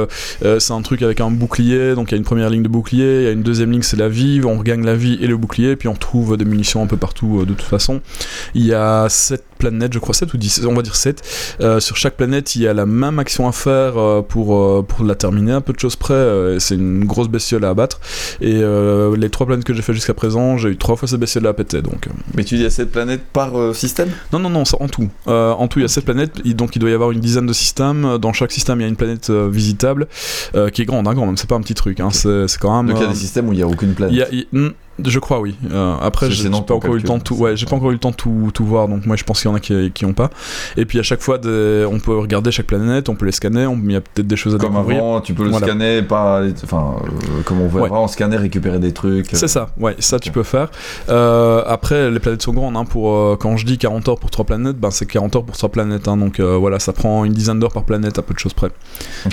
c'est un truc avec un bouclier. Donc il y a une première ligne de bouclier, il y a une deuxième ligne c'est la vie. On regagne la vie et le bouclier, puis on trouve des munitions un peu partout euh, de toute façon. Il y a 7 planètes, je crois 7 ou 10, on va dire 7. Euh, sur chaque planète, il y a la même action à faire euh, pour, pour la terminer, un peu de choses près. c'est une grosse bestiole à abattre. Et les trois planètes que j'ai fait jusqu'à présent, j'ai eu trois fois ces bestioles à péter. Donc, Mais tu dis à cette planète par système? Non, non, non, en tout. En tout, il y a 7 planètes, donc il doit y avoir une dizaine de systèmes. Dans chaque système, il y a une planète visitable, qui est grande, hein, quand même, c'est pas un petit truc, hein, c'est c'est quand même... Donc il y a des systèmes où il n'y a aucune planète. y a- je crois, oui. Euh, après, j'ai pas encore eu le temps tout. Ouais, j'ai pas encore eu le temps tout, tout voir. Donc moi, je pense qu'il y en a qui, qui ont pas. Et puis à chaque fois, des- on peut regarder chaque planète, on peut les scanner. on- Il y a peut-être des choses à Comme découvrir. avant, tu peux le Voilà. scanner, pas. Enfin, euh, comme on veut Ouais. vraiment scanner, récupérer des trucs. C'est ça, ouais, ça tu peux faire. Euh, après, les planètes sont grandes. Hein, pour, euh, quand je dis 40 heures pour 3 planètes, ben, c'est 40 heures pour 3 planètes. Hein, donc euh, voilà, ça prend une dizaine d'heures par planète, à peu de choses près.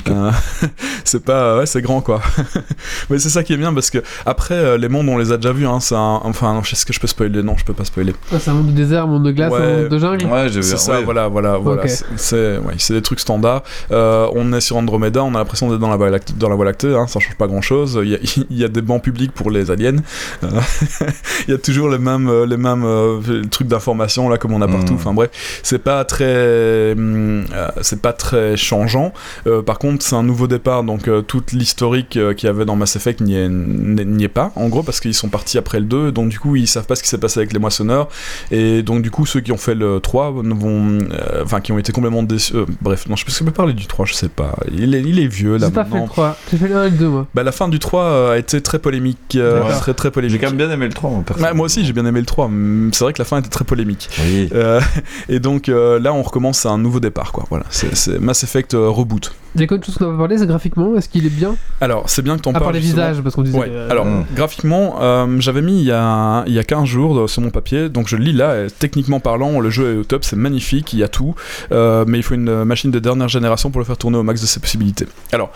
Euh, c'est pas, ouais, c'est grand quoi. Mais c'est ça qui est bien parce que après, euh, les mondes on les a déjà Hein, c'est un- enfin, non, est-ce que je peux spoiler? Non, je peux pas spoiler. Ah, c'est un monde du désert, un monde de glace, Ouais. un monde de jungle. Ouais, j'ai vu. C'est ça, ouais. voilà, voilà, voilà. C'est- C'est ouais, c'est des trucs standards. Euh, on est sur Andromeda, on a l'impression d'être dans la Voie lactée, dans la Voie lactée hein, ça change pas grand chose. Il y a, il y a des bancs publics pour les aliens. Euh, il y a toujours les mêmes, euh, les mêmes euh, trucs d'information là, comme on a partout. Mm. Enfin bref, c'est pas très, euh, c'est pas très changeant. Euh, par contre, c'est un nouveau départ, donc euh, toute l'historique euh, qu'il y avait dans Mass Effect n'y est, n'y est pas, en gros, parce qu'ils sont partis après le 2, donc du coup, ils savent pas ce qui s'est passé avec les moissonneurs. Et donc du coup, ceux qui ont fait le 3 vont, euh, enfin, qui ont été complètement déçus. euh, bref, non, je sais pas parler du 3, je sais pas. Il est, il est vieux là J'ai pas fait le 3, j'ai fait le 1 et le 2 moi. Bah, la fin du 3 euh, a été très polémique, euh, très très J'ai polémique. quand même bien aimé le 3, mon. Ouais, moi aussi, j'ai bien aimé le 3. mais C'est vrai que la fin était très polémique. Oui. Euh, et donc euh, là, on recommence à un nouveau départ, quoi. Voilà, c'est c'est Mass Effect euh, reboot. Il y a quoi de chose qu'on pas parlé, c'est graphiquement, est-ce qu'il est bien Alors, c'est bien que t'en À parles. part les justement. visages, parce qu'on disait. Ouais, euh, alors Mm. graphiquement, euh, j'avais mis il y, a, il y a 15 jours euh, sur mon papier, donc je le lis là, et techniquement parlant, le jeu est au top, c'est magnifique, il y a tout, euh, mais il faut une machine de dernière génération pour le faire tourner au max de ses possibilités. Alors,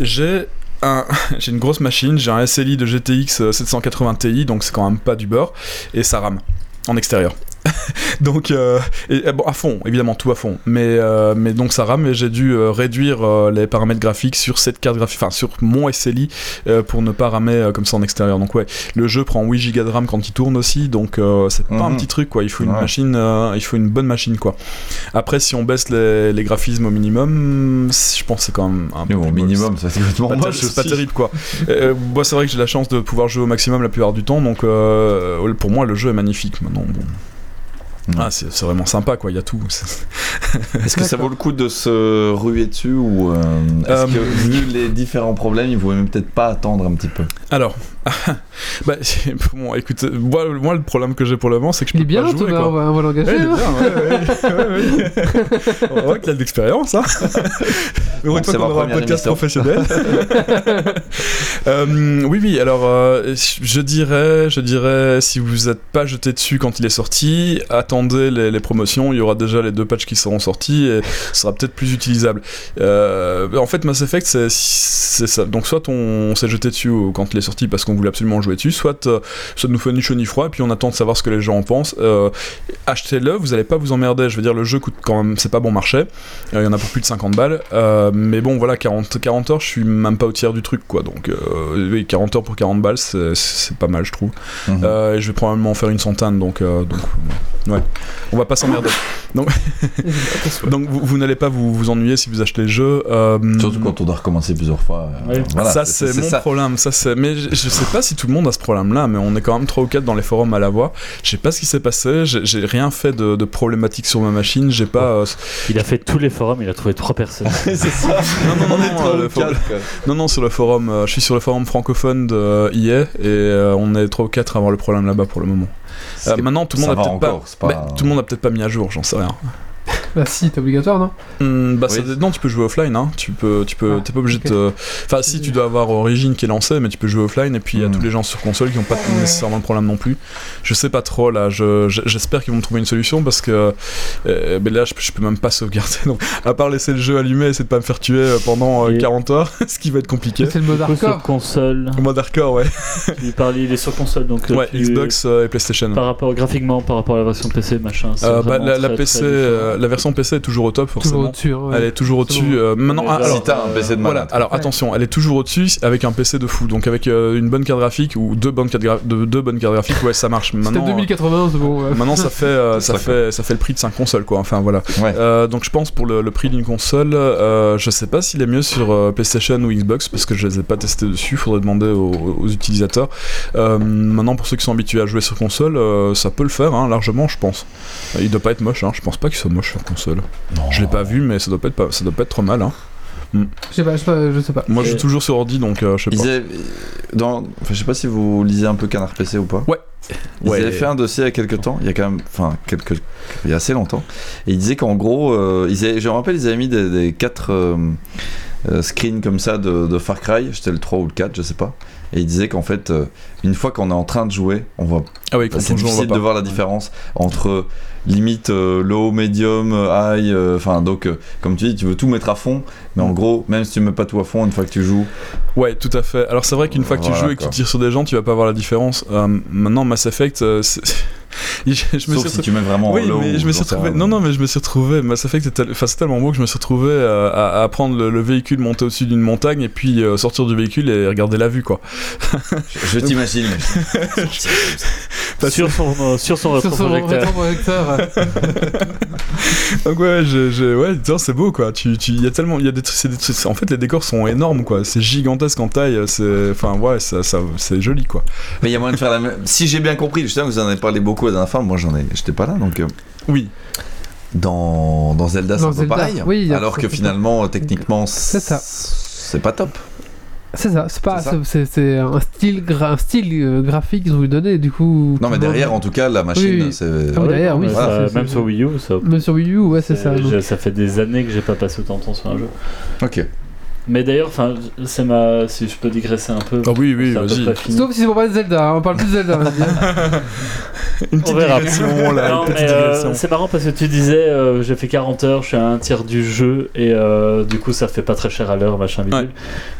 j'ai un- j'ai une grosse machine, j'ai un SLI de GTX 780 Ti, donc c'est quand même pas du beurre, et ça rame en extérieur. donc, euh, et, bon, à fond, évidemment, tout à fond. Mais, euh, mais donc ça rame et j'ai dû euh, réduire euh, les paramètres graphiques sur cette carte graphique, enfin sur mon SLI pour ne pas ramer comme ça en extérieur. Donc ouais, le jeu prend 8 Go de RAM quand il tourne aussi, donc c'est pas un Mhm. petit truc quoi. Il faut une Ouais. machine, il faut une bonne machine quoi. Après, si on baisse les, les graphismes au minimum, je pense que c'est quand même un peu plus minimum, ça c'est complètement moche c'est pas terrible quoi. Moi c'est vrai que j'ai la chance de pouvoir jouer au maximum la plupart du temps, donc pour moi le jeu est magnifique maintenant. Bon. Ah, c'est c'est vraiment sympa quoi, il y a tout. Est-ce que ça vaut le coup de se ruer dessus ou euh, est-ce Euh, que vu les différents problèmes, il vaut même peut-être pas attendre un petit peu? Alors, bah, bon, écoute, moi, moi, le problème que j'ai pour le moment, c'est que je Il peux est bien, pas jouer. Quoi. on va, on va l'engager. Ouais, il hein. ouais, ouais, ouais, ouais. On voit qu'il a de l'expérience, hein. Mais c'est qu'on aura un podcast émission. professionnel. Euh, oui, oui, alors, euh, je dirais, je dirais, si vous n'êtes pas jeté dessus quand il est sorti, attendez les, les promotions, il y aura déjà les deux patchs qui seront sortis et ce sera peut-être plus utilisable. Euh, en fait, Mass Effect, c'est c'est ça. Donc, soit on, on s'est jeté dessus quand il est sorti parce qu'on voulait absolument jouer dessus, soit euh, ça nous fait ni chaud ni froid, et puis on attend de savoir ce que les gens en pensent. Euh, Achetez-le, vous allez pas vous emmerder. Je veux dire, le jeu coûte quand même, c'est pas bon marché. Euh, Il y en a pour plus de 50 balles. Euh, mais bon, voilà, 40, 40 heures, je suis même pas au tiers du truc, quoi. Donc, euh, oui, 40 heures pour 40 balles, c'est- pas mal, je trouve. Mhm. Euh, et je vais probablement en faire une centaine, donc, euh, donc ouais. On va pas s'emmerder. Donc, donc vous, vous n'allez pas vous, vous ennuyer si vous achetez le jeu. Euh, Surtout quand on doit recommencer plusieurs fois. euh, Ouais. voilà, ça c'est mon ça. problème, ça c'est. Mais je, je sais pas si tout le monde a ce problème-là, mais on est quand même 3 ou 4 dans les forums à l'avoir. Je sais pas ce qui s'est passé, j'ai rien fait de, de problématique sur ma machine, j'ai pas. euh, Il a fait tous les forums, il a trouvé trois personnes. c'est ça. Non, non, non, non, trois euh, le non, non, sur le forum, euh, je suis sur le forum francophone de euh, EA et euh, on est 3 ou 4 à avoir le problème là-bas pour le moment. Euh, maintenant, tout le monde a peut-être pas. bah, tout le monde a peut-être pas mis à jour, j'en sais rien. Bah si, t'es obligatoire, non Hmm, bah, ça- Oui. non, tu peux jouer offline, hein. Tu peux, tu peux, Ah, t'es pas obligé de. Enfin, si tu dois avoir Origin qui est lancé, mais tu peux jouer offline. Et puis il y a Hmm. tous les gens sur console qui ont pas nécessairement le problème non plus. Je sais pas trop là. Je, je- j'espère qu'ils vont trouver une solution parce que euh, mais là, je, je peux même pas sauvegarder. Donc, à part laisser le jeu allumé, et essayer de pas me faire tuer euh, pendant euh, Et- 40 heures, ce qui va être compliqué. C'est le mode sur hardcore. console, En mode hardcore, ouais. tu parlais, il est sur console, donc euh, Ouais, tu- Xbox euh, et PlayStation. Par rapport graphiquement, par rapport à la version PC, machin. Euh, bah, la, la PC, euh, la version PC est toujours au top, Toujours forcément. au-dessus. ouais. Elle est toujours au-dessus. Euh, maintenant, ah, alors, si t'as un PC de Voilà, malade. alors Ouais. attention, elle est toujours au-dessus avec un PC de fou. Donc avec euh, une bonne carte graphique ou deux bonnes cartes, gra- de- deux bonnes cartes graphiques, ouais, ça marche. Maintenant, 2080, c'est bon. ouais. euh, maintenant ça fait, euh, ça Ça fait, ça fait le prix de 5 consoles, quoi. Enfin voilà. Ouais. Euh, donc je pense pour le, le prix d'une console, euh, je sais pas s'il est mieux sur euh, PlayStation ou Xbox parce que je les ai pas testés dessus. Faudrait demander aux, aux utilisateurs. Euh, maintenant pour ceux qui sont habitués à jouer sur console, euh, ça peut le faire hein, largement, je pense. Euh, Il doit pas être moche. Hein. Je pense pas qu'il soit moche sur console. Je l'ai pas vu, mais ça doit pas être, pas, ça doit pas être trop mal. Hein. Je sais pas, je sais pas. Je sais pas. Moi je joue toujours sur ordi, donc euh, je sais Ils pas. avaient- dans, enfin, je sais pas si vous lisez un peu Canard PC ou pas. Ouais. Ils Ouais. avaient fait un dossier il y a quelques temps, il y a quand même, enfin quelques, il y a assez longtemps, et ils disaient qu'en gros, euh, ils avaient- je me rappelle, ils avaient mis des, des quatre euh, euh, screens comme ça de, de Far Cry, c'était le 3 ou le 4, je sais pas, et ils disaient qu'en fait, euh, une fois qu'on est en train de jouer, on voit, Ah oui, quand c'est on joue, on voit difficile pas. de voir la différence entre limite euh, low, medium, euh, high, euh, enfin donc comme tu dis, tu veux tout mettre à fond, mais en gros, même si tu mets pas tout à fond, une fois que tu joues, Ouais, tout à fait. Alors c'est vrai qu'une fois que tu joues et que tu tires sur des gens, tu vas pas voir la différence. Maintenant, Mass Effect, je, je me sauf suis si tu mets vraiment en oui, low. mais je me suis retrouvé. Non, non, mais je me suis retrouvé. Mass Effect, tel- enfin, c'est tellement beau que je me suis retrouvé euh, à, à prendre le, le véhicule, monter au-dessus d'une montagne et puis euh, sortir du véhicule et regarder la vue, quoi. Je t'imagine. sur son, euh, sur son Sur son rétroprojecteur. Donc ouais, je, je- ouais, tiens, c'est beau, quoi. Tu, tu, y a tellement, il y a des, des en fait, les décors sont énormes, quoi. C'est gigantesque en taille. C'est, enfin, ouais, ça, ça, c'est joli, quoi. Mais il y a moyen de faire la même. Si j'ai bien compris, je sais que vous en avez parlé beaucoup la dernière fois, moi j'en ai, j'étais pas là, donc euh, Oui. dans, dans Zelda c'est un peu pareil. oui, Alors que finalement, techniquement, C'est ça. c'est pas top. C'est ça, c'est pas, C'est un style, gra- un style euh, graphique qu'ils ont lui donné, du coup. Non, mais derrière, en tout cas, la machine, Oui. c'est. Ah oui, derrière, oui, mais ça, même sur Wii U, ça. Même sur Wii U, ouais, c'est ça. Donc. ça fait des années que j'ai pas passé autant de temps sur un jeu. Ok. Mais d'ailleurs, enfin, c'est ma. Si je peux digresser un peu. Ah oui, oui, peu vas-y. Sauf si c'est pour parler de Zelda, hein, on parle plus de Zelda. vas-y. Une petite On verra. Non, mais, euh, c'est marrant parce que tu disais euh, j'ai fait 40 heures, je suis à un tiers du jeu et euh, du coup ça fait pas très cher à l'heure, machin bidule.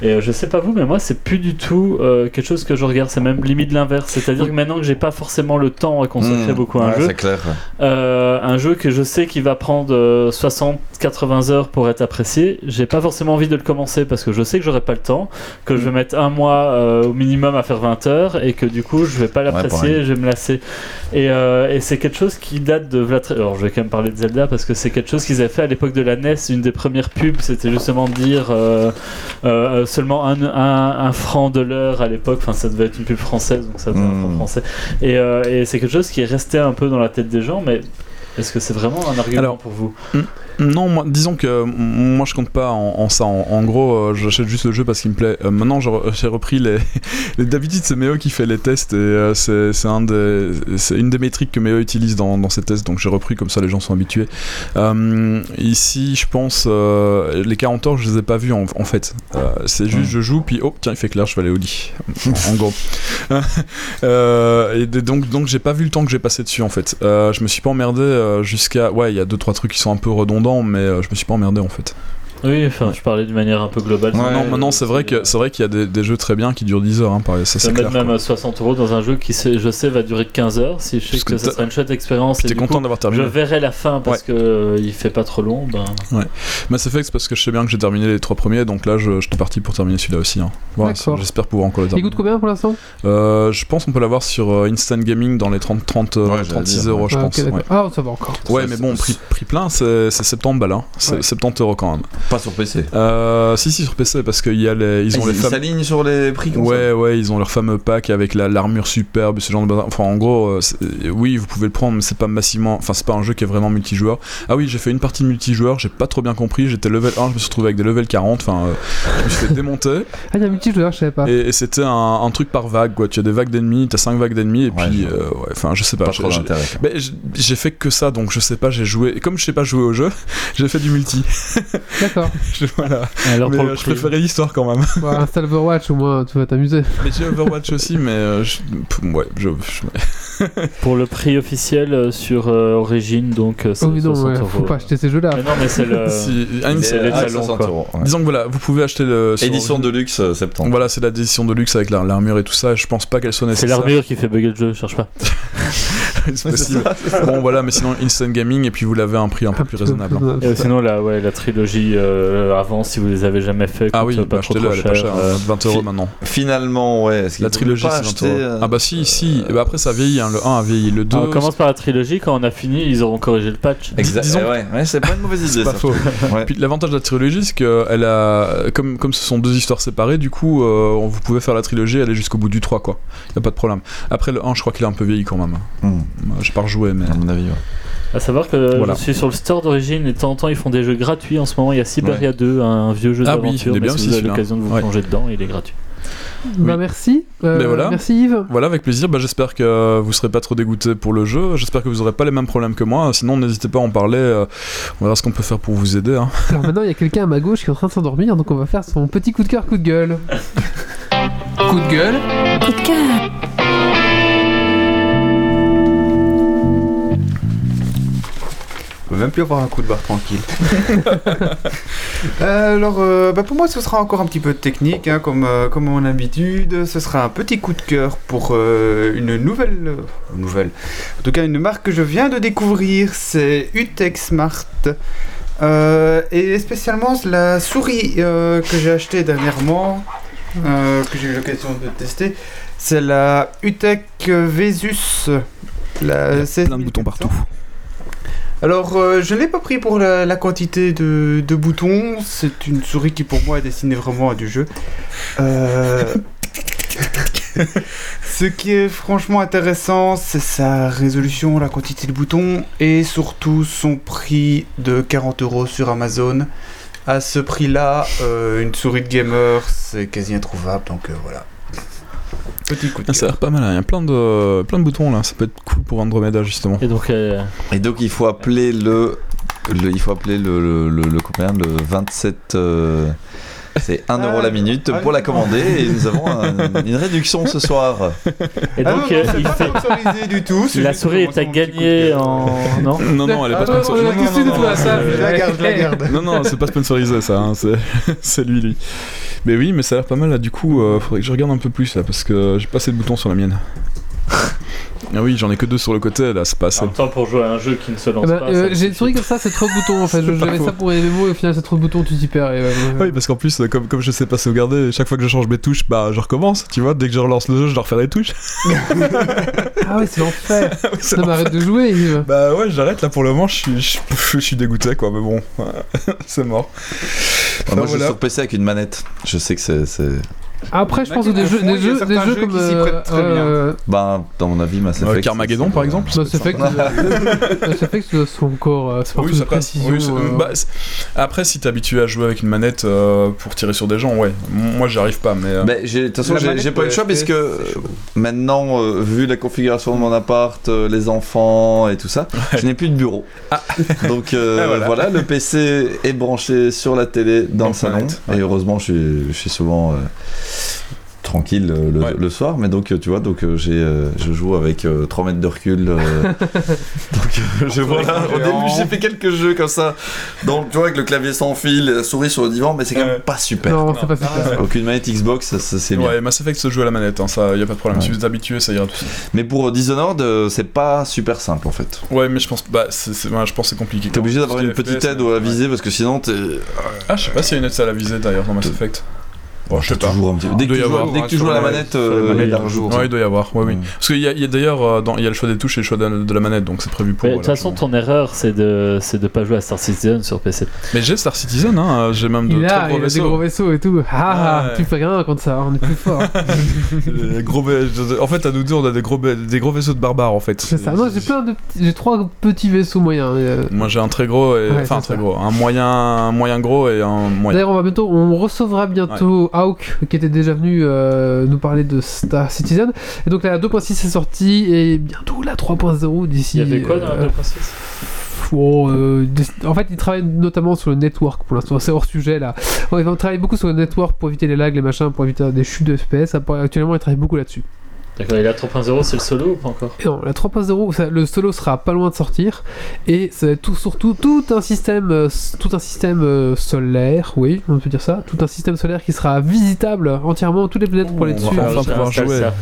Et euh, je sais pas vous, mais moi c'est plus du tout euh, quelque chose que je regarde, c'est même limite l'inverse. C'est-à-dire que maintenant que j'ai pas forcément le temps à consacrer Mmh. beaucoup à un Ouais, jeu, C'est clair. euh, un jeu que je sais qu'il va prendre euh, 60-80 heures pour être apprécié, j'ai pas forcément envie de le commencer parce que je sais que j'aurai pas le temps, que je vais mettre un mois euh, au minimum à faire 20 heures et que du coup je vais pas l'apprécier, je vais me lasser. Et, euh, et c'est quelque chose qui date de Vlad. Alors je vais quand même parler de Zelda parce que c'est quelque chose qu'ils avaient fait à l'époque de la NES. Une des premières pubs, c'était justement de dire euh, euh, seulement un, un, un franc de l'heure à l'époque. Enfin, ça devait être une pub française, donc ça devait être un franc Mm. français. Et, euh, et c'est quelque chose qui est resté un peu dans la tête des gens, mais. Est-ce que c'est vraiment un argument Alors, pour vous? Non, disons que moi je compte pas en, ça. En, gros, euh, j'achète juste le jeu parce qu'il me plaît. Euh, maintenant, j'ai re- j'ai repris les. les D'habitude, c'est Méo qui fait les tests et euh, c'est une des métriques que Méo utilise dans, ses tests. Donc j'ai repris comme ça, les gens sont habitués. Ici, je pense les 40 heures, je les ai pas vus en, fait. C'est juste je joue puis oh tiens il fait clair, je vais aller au lit. en, gros. Et donc donc j'ai pas vu le temps que j'ai passé dessus en fait. Je me suis pas emmerdé jusqu'à ouais il y a deux trois trucs qui sont un peu redondants mais euh, je me suis pas emmerdé en fait. Oui, enfin, je parlais d'une manière un peu globale. Ouais, non maintenant c'est vrai que c'est vrai qu'il y a des, des jeux très bien qui durent 10 heures hein, pareil, ça c'est mettre clair. même quoi. à 60 euros dans un jeu qui, je sais, va durer 15 heures. Si je sais Parce que, que ça sera une chouette expérience. Puis et t'es du content coup, d'avoir Je terminé. verrai la fin parce que euh, il fait pas trop long. Ben... Mass Effect c'est parce que je sais bien que j'ai terminé les trois premiers donc là je, j'étais parti pour terminer celui-là aussi. Hein. Voilà, j'espère pouvoir encore le Il terminer. coûte combien pour l'instant? Euh, je pense qu'on peut l'avoir sur euh, Instant Gaming dans les 30, 30 euh, Ouais, j'allais 36 dire, euros je Ah, pense. ouais. Ah, ça va encore. Ouais, mais bon, prix, plein, c'est c'est 70 balles, hein. C'est Ouais. 70 euros quand même. Pas sur PC. Euh, si, si, sur PC, parce qu'il y a les, ils ont Ah, les ils fameux. s'alignent sur les prix comme Ouais, ouais, ils ont leur fameux pack avec la- l'armure superbe, ce genre de bazar. Enfin, en gros, euh, c'est- oui, vous pouvez le prendre, mais c'est pas massivement. Enfin, c'est pas un jeu qui est vraiment multijoueur. Ah oui, j'ai fait une partie de multijoueur, j'ai pas trop bien compris. J'étais level 1, je me suis retrouvé avec des level 40. Enfin, euh, je me suis fait démonter. Ah, il y a un multijoueur, je savais pas. Et, et c'était un, un truc par vague, quoi. Tu as des vagues d'ennemis, t'as 5 vagues d'ennemis, et Ouais, puis, euh, ouais, enfin, je sais pas. Pas j'ai fait que ça, donc je sais pas, j'ai joué. Et comme je sais pas jouer au jeu, j'ai fait du multi. D'accord. Je- voilà. Alors Mais pour euh, je préférais l'histoire quand même. Bon, installe Overwatch, au moins, tu vas t'amuser. Mais j'ai Overwatch aussi, mais euh, je- pff, ouais, je, je- pour le prix officiel euh, sur euh, Origin, donc c'est Oh, oui, non, 60 ouais, euros. faut pas acheter ces jeux-là. Mais non, mais c'est le. si- ah, c'est les talons, 60 quoi. euros, ouais. Disons que voilà, vous pouvez acheter le. Édition de luxe euh, 70. Voilà, c'est l'édition de luxe avec la- l'armure et tout ça. Je pense pas qu'elle soit C'est nécessaire. l'armure qui fait bugger le jeu, je cherche pas. c'est possible. bon, voilà, mais sinon, Instant Gaming, et puis vous l'avez à un prix un peu plus raisonnable. hein. Et euh, sinon, la, ouais, la trilogie euh, avant, si vous les avez jamais fait, Ah oui, pas bah, achetez-le, elle est pas cher. chère, euh, 20 euros fi- maintenant. Finalement, ouais. La trilogie, c'est 20 acheter, euros. euh, Ah bah si, si. Et bah après, ça vieillit. hein. Le 1 a vieilli. Le 2. on commence par la trilogie, quand on a fini, ils auront corrigé le patch. Exact. Disons- eh ouais, ouais, c'est pas une mauvaise idée. C'est pas faux. Ouais. Puis l'avantage de la trilogie, c'est que elle a, comme, comme ce sont deux histoires séparées, du coup, euh, vous pouvez faire la trilogie et aller jusqu'au bout du 3, quoi. Y a pas de problème. Après, le 1, je crois qu'il est un peu vieilli quand même. Hmm, J'ai pas rejoué, mais. À mon avis, ouais. À savoir que Voilà. je suis sur le store d'origine et de temps en temps ils font des jeux gratuits. En ce moment, il y a Siberia 2, un vieux jeu Ah oui, d'aventure. il est mais bien si aussi, vous avez l'occasion de vous Ouais. plonger dedans, il est gratuit. Bah, merci. Euh, Ben voilà. Merci Yves. Voilà, avec plaisir. Bah, J'espère que vous serez pas trop dégoûté pour le jeu. J'espère que vous aurez pas les mêmes problèmes que moi. Sinon, n'hésitez pas à en parler. euh, On verra ce qu'on peut faire pour vous aider. hein. Alors maintenant, il y a quelqu'un à ma gauche qui est en train de s'endormir, donc on va faire son petit coup de cœur, coup de gueule. coup de gueule. Coup de cœur. Peut même plus avoir un coup de barre tranquille. Alors, euh, bah, pour moi, ce sera encore un petit peu technique, hein, comme, euh, comme mon habitude. Ce sera un petit coup de cœur pour euh, une nouvelle, euh, nouvelle. En tout cas, une marque que je viens de découvrir, c'est Utech Smart. Euh, et spécialement la souris euh, que j'ai achetée dernièrement, euh, que j'ai eu l'occasion de tester, c'est la Utech Vesus. La Il y a 16 plein de boutons partout. Alors, euh, je ne l'ai pas pris pour la, quantité de, boutons. C'est une souris qui, pour moi, est destinée vraiment à du jeu. Euh, Ce qui est franchement intéressant, c'est sa résolution, la quantité de boutons et surtout son prix de 40 euros sur Amazon. À ce prix-là, euh, une souris de gamer, c'est quasi introuvable. Donc voilà. Petit coup de Ah, ça a l'air pas mal. hein. Il y a plein de, plein de boutons là. Ça peut être cool pour Andromeda justement. Et donc, euh, Et donc, il faut appeler le. le- il faut appeler le, le, le, le combien Le 27. euh, C'est 1 euro la minute pour la commander et nous avons un- une réduction ce soir. Et Ah donc, non, euh, il pas fait. sponsorisé du tout. c'est La juste souris est à gagner en. Non Non, non, elle est pas Ah, non, sponsorisée. Non, tous non, non, non, ça. Je la garde, je la garde. Non, non, c'est pas sponsorisé ça, hein, c'est- c'est lui, lui. Mais oui, mais ça a l'air pas mal là, du coup, euh, faudrait que je regarde un peu plus là, parce que j'ai pas assez de boutons sur la mienne. Ah oui, j'en ai que deux sur le côté là, c'est pas assez. En même temps, pour jouer à un jeu qui ne se lance Eh ben, pas. euh, ça J'ai une souris comme ça, c'est trop de boutons en fait. Je- J'avais ça pour les MMO et au final c'est trop de boutons, tu t'y perds. et, euh, Oui, parce qu'en plus, comme, comme je sais pas sauvegarder, chaque fois que je change mes touches, bah je recommence, tu vois, dès que je relance le jeu, je dois refaire les touches. Ah ouais, c'est l'enfer. Oui, c'est Non, mais arrête de jouer. Yves. Bah ouais, j'arrête là pour le moment, je suis, je, je suis dégoûté quoi, mais bon, c'est mort. Moi, je joue sur PC avec une manette. Je sais que c'est. Après, je pense que des jeux, des jeux, des jeux comme prêtent très euh, Ben, dans mon avis, Mass Euh, Effect. Carmageddon, c'est- par exemple Mass Effect, euh, Mass Effect, ça sont encore, euh, Oui, ça passe. euh. bah, après, si t'es habitué à jouer avec une manette euh, pour tirer sur des gens, ouais. Moi, j'y arrive pas, mais. euh, de toute façon, j'ai pas eu le choix parce que maintenant, euh, vu la configuration de mon appart, euh, les enfants et tout ça, je n'ai plus de bureau. Donc euh, Ah, voilà. voilà. le PC est branché sur la télé dans Donc, le salon. Et heureusement, je suis, je suis souvent euh, tranquille le, Ouais. le soir. Mais donc, euh, tu vois, donc euh, j'ai, euh, je joue avec euh, 3 mètres de recul. euh, donc je voilà. Au début, j'ai fait quelques jeux comme ça. Donc, tu vois, avec le clavier sans fil, la souris sur le divan, mais c'est quand même pas super. Non, c'est pas super. Aucune manette Xbox, ça, ça, c'est bien. Ouais, Mass Effect se joue à la manette, hein, ça y a pas de problème. Ouais. Si vous êtes habitué, ça ira tout seul. Mais pour Dishonored, euh, c'est pas super simple en fait. Ouais, mais je pense, bah, c'est, ouais, je pense que c'est compliqué. T'es obligé d'avoir une petite FPS, aide à visée parce que sinon t'es. Ah, je sais pas s'il y a une aide à la visée d'ailleurs dans Mass Effect. Bon, je sais pas. un petit Dès que tu y joues, avoir, dès que tu joues à la manette, euh, manette, il la il rajoute. Ouais, il doit y avoir, ouais, oui. Parce qu'il y a, il y a d'ailleurs, euh, il y a le choix des touches et le choix de, de la manette, donc c'est prévu pour. Mais de toute façon, ton erreur, c'est de, c'est de pas jouer à Star Citizen sur PC. Mais j'ai Star Citizen, hein, j'ai même de Il très a, gros il a des vaisseaux. gros vaisseaux et tout. Ah, ah, Ouais. tu fais rien contre ça, on est plus fort. Gros En fait, à nous deux, on a des gros, va- des gros vaisseaux de barbares en fait. C'est ça. Non, j'ai plein de petits- j'ai trois petits vaisseaux moyens. euh. Moi j'ai un très gros enfin un très gros, un moyen, un moyen gros et un moyen. D'ailleurs, on va bientôt, on recevra bientôt Hawk qui était déjà venu euh, nous parler de Star Citizen. Et donc la 2.6 est sortie et bientôt la 3.0 d'ici. Il y avait quoi dans euh, la 2.6 Oh, euh, des- en fait, ils travaillent notamment sur le network pour l'instant. C'est hors sujet là. Ils vont travailler beaucoup sur le network pour éviter les lags, les machins, pour éviter des chutes de FPS. Actuellement, ils travaillent beaucoup là-dessus. D'accord, et la 3.0, c'est le solo ou pas encore? Et non, la 3.0, ça- le solo sera pas loin de sortir et ça va être tout, surtout tout un système, euh, tout un système euh, solaire, oui, on peut dire ça, tout un système solaire qui sera visitable entièrement, toutes les planètes pour aller dessus. enfin Je pouvoir jouer. ça.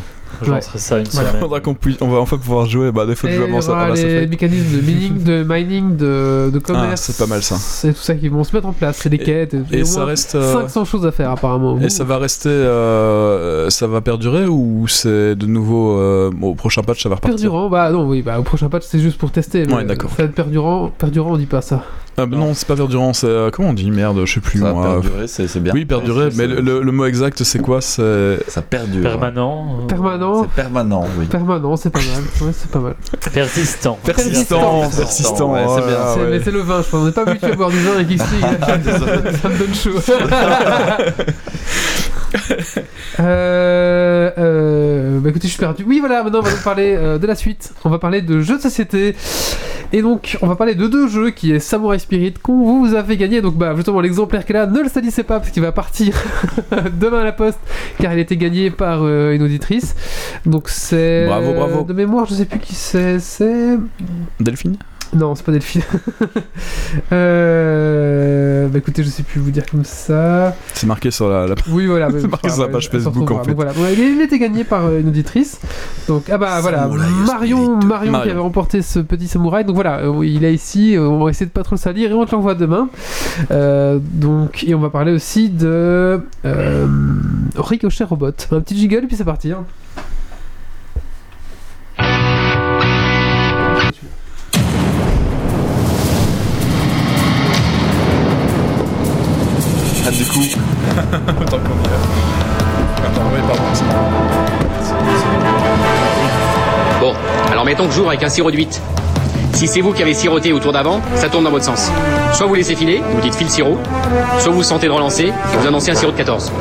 Je Ouais. ça une semaine. Puisse, on va enfin pouvoir jouer. Bah des fois Et y vraiment ça. les Effect. mécanismes de mining, de, mining, de, de commerce. Ah, c'est pas mal, ça. C'est tout ça qui vont se mettre en place, c'est des Et- quêtes. il y a Et au ça moins reste. euh, 500 choses à faire apparemment. Et ça va rester, euh, ça va perdurer ou c'est de nouveau euh, au prochain patch ça va repartir? Perdurant, bah non, oui, bah au prochain patch c'est juste pour tester. mais Ouais, d'accord. Ça va être perdurant, perdurant on dit pas ça. Ah, bah non, c'est pas perdurant, c'est euh, comment on dit Merde, je sais plus Ça moi. perdurer, c'est bien. Oui, perdurer, mais le, le- le mot exact c'est quoi C'est Ça perdure. Permanent. euh, Permanent, C'est permanent, oui. permanent, c'est pas mal. Ouais, c'est pas mal. Persistant. Persistant, persistant. ouais, c'est ouais, bien. ah, C'est- ouais. Mais c'est le vin, je crois. On n'est pas habitué à boire du vin avec League. ça me donne chaud. euh, euh, bah écoutez, je suis perdu. Oui, voilà, maintenant on va nous parler euh, de la suite. On va parler de jeux de société. Et donc, on va parler de deux jeux qui est Samurai Spirit qu'on vous a fait gagner. Donc, bah, justement, l'exemplaire est là, ne le salissez pas parce qu'il va partir demain à la poste car il a été gagné par euh, une auditrice. Donc, c'est. Bravo, bravo. De mémoire, je sais plus qui c'est. C'est. Delphine? Non, c'est pas Delphine. euh... Bah écoutez, je sais plus vous dire comme ça. C'est marqué sur la. la- Oui, voilà. mais C'est marqué enfin, sur la ouais, page s'en Facebook, en fait. Donc, voilà. Bon, il a été gagné par euh, une auditrice. Donc, ah bah voilà, Marion. Marion, qui avait remporté ce petit samouraï. Donc voilà, euh, il est ici. euh, on va essayer de pas trop le salir et on te l'envoie demain. Euh, donc, et on va parler aussi de euh, Ricochet Robot. Un petit jiggle et puis c'est parti. hein. Du coup, Tant qu'on y est. Attends, oui, pardon. c'est bon. Bon, alors mettons que j'ouvre avec un sirop de 8. Si c'est vous qui avez siroté au tour d'avant, ça tourne dans votre sens. Soit vous laissez filer, vous dites file sirop, soit vous sentez de relancer et vous annoncez un sirop de 14.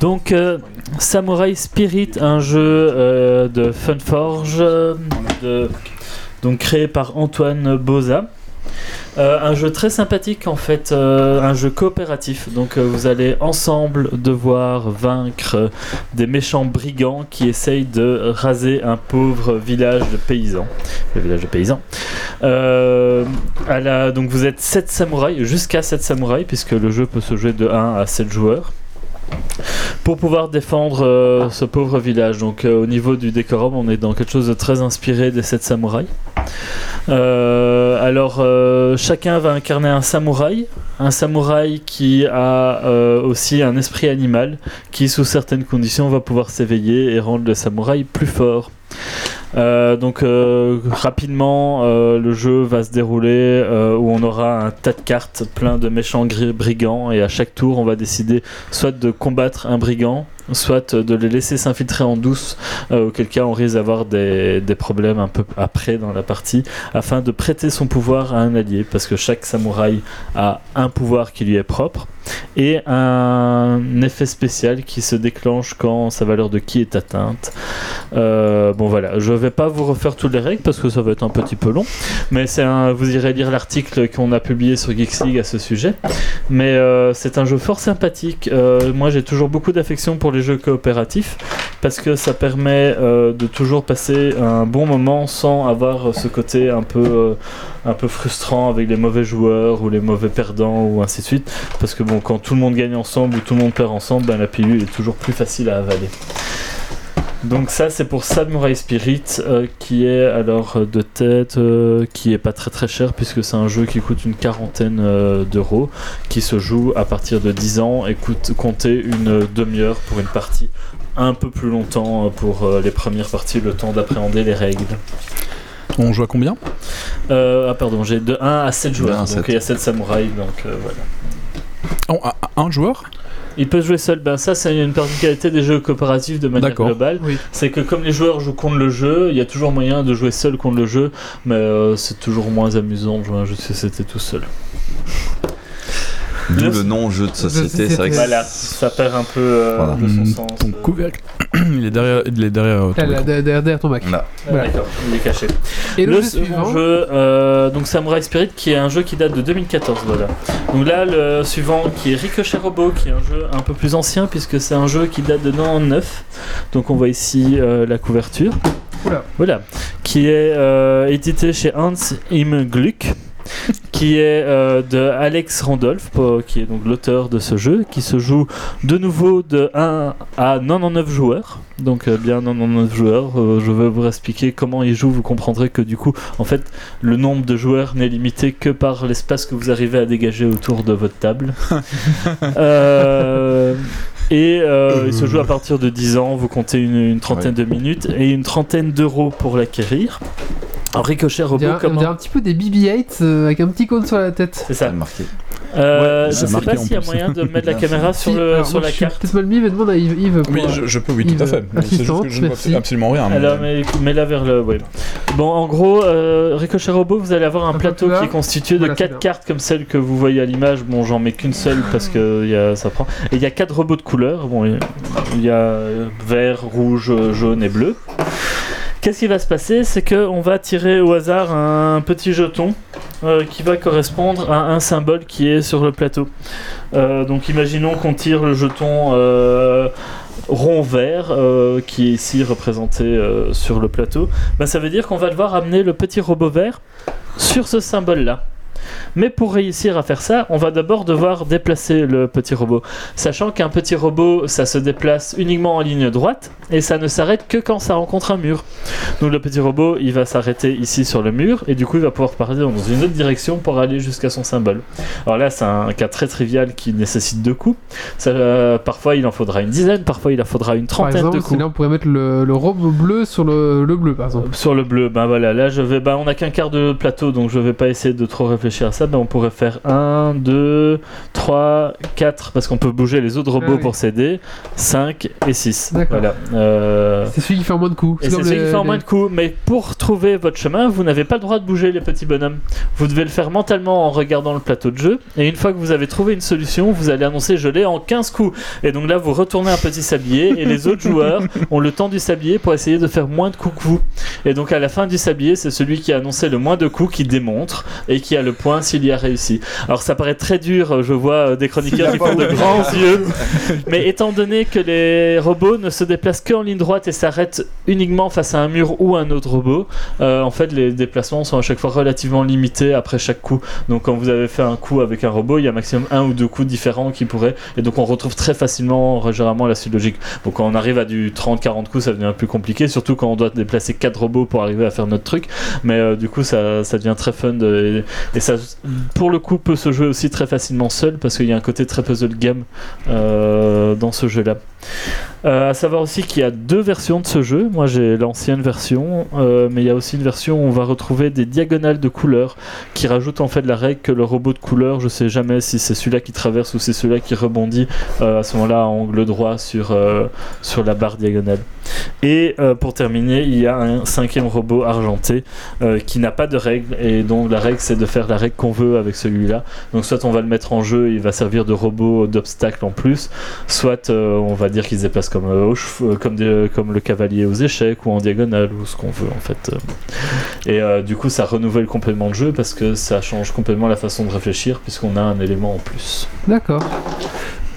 Donc, euh, Samurai Spirit, un jeu euh, de Funforge, de donc créé par Antoine Boza. Euh, un jeu très sympathique en fait, euh, un jeu coopératif. Donc vous allez ensemble devoir vaincre des méchants brigands qui essayent de raser un pauvre village de paysans. Le village de paysans. À donc vous êtes 7 samouraïs, jusqu'à 7 samouraïs, puisque le jeu peut se jouer de 1 à 7 joueurs. Pour pouvoir défendre euh, ce pauvre village. Donc euh, au niveau du décorum, on est dans quelque chose de très inspiré des 7 samouraïs. Euh, alors chacun va incarner un samouraï, un samouraï qui a aussi un esprit animal, qui sous certaines conditions va pouvoir s'éveiller et rendre le samouraï plus fort. Euh, donc euh, rapidement, euh, le jeu va se dérouler où on aura un tas de cartes plein de méchants brigands et à chaque tour, on va décider soit de combattre un brigand, soit de le laisser s'infiltrer en douce, euh, auquel cas on risque d'avoir des, des problèmes un peu après dans la partie, afin de prêter son pouvoir à un allié, parce que chaque samouraï a un pouvoir qui lui est propre et un effet spécial qui se déclenche quand sa valeur de ki est atteinte. Euh, bon voilà, je vais pas vous refaire toutes les règles parce que ça va être un petit peu long, mais c'est vous irez lire l'article qu'on a publié sur Geeks League à ce sujet. Mais euh, c'est un jeu fort sympathique. Moi j'ai toujours beaucoup d'affection pour les jeux coopératifs parce que ça permet euh, de toujours passer un bon moment sans avoir ce côté un peu, euh, un peu frustrant avec les mauvais joueurs ou les mauvais perdants ou ainsi de suite. Parce que bon, quand tout le monde gagne ensemble ou tout le monde perd ensemble, ben, la pilule est toujours plus facile à avaler. Donc ça c'est pour Samurai Spirit euh, qui est alors euh, de tête euh, qui est pas très très cher puisque c'est un jeu qui coûte une quarantaine euh, d'euros qui se joue à partir de 10 ans et coûte compter une demi-heure pour une partie un peu plus longtemps pour les premières parties le temps d'appréhender les règles. On joue à combien? Ah pardon j'ai de 1 à 7 De joueurs 1 à donc 7. il y a 7 samouraïs donc voilà. Oh, à- à Un joueur? Il peut jouer seul, ben ça c'est une particularité des jeux coopératifs de manière globale. Oui. C'est que comme les joueurs jouent contre le jeu, il y a toujours moyen de jouer seul contre le jeu, mais euh, c'est toujours moins amusant de jouer un jeu de société tout seul. D'où Le- nom jeu de société. C'est vrai que Voilà, ça perd un peu euh, Voilà. de son Hmm, sens. Ton euh. couvercle, il est derrière, il est derrière euh, ton Là, derrière, derrière ton. Là. Ah, Voilà. D'accord, il est caché. Et le, le jeu suivant. jeu, euh, donc Samurai Spirit, qui est un jeu qui date de 2014, voilà. Donc là, le suivant, qui est Ricochet Robot, qui est un jeu un peu plus ancien, puisque c'est un jeu qui date de 99. Donc on voit ici euh, la couverture. Oula. Voilà. Qui est euh, édité chez Hans Im Gluck. qui est euh, de Alex Randolph, qui est donc l'auteur de ce jeu, qui se joue de nouveau de 1 à 99 joueurs. Donc euh, bien 99 joueurs. Euh, je vais vous expliquer comment il joue. Vous comprendrez que du coup, en fait, le nombre de joueurs n'est limité que par l'espace que vous arrivez à dégager autour de votre table. Euh, et euh, il se joue à partir de 10 ans. Vous comptez une, une trentaine de minutes et une trentaine d'euros pour l'acquérir. Alors, Ricochet On Robot, on dirait un petit peu des BB-8 euh, avec un petit cône sur la tête. C'est ça. marqué. Euh, Ouais, je sais marqué pas s'il y a moyen de mettre la caméra sur, Si, le, alors, sur moi, la je carte. peut-être mal mis, mais demande à Yves. Yves Oui, euh, je, je peux, oui, Yves, tout à fait. Mais C'est juste assistante, que je ne vois absolument rien. mais- Alors, mais, mets-la vers le. ouais. Bon, en gros, euh, Ricochet Robot, vous allez avoir un Un plateau qui est constitué de Voilà, c'est 4 bien. cartes comme celle que vous voyez à l'image. Bon, j'en mets qu'une seule parce que il y a, ça prend. Et il y a 4 robots de couleurs. Bon, il y a vert, rouge, jaune et bleu. Qu'est-ce qui va se passer? C'est qu'on va tirer au hasard un petit jeton euh, qui va correspondre à un symbole qui est sur le plateau. Euh, donc imaginons qu'on tire le jeton euh, rond vert qui est ici représenté sur le plateau. Ben, ça veut dire qu'on va devoir amener le petit robot vert sur ce symbole-là. Mais pour réussir à faire ça, on va d'abord devoir déplacer le petit robot. Sachant qu'un petit robot, ça se déplace uniquement en ligne droite et ça ne s'arrête que quand ça rencontre un mur. Donc le petit robot, il va s'arrêter ici sur le mur et du coup il va pouvoir partir dans une autre direction pour aller jusqu'à son symbole. Alors là, c'est un cas très trivial qui nécessite deux coups. Ça, euh, parfois il en faudra une dizaine, parfois il en faudra une Par trentaine exemple, de coups. là on pourrait mettre le, le robe bleu sur le, le bleu, par exemple. Sur le bleu, ben voilà, là je vais, ben on a qu'un quart de plateau donc je vais pas essayer de trop réfléchir réfléchir à ça, ben, on pourrait faire 1, 2, 3, 4, parce qu'on peut bouger les autres robots Ah oui. pour s'aider, 5 et 6. D'accord. Voilà. Euh, C'est celui qui fait en moins de coups. c'est celui les- qui fait en moins de coups, mais pour trouver votre chemin, vous n'avez pas le droit de bouger les petits bonhommes. Vous devez le faire mentalement en regardant le plateau de jeu, et une fois que vous avez trouvé une solution, vous allez annoncer je l'ai en 15 coups. Et donc là, vous retournez un petit sablier, et les autres joueurs ont le temps du sablier pour essayer de faire moins de coups que vous. Et donc à la fin du sablier, c'est celui qui a annoncé le moins de coups qui démontre, et qui a le point s'il y a réussi. Alors ça paraît très dur, je vois euh, des chroniqueurs qui font de grands yeux, mais étant donné que les robots ne se déplacent qu'en ligne droite et s'arrêtent uniquement face à un mur ou un autre robot, euh, en fait les déplacements sont à chaque fois relativement limités après chaque coup. Donc quand vous avez fait un coup avec un robot, il y a maximum un ou deux coups différents qui pourraient, et donc on retrouve très facilement généralement la suite logique. Donc quand on arrive à du 30-40 coups, ça devient peu compliqué, surtout quand on doit déplacer quatre robots pour arriver à faire notre truc. Mais euh, du coup, ça, ça devient très fun de- et, et ça, pour le coup, peut se jouer aussi très facilement seul parce qu'il y a un côté très puzzle game euh, dans ce jeu-là. Euh, à savoir aussi qu'il y a deux versions de ce jeu. Moi, j'ai l'ancienne version, euh, mais il y a aussi une version où on va retrouver des diagonales de couleurs qui rajoutent en fait la règle que le robot de couleur, je sais jamais si c'est celui-là qui traverse ou c'est celui-là qui rebondit euh, à ce moment-là à angle droit sur, euh, sur la barre diagonale. Et pour terminer, il y a un cinquième robot argenté qui n'a pas de règle et donc la règle c'est de faire la règle qu'on veut avec celui-là. Donc soit on va le mettre en jeu, il va servir de robot d'obstacle en plus, soit on va dire qu'il se déplace comme, euh, au euh, comme, des- comme le cavalier aux échecs ou en diagonale ou ce qu'on veut en fait. euh. Et euh, du coup ça renouvelle complètement le jeu parce que ça change complètement la façon de réfléchir puisqu'on a un élément en plus. D'accord.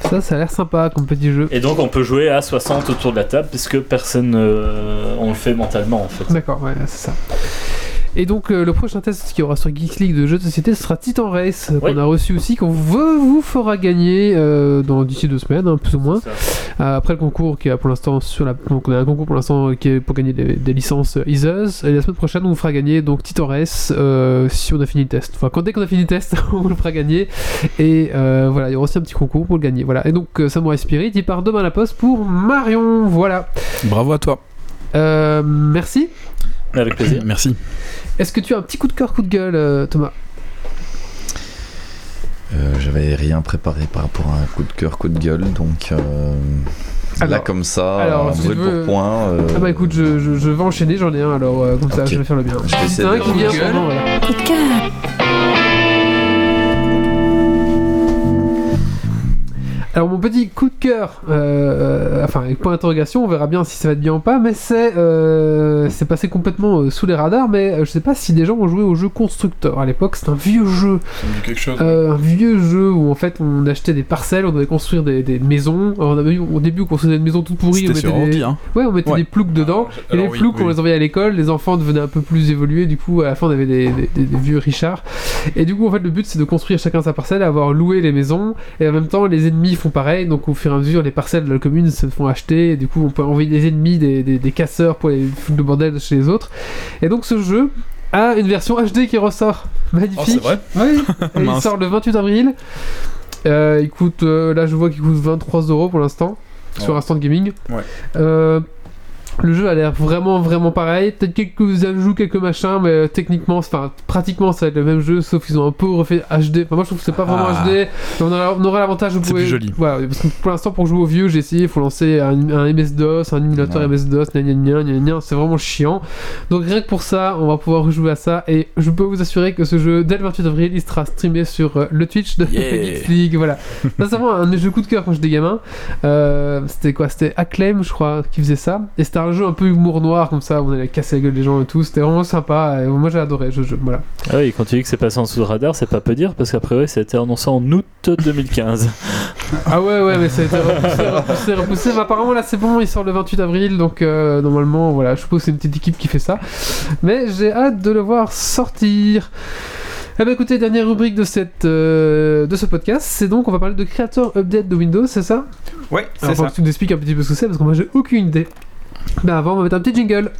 Ça, ça a l'air sympa comme petit jeu. Et donc on peut jouer à 60 autour de la table puisque personne euh, on le fait mentalement en fait. D'accord, ouais, c'est ça. Et donc euh, le prochain test qu'il y aura sur Geeks League de jeux de société ce sera Titan Race euh, Oui. qu'on a reçu aussi qu'on veut vous fera gagner euh, dans d'ici deux semaines hein, plus ou moins. Euh, après le concours qui est pour l'instant sur la donc on a un concours pour l'instant qui est pour gagner des, des licences Isus et la semaine prochaine on vous fera gagner donc Titan Race euh, si on a fini le test. Enfin quand dès qu'on a fini le test on vous le fera gagner. Et euh, voilà il y aura aussi un petit concours pour le gagner. Voilà. Et donc euh, Samurai Spirit il part demain à la poste pour Marion. Voilà. Bravo à toi. Euh, merci Avec plaisir. Merci. est-ce que tu as un petit coup de cœur coup de gueule euh, Thomas? Euh, J'avais rien préparé par rapport à un coup de cœur, coup de gueule, donc euh, là comme ça, alors, un si veux- pour point. euh, Ah bah écoute, je, je, je vais enchaîner, j'en ai un, alors euh, comme ça je vais faire le bien. Je vais essayer C'est un de- qui vient. Coup de cœur. Alors mon petit coup de cœur, euh, euh, enfin avec point d'interrogation, on verra bien si ça va être bien ou pas, mais c'est euh, c'est passé complètement euh, sous les radars, mais euh, je sais pas si des gens ont joué au jeu Constructeur. À l'époque, c'est un vieux jeu, Ça me dit quelque chose. euh, un vieux jeu où en fait on achetait des parcelles, on devait construire des, des maisons. Alors, on avait eu, au début on construisait une maison toute pourrie, on C'était mettait sur des... ordi, hein. Ouais, on mettait Ouais. des ploucs dedans. Et Alors les oui, ploucs, oui. on les envoyait à l'école, les enfants devenaient un peu plus évolués, du coup, à la fin, on avait des, des- des- des vieux Richards. Et du coup, en fait, le but, c'est de construire chacun sa parcelle, avoir loué les maisons, et en même temps, les ennemis font pareil, donc au fur et à mesure, les parcelles de la commune se font acheter, et du coup, on peut envoyer des ennemis, des, des- des casseurs pour les foutre le bordel chez les autres. Et donc, ce jeu a une version HD qui ressort. Magnifique. Oh, vrai Oui, il sort le 28 avril. Euh, il coûte, euh, là je vois qu'il coûte 23 euros pour l'instant sur Oh. Instant Gaming. Ouais. Euh, le jeu a l'air vraiment vraiment pareil. Peut-être quelques ajouts, quelques machins, mais euh, techniquement, enfin pratiquement ça va être le même jeu, sauf qu'ils ont un peu refait HD. Enfin, moi je trouve que c'est pas vraiment Ah. HD. mais on aura, l'avantage de C'est pouvoir. joli. Voilà, parce que pour l'instant pour jouer au vieux, j'ai essayé, il faut lancer un, un MS-DOS, un émulateur Ouais. MS-DOS, c'est vraiment chiant. Donc rien que pour ça, on va pouvoir rejouer à ça et je peux vous assurer que ce jeu, dès le 28 avril, il sera streamé sur euh, le Twitch de Yeah. Geeks League. Voilà. Ça, c'est vraiment un jeux coup de cœur quand j'étais gamin. Euh, c'était quoi? C'était Acclaim, je crois, qui faisait ça. Et c'était un jeu un peu humour noir comme ça, où on allait casser la gueule des gens et tout. C'était vraiment sympa. Et moi j'ai adoré ce jeu. Voilà. Ah oui, quand tu dis que c'est passé en le radar, c'est pas peu dire parce qu'après, oui, ça a été annoncé en août 2015. Ah ouais, ouais, mais ça a été repoussé, repoussé, repoussé. Mais apparemment là c'est bon, il sort le 28 avril. Donc euh, normalement, voilà, je suppose que c'est une petite équipe qui fait ça. Mais j'ai hâte de le voir sortir. Eh ben écoutez, dernière rubrique de, cette, euh, de ce podcast, c'est donc on va parler de Creator Update de Windows, c'est ça? Ouais, c'est faut ça. que tu nous expliques un petit peu ce que c'est parce que moi j'ai aucune idée. Mais avant, on va mettre un petit jingle.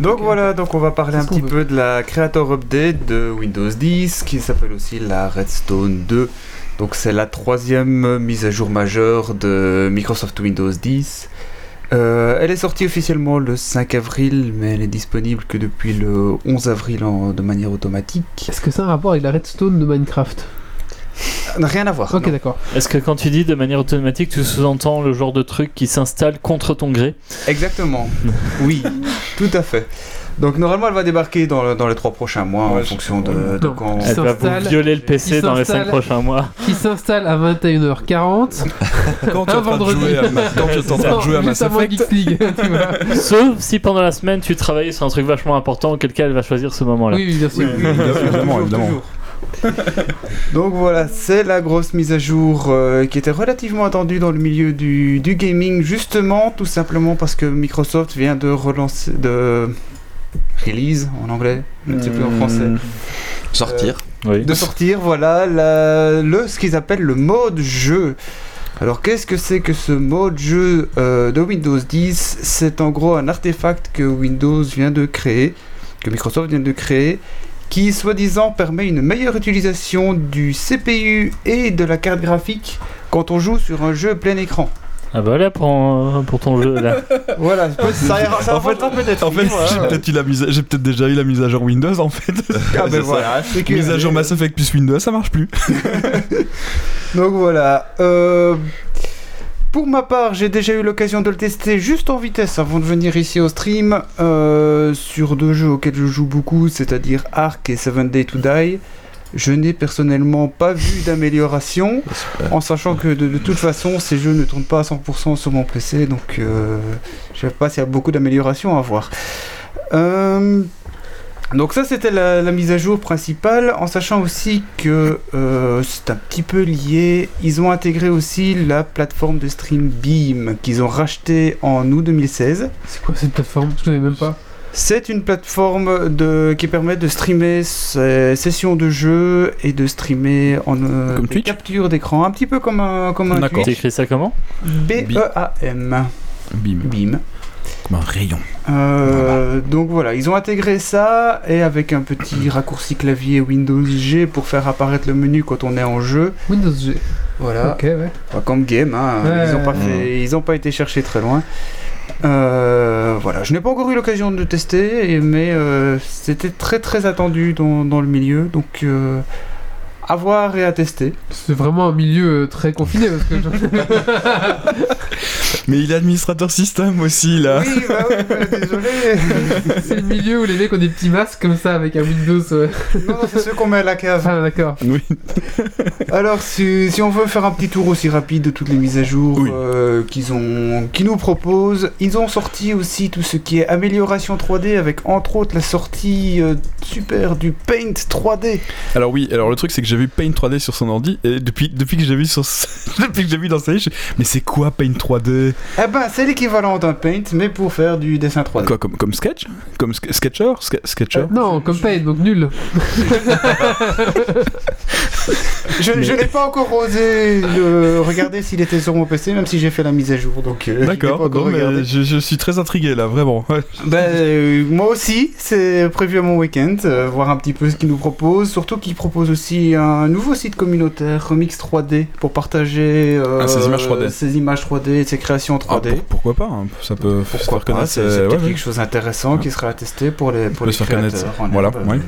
Donc voilà, donc on va parler un petit peu de la Creator Update de Windows 10 qui s'appelle aussi la Redstone 2. Donc c'est la troisième mise à jour majeure de Microsoft Windows 10. Euh, elle est sortie officiellement le 5 avril, mais elle est disponible que depuis le 11 avril en- de manière automatique. Est-ce que c'est un rapport avec la redstone de Minecraft? Ça rien à voir. Ok, d'accord. Est-ce que quand tu dis de manière automatique, tu sous-entends le genre de truc qui s'installe contre ton gré? Exactement. oui, tout à fait. Donc normalement elle va débarquer dans, le- dans les trois prochains mois en fonction de, de quand... Elle va vous violer le PC dans les 5 s'installe- prochains mois. Qui s'installe à 21h40. Quand tu es Un en train de vendredi. jouer à, Ma- quand de jouer à Mass Effect, League, tu vois. Sauf si pendant la semaine tu travailles sur un truc vachement important, auquel cas elle va choisir ce moment-là. Oui, oui, bien sûr. Oui, évidemment, évidemment. Donc voilà, c'est la grosse mise à jour euh, qui était relativement attendue dans le milieu du, du gaming, justement, tout simplement parce que Microsoft vient de relancer, de release en anglais, je ne sais plus en français, Sortir. Oui. de sortir, voilà, la- le, ce qu'ils appellent le mode jeu. Alors qu'est-ce que c'est que ce mode jeu euh, de Windows 10 C'est en gros un artefact que Windows vient de créer, que Microsoft vient de créer, qui soi-disant permet une meilleure utilisation du CPU et de la carte graphique quand on joue sur un jeu plein écran. Ah bah là pour, euh, pour ton jeu là. Voilà, ça, ira- ça En fait- peut-être. En fait, voilà. j'ai peut-être déjà eu la mise à jour Windows en fait. Ah ben voilà, c'est que- mise à jour Mass Effect plus Windows, ça marche plus. Donc voilà. euh, pour ma part, j'ai déjà eu l'occasion de le tester juste en vitesse avant de venir ici au stream euh, sur deux jeux auxquels je joue beaucoup, c'est-à-dire Ark et Seven Day to Die. Je n'ai personnellement pas vu d'amélioration, en sachant que de, de toute façon, ces jeux ne tournent pas à 100% sur mon PC, donc euh, je ne sais pas s'il y a beaucoup d'améliorations à voir. Euh, donc ça c'était la, la mise à jour principale, en sachant aussi que euh, c'est un petit peu lié. Ils ont intégré aussi la plateforme de stream Beam qu'ils ont racheté en août 2016. C'est quoi cette plateforme? Je connais même pas. C'est une plateforme de, qui permet de streamer ses sessions de jeu et de streamer en euh, des captures d'écran, un petit peu comme un, comme un D'accord. T'écris ça comment? B-E-A-M. Bim. Beam. Un rayon. Euh, donc voilà, ils ont intégré ça et avec un petit raccourci clavier Windows G pour faire apparaître le menu quand on est en jeu. Windows G. Voilà, Ok, ouais. Pas comme game, hein. Ouais, ils n'ont pas ouais. fait, ils ont pas été chercher très loin. Euh, voilà, je n'ai pas encore eu l'occasion de le tester, mais euh, c'était très très attendu dans, dans le milieu, donc euh, à voir et à tester. C'est vraiment un milieu euh, très confiné parce que. Mais il est administrateur système aussi là. Oui, bah oui, bah, désolé. c'est le milieu où les mecs ont des petits masques comme ça avec un Windows. ouais. non, non, c'est ceux qu'on met à la cave. Ah, d'accord. Oui. Alors, si, si on veut faire un petit tour aussi rapide de toutes les mises à jour Oui. euh, qu'ils ont, qu'ils nous proposent, ils ont sorti aussi tout ce qui est amélioration 3D avec entre autres la sortie euh, super du Paint 3D. Alors oui, alors le truc c'est que j'ai vu Paint 3D sur son ordi et depuis, depuis que j'ai vu sur depuis que j'ai vu dans sa liste, mais c'est quoi Paint 3D Eh ben, c'est l'équivalent d'un Paint, mais pour faire du dessin 3D. Quoi comme comme Sketch? Comme sk- Sketcher? Ske- Sketcher? Non, comme Paint, donc nul. Je, je n'ai pas encore osé le regarder s'il était sur mon PC, même si j'ai fait la mise à jour. Donc, euh, D'accord, je, je suis très intrigué là, vraiment. ouais. Ben, euh, moi aussi, c'est prévu à mon week-end, euh, voir un petit peu ce qu'ils nous proposent. Surtout qu'ils proposent aussi un nouveau site communautaire, Remix 3D, pour partager euh, Ah, ces images 3D. ses images 3D et ses créations Ah, 3D. pour- pourquoi pas hein, Ça peut se faire connaître. c'est euh, ouais, ouais. quelque chose d'intéressant Ouais. qui sera à tester pour les, pour les créateurs. voilà, ouais.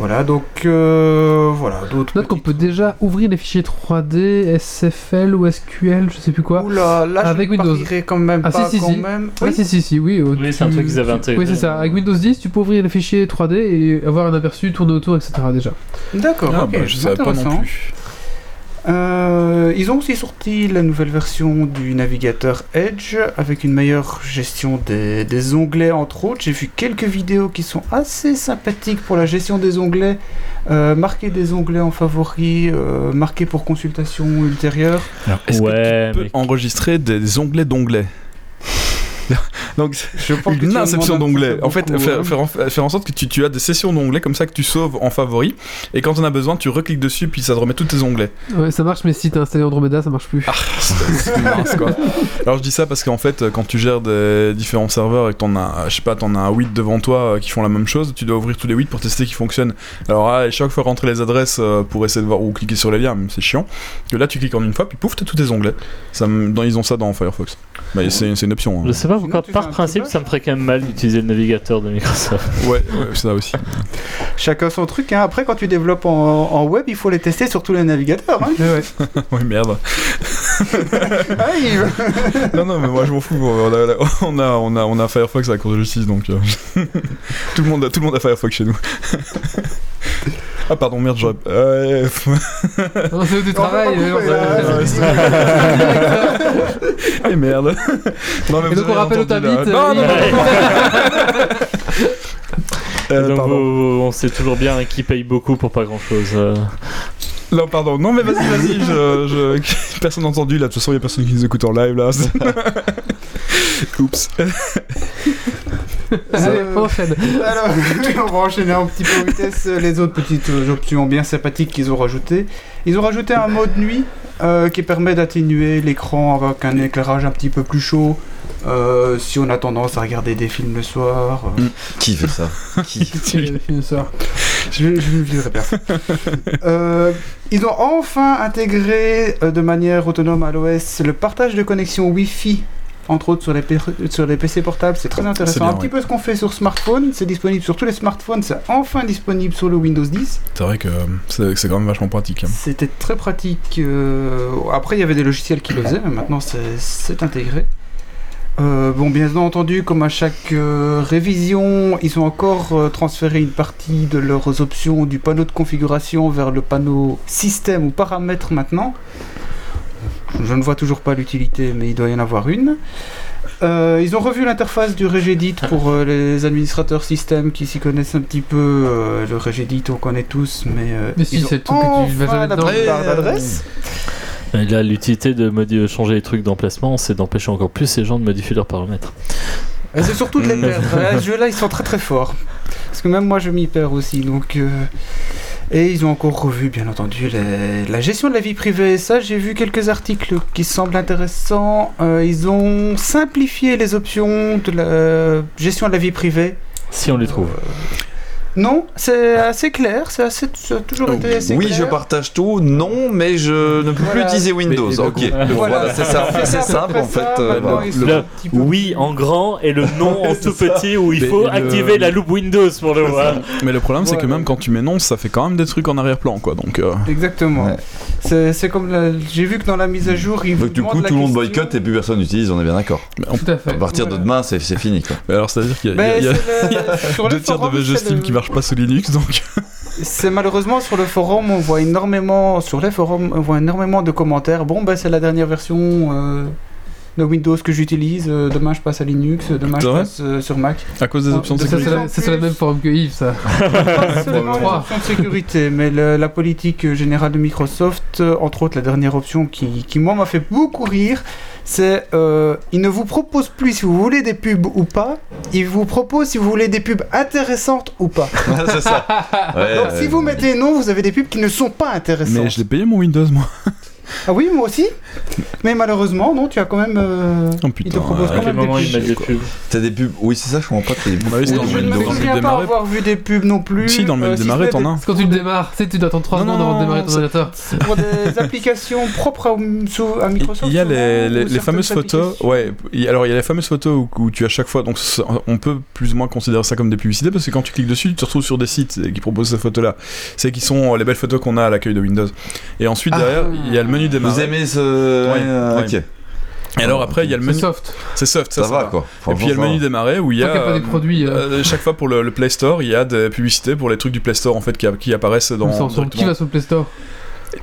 Voilà, donc euh, voilà, d'autres. Note qu'on peut déjà ouvrir les fichiers 3D, SFL ou SQL, je sais plus quoi. Oula, là, Avec je Windows. quand même Ah, pas si, si, quand si. même. Ah, Oui. si, si, si, oui. oh, Oui, c'est un tu- truc qu'ils avaient intégré. Oui, c'est ça. Avec Windows 10, tu peux ouvrir les fichiers 3D et avoir un aperçu, tourner autour, etc. déjà. D'accord, Ah, ok, bah, je savais pas non intéressant. plus. Euh, ils ont aussi sorti la nouvelle version du navigateur Edge avec une meilleure gestion des, des onglets entre autres. J'ai vu quelques vidéos qui sont assez sympathiques pour la gestion des onglets. Euh, marquer des onglets en favoris, euh, marquer pour consultation ultérieure. Alors, est-ce Ouais, que tu peux mais- enregistrer des onglets d'onglets? Donc, Je pense une inception d'onglets. En fait, beaucoup, faire, faire en, faire en sorte que tu, tu as des sessions d'onglets comme ça que tu sauves en favori. Et quand on a besoin, tu recliques dessus, puis ça te remet tous tes onglets. Ouais, ça marche, mais si t'as installé Andromeda, ça marche plus. C'est c'est mince, quoi. Alors je dis ça parce qu'en fait, quand tu gères des différents serveurs et que t'en as, je sais pas, t'en as 8 devant toi euh, qui font la même chose, tu dois ouvrir tous les 8 pour tester qu'ils fonctionnent. Alors ah, et chaque fois rentrer les adresses euh, pour essayer de voir ou cliquer sur les liens, c'est chiant. Que là tu cliques en une fois, puis pouf, t'as tous tes onglets. Ça, me- dans, ils ont ça dans Firefox. Bah, c'est c'est une option. hein. Je sais pas par principe, ça me ferait quand même mal d'utiliser le navigateur de Microsoft. Ouais, ça aussi. Chacun son truc. Hein. Après, quand tu développes en, en web, il faut les tester sur tous les navigateurs. Hein. ouais, merde. Non, non, mais moi je m'en fous. On a, on a, on a, on a Firefox à la Cour de justice, donc euh, tout, le monde a, tout le monde a Firefox chez nous. Ah, pardon, merde, j'aurais. Ouais, Non, c'est du travail. On euh, on- merde. Non, mais Et donc on rappelle où t'habites. là. Non, non, non. Euh, Donc vous- on sait toujours bien qui paye beaucoup pour pas grand chose. Non, pardon. Non, mais vas-y, vas-y. Je, je- Personne n'a entendu là. De toute façon, il y a personne qui nous écoute en live là. Oups. Allez, on enchaîne. Alors, on va enchaîner un petit peu en vitesse les autres petites euh, options bien sympathiques qu'ils ont rajoutées. Ils ont rajouté un mode nuit euh, qui permet d'atténuer l'écran avec un éclairage un petit peu plus chaud. euh, si on a tendance à regarder des films le soir, euh, Qui fait ça? Qui je, je ne vivrai personne. Euh, ils ont enfin intégré euh, de manière autonome à l'OS le partage de connexion Wi-Fi, entre autres sur les, sur les PC portables. C'est très intéressant. bien, un petit peu ce qu'on fait sur smartphone. C'est disponible sur tous les smartphones. C'est enfin disponible sur le Windows 10. C'est vrai que c'est quand même vachement pratique. hein. C'était très pratique. euh, Après, il y avait des logiciels qui le faisaient, mais maintenant c'est- c'est intégré. Euh, bon, bien entendu, comme à chaque euh, révision, ils ont encore euh, transféré une partie de leurs options du panneau de configuration vers le panneau système ou paramètres maintenant. Je ne vois toujours pas l'utilité, mais il doit y en avoir une. Euh, ils ont revu l'interface du Regedit pour euh, les administrateurs système qui s'y connaissent un petit peu. Euh, le Regedit, on connaît tous, mais, euh, Mais si, ils ont c'est truc que tu vas la d'adresse. Là, l'utilité de modi- changer les trucs d'emplacement, c'est d'empêcher encore plus ces gens de modifier leurs paramètres. Et c'est surtout de les perdre. À ce jeu-là, ils sont très très forts. Parce que même moi, je m'y perds aussi. Donc, euh, Et ils ont encore revu, bien entendu, les- la gestion de la vie privée. Ça, j'ai vu quelques articles qui semblent intéressants. Euh, ils ont simplifié les options de la gestion de la vie privée. Si on les trouve. Non, c'est assez clair. C'est assez, ça a toujours été assez Oui, clair. je partage tout. Non, mais je ne peux plus utiliser Windows. Mais- mais le ok, Donc voilà, c'est ça. C'est C'est à simple en fait. euh, le- Oui en grand et le non en tout petit où il Mais faut le- activer la loupe Windows pour le voir. Mais le problème, c'est que même quand tu m'énonces, ça fait quand même des trucs en arrière-plan, quoi. Donc, euh, Exactement. Ouais. C'est c'est comme la- j'ai vu que dans la mise à jour, ils vous Donc du coup, tout le monde boycotte et plus personne n'utilise, on est bien d'accord. Tout à fait. À partir de demain, c'est c'est fini quoi. mais alors, c'est-à-dire qu'il y a, Ben, il c'est deux tiers de c'est Steam qui pas sous Linux, donc. C'est malheureusement sur le forum, on voit énormément sur les forums, on voit énormément de commentaires. Bon, ben c'est la dernière version euh, de Windows que j'utilise. euh, demain, je passe à Linux. euh, Demain, je passe euh, sur Mac. À cause des Ah, options de sécurité. c'est la- même forum que Yves, ça. Pas seulement les options de sécurité, mais le- la politique générale de Microsoft, entre autres la dernière option qui, qui moi m'a fait beaucoup rire, c'est euh, il ne vous propose plus si vous voulez des pubs ou pas, il vous propose si vous voulez des pubs intéressantes ou pas. c'est ça. Ouais, Donc si vous mettez non, vous avez des pubs qui ne sont pas intéressantes. Mais je l'ai payé mon Windows, moi. Ah oui, moi aussi. Mais malheureusement, non, tu as quand même. euh, Oh il putain. te propose À quand quel même des moment pubs. des pubs T'as des pubs. Oui, c'est ça, je comprends pas. T'as des avis, c'est dans Je le ne pas avoir vu des pubs non plus. Si, dans le menu Euh, démarrer, t'en as. C'est quand tu le démarres, tu sais, tu dois attendre 3 Non, secondes non, avant de démarrer ton ordinateur. Pour des applications propres à, sous- à Microsoft. Il y a les, ou les- les certaines fameuses photos, ouais. il- Alors il y a les fameuses photos où, où tu as chaque fois, donc on peut plus ou moins considérer ça comme des publicités parce que quand tu cliques dessus, tu te retrouves sur des sites qui proposent ces photos-là. C'est qui sont les belles photos qu'on a à l'accueil de Windows. Et ensuite Ah. derrière, il y a le menu démarrer. Vous aimez ce. Ouais, Ouais, euh, ouais. Ok. Et alors après, il y a le C'est menu, soft. c'est soft, ça, Ça, ça va va. quoi. Et puis il y a le menu démarrer où il y a qu'il y a pas des euh, produits. euh, euh, chaque fois pour le, le Play Store, il y a des publicités pour les trucs du Play Store en fait qui, qui apparaissent dans. ça, qui va sur le Play Store?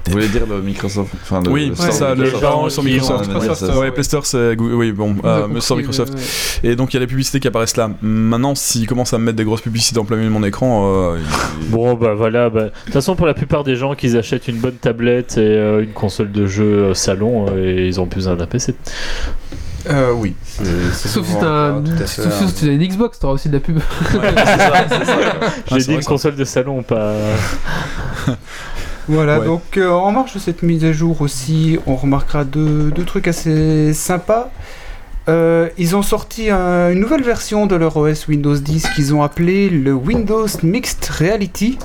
Vous voulez dire le Microsoft enfin, le- Oui, le c'est store ça, les Microsoft. gens qui Microsoft. ont- Ouais, ouais. Ouais, Play Store, c'est Google- oui, bon, euh, Microsoft. ouais, ouais. Et donc il y a les publicités qui apparaissent là. Maintenant, s'ils commencent à me mettre des grosses publicités en plein milieu de mon écran, euh, il- Bon bah voilà, bah, de toute façon pour la plupart des gens qu'ils achètent une bonne tablette et euh, une console de jeu euh, salon euh, et ils ont plus besoin d'un PC. Euh, oui. Sauf si un- sauf fait. si t'as une Xbox, t'auras aussi de la pub. J'ai c'est dit une console de salon, pas. Voilà, Ouais. donc euh, en marge de cette mise à jour aussi, on remarquera deux, deux trucs assez sympas. Euh, ils ont sorti un- une nouvelle version de leur OS Windows 10 qu'ils ont appelé le Windows Mixed Reality,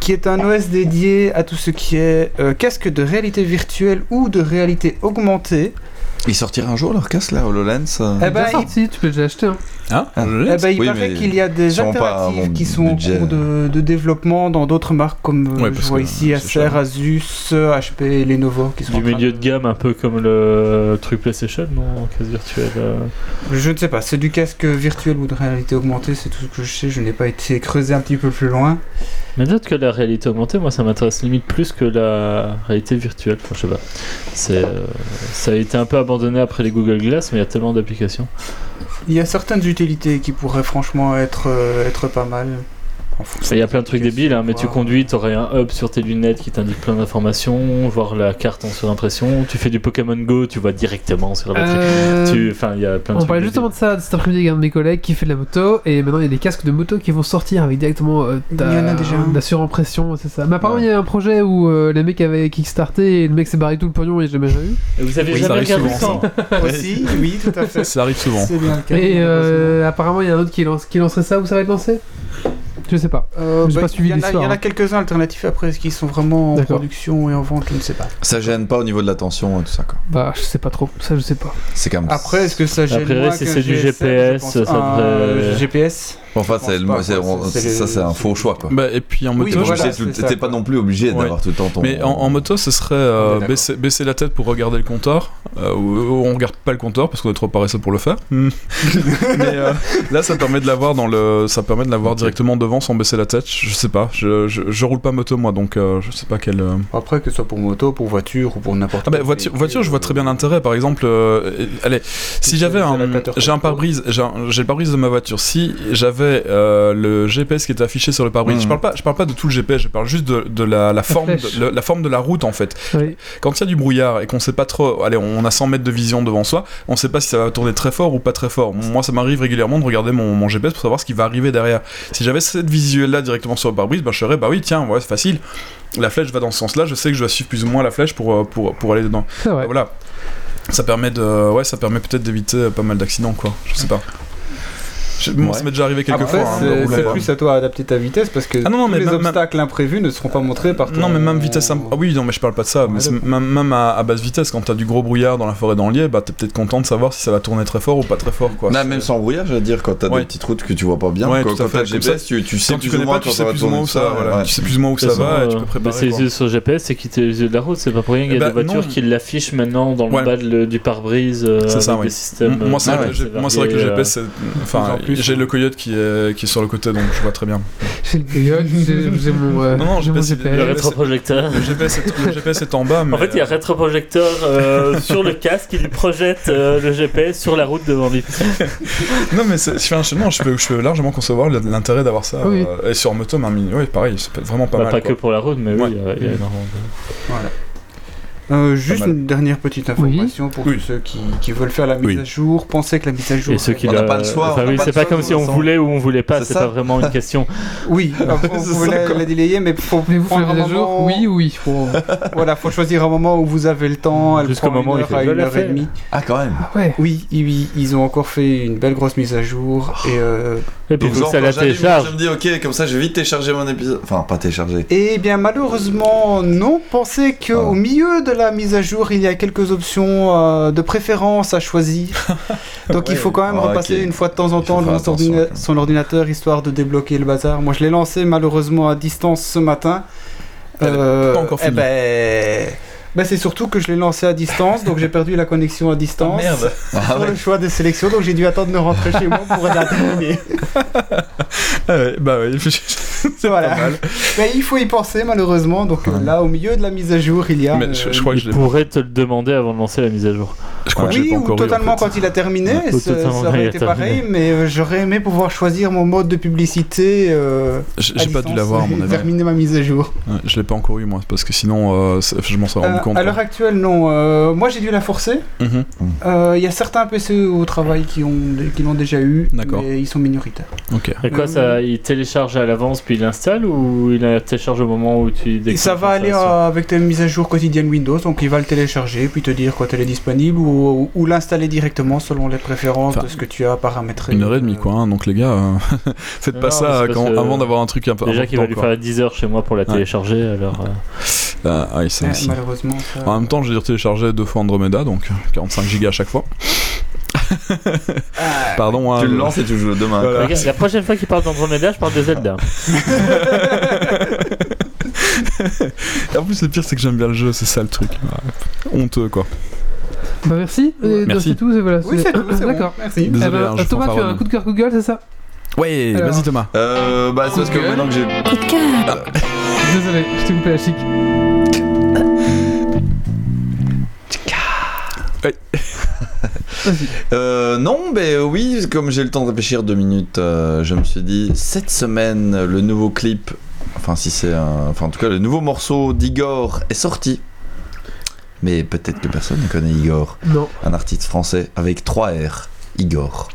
qui est un OS dédié à tout ce qui est euh, casque de réalité virtuelle ou de réalité augmentée. Ils sortiront un jour leur casque là, HoloLens euh Eh ben, ben, sorti, tu peux déjà acheter. hein. Hein Ah. Eh ben, il Oui, paraît mais qu'il y a des alternatives qui sont budget. en cours de, de développement dans d'autres marques comme euh, Ouais, je vois ici Acer. Asus, HP, Lenovo qui sont Du en train milieu de gamme, un peu comme le truc PlayStation, non En casse virtuelle. euh. Je ne sais pas, c'est du casque virtuel ou de réalité augmentée, c'est tout ce que je sais, je n'ai pas été creusé un petit peu plus loin. Mais peut-être que la réalité augmentée, moi, ça m'intéresse limite plus que la réalité virtuelle. Je sais pas. C'est, euh, ça a été un peu abandonné après les Google Glass, mais il y a tellement d'applications. Il y a certaines utilités qui pourraient franchement être, euh, être pas mal. Il y a plein de trucs débiles, hein, mais tu conduis, t'aurais un hub sur tes lunettes qui t'indique plein d'informations, voir la carte en surimpression. Tu fais du Pokémon Go, tu vois directement sur la batterie. Euh, Tu- Enfin, il y a plein de On trucs. parlait débiles. justement de ça cet après-midi avec un de mes collègues qui fait de la moto et maintenant il y a des casques de moto qui vont sortir avec directement euh, Il y en a déjà un. de la surimpression, c'est ça. Mais apparemment il y a un projet où euh, les mecs avaient kickstarté et le mec s'est barré tout le pognon et j'ai jamais vu. Et Vous avez Oui, ça jamais arrive regardé souvent, ça Aussi, oui, tout à fait. Ça arrive souvent. C'est bien le cas. Et euh, apparemment il y a un autre qui, lance, qui lancerait ça où ça va être lancé? Je sais pas. Euh, j'ai bah, pas suivi il y en a- l'histoire, Il y en a hein. quelques-uns alternatifs après qui sont vraiment en production et en vente, je ne sais pas. Ça gêne pas au niveau de la tension et tout ça quoi. Bah je sais pas trop, ça je sais pas. C'est quand même. Après, est-ce que ça gêne Après, si c'est du GPS, ça devrait- GPS Enfin, c'est pense le- pas, c'est- quoi. on- C'est- ça c'est un faux choix quoi. Bah, et puis en Oui, moto, je voilà, T'es pas non plus obligé Ouais. d'avoir tout le temps ton. Mais en, en moto, ce serait euh, baisser, baisser la tête pour regarder le compteur. euh, ou, ou on regarde pas le compteur parce qu'on est trop paresseux pour le faire. Hmm. Mais euh, là, ça permet de l'avoir dans le, ça permet de l'avoir directement devant sans baisser la tête. Je sais pas. Je, je, je roule pas moto moi, donc euh, je sais pas quel. euh, Après, que ce soit pour moto, pour voiture ou pour n'importe Ah bah, voiture, voiture, je vois très bien l'intérêt. Par exemple, euh, allez, si j'avais un, j'ai un pare-brise, j'ai le pare-brise de ma voiture. Si j'avais euh, le GPS qui était affiché sur le pare-brise, je parle pas, je parle pas de tout le GPS, je parle juste de, de la, la forme, de, le- la forme de la route en fait. Oui. Quand il y a du brouillard et qu'on sait pas trop, allez, on a 100 mètres de vision devant soi, on sait pas si ça va tourner très fort ou pas très fort. Moi, ça m'arrive régulièrement de regarder mon, mon GPS pour savoir ce qui va arriver derrière. Si j'avais cette visuelle-là directement sur le pare-brise, bah, je serais, bah oui, tiens, ouais, c'est facile. La flèche va dans ce sens-là, je sais que je dois suivre plus ou moins la flèche pour, euh, pour, pour aller dedans. Voilà. Ça permet de, ouais, ça permet peut-être d'éviter pas mal d'accidents, quoi. Je sais pas. Je- moi, Ouais. ça m'est déjà arrivé quelques Après, fois. hein, c'est euh, plus à toi d'adapter ta vitesse parce que Ah non, non, tous mais les obstacles imprévus ne seront pas montrés par ton... Non, mais même vitesse. imp- Ah oui, non, mais je parle pas de ça. mais même, même à, à basse vitesse, quand t'as du gros brouillard dans la forêt d'Anlier, bah t'es peut-être content de savoir si ça va tourner très fort ou pas très fort, quoi. Non, C'est- même sans brouillard, je veux dire, quand t'as Ouais. des petites routes que tu vois pas bien, Ouais, quand, à t'as fait, le GPS, tu, tu sais Quand tu plus connais pas, tu quand sais plus ou moins où ça. Tu sais plus ou moins où ça va et tu euh, peux bah, préparer. c'est sur GPS, c'est qui les yeux de la route. C'est pas pour rien qu'il y a Eh des ben, voitures qui l'affichent maintenant dans le bas du pare-brise. euh, C'est ça. Moi, c'est euh, vrai que assez le G- moi, c'est vrai que le GPS, c'est- enfin, plus j'ai le coyote qui est, qui est sur le côté, donc je vois très bien. J'ai le coyote, j'ai mon, euh, Non, non, j'ai mon GPS, euh, GPS. Le rétroprojecteur. Le GPS est, le GPS est en bas, mais. En fait, il y a un rétroprojecteur euh, sur le casque qui lui projette euh, le GPS sur la route devant lui. Non, mais c'est- non, je, peux, je peux largement concevoir l'intérêt d'avoir ça. Oui. euh, et sur moto, mais oui, pareil, ça peut être vraiment pas Bah, mal. pas quoi. que pour la route, mais Ouais. oui, il y a- il y a énormément de- Euh, juste une dernière petite information pour Oui. ceux qui, qui veulent faire la mise Oui. à jour. Pensez que la mise à jour. Et ceux qui On n'a pas le choix, Enfin, on oui, c'est pas comme si on voulait ou on voulait pas, C'est pas vraiment une question. Oui, vous ça, quoi. la délayer, mais faut Voulez-vous faire prendre la un mise à jour? Moment. Oui, oui. Faut... Voilà, faut choisir un moment où vous avez le temps. Jusqu'au moment où il fait, à une heure et demie. Ah, quand même. Ah ouais. Oui, ils ont encore fait une belle grosse mise à jour et euh, Et puis, Donc, ça la télécharge. Je me dis, ok, comme ça, je vais vite télécharger mon épisode. Enfin, pas télécharger. Eh bien, malheureusement, non. Pensez Ah. qu'au milieu de la mise à jour, il y a quelques options euh, de préférence à choisir. Donc, il faut quand même Ah, repasser une fois de temps en temps devant son, ordina- ordinateur histoire de débloquer le bazar. Moi, je l'ai lancé malheureusement à distance ce matin. Euh, pas encore eh ben, ben, c'est surtout que je l'ai lancé à distance, donc j'ai perdu la connexion à distance. Ah, Sur ouais. le choix des sélections, donc j'ai dû attendre de rentrer chez moi pour la terminer. Ah ouais, bah c'est Voilà. pas mal. Mais il faut y penser malheureusement. Donc euh, là, au milieu de la mise à jour, il y a. Mais euh, je, je crois que je pourrait te le demander avant de lancer la mise à jour. Je crois que je l'ai Oui, pas ou encore eu, en totalement fait. quand il a terminé, Ouais, ça, totalement aurait été pareil, mais euh, j'aurais aimé pouvoir choisir mon mode de publicité. euh, J'ai pas dû l'avoir, à mon avis. Terminer ma mise à jour. Ouais, je l'ai pas encore eu, moi, parce que sinon, euh, je m'en serais rendu Euh, compte. à l'heure actuelle, non. Euh, moi, j'ai dû la forcer. Mhm. Euh, Il y a certains PC au travail qui ont qui l'ont déjà eu, D'accord. mais ils sont minoritaires. Ok. Et quoi, ça, il télécharge à l'avance puis il installe ou il la télécharge au moment où tu Et déclenches ça va aller euh, avec tes mises à jour quotidiennes Windows, donc il va le télécharger, puis te dire quand elle est disponible, ou, ou l'installer directement selon les préférences Enfin, de ce que tu as paramétré. Une heure et demie, Euh, quoi. hein, donc les gars, euh, faites Non, pas ça quand- que- avant d'avoir un truc un peu Déjà qu'il va lui faire 10 heures chez moi pour la Ouais. télécharger, alors. euh. Ah, oui, ça ouais, aussi. malheureusement, ça- En même temps, j'ai dû télécharger deux fois Andromeda, donc 45 gigas à chaque fois. Ah, Pardon. hein, Tu le lances et tu joues demain. Voilà. Regarde, la prochaine fois qu'il parle d'Andromeda, je parle de Zelda. Et en plus, le pire, c'est que j'aime bien le jeu, c'est ça le truc. Ouais. Honteux, quoi. Bah merci. Et Merci. C'est tout. c'est- Voilà, Oui, c'est tout, c'est bon. D'accord. Merci. Eh ben, hein, je Thomas, tu as un coup de cœur Google, c'est ça? Ouais, vas-y Thomas. Euh, bah, c'est parce que maintenant que j'ai. Coup de cœur. Désolé, je t'ai coupé la chic. Euh, non, mais euh, oui, comme j'ai le temps de réfléchir deux minutes, euh, je me suis dit, cette semaine, le nouveau clip, enfin, si c'est un. Enfin, en tout cas, le nouveau morceau d'Igor est sorti. Mais peut-être que personne ne connaît Igor, Non. un artiste français avec 3 R, Igor.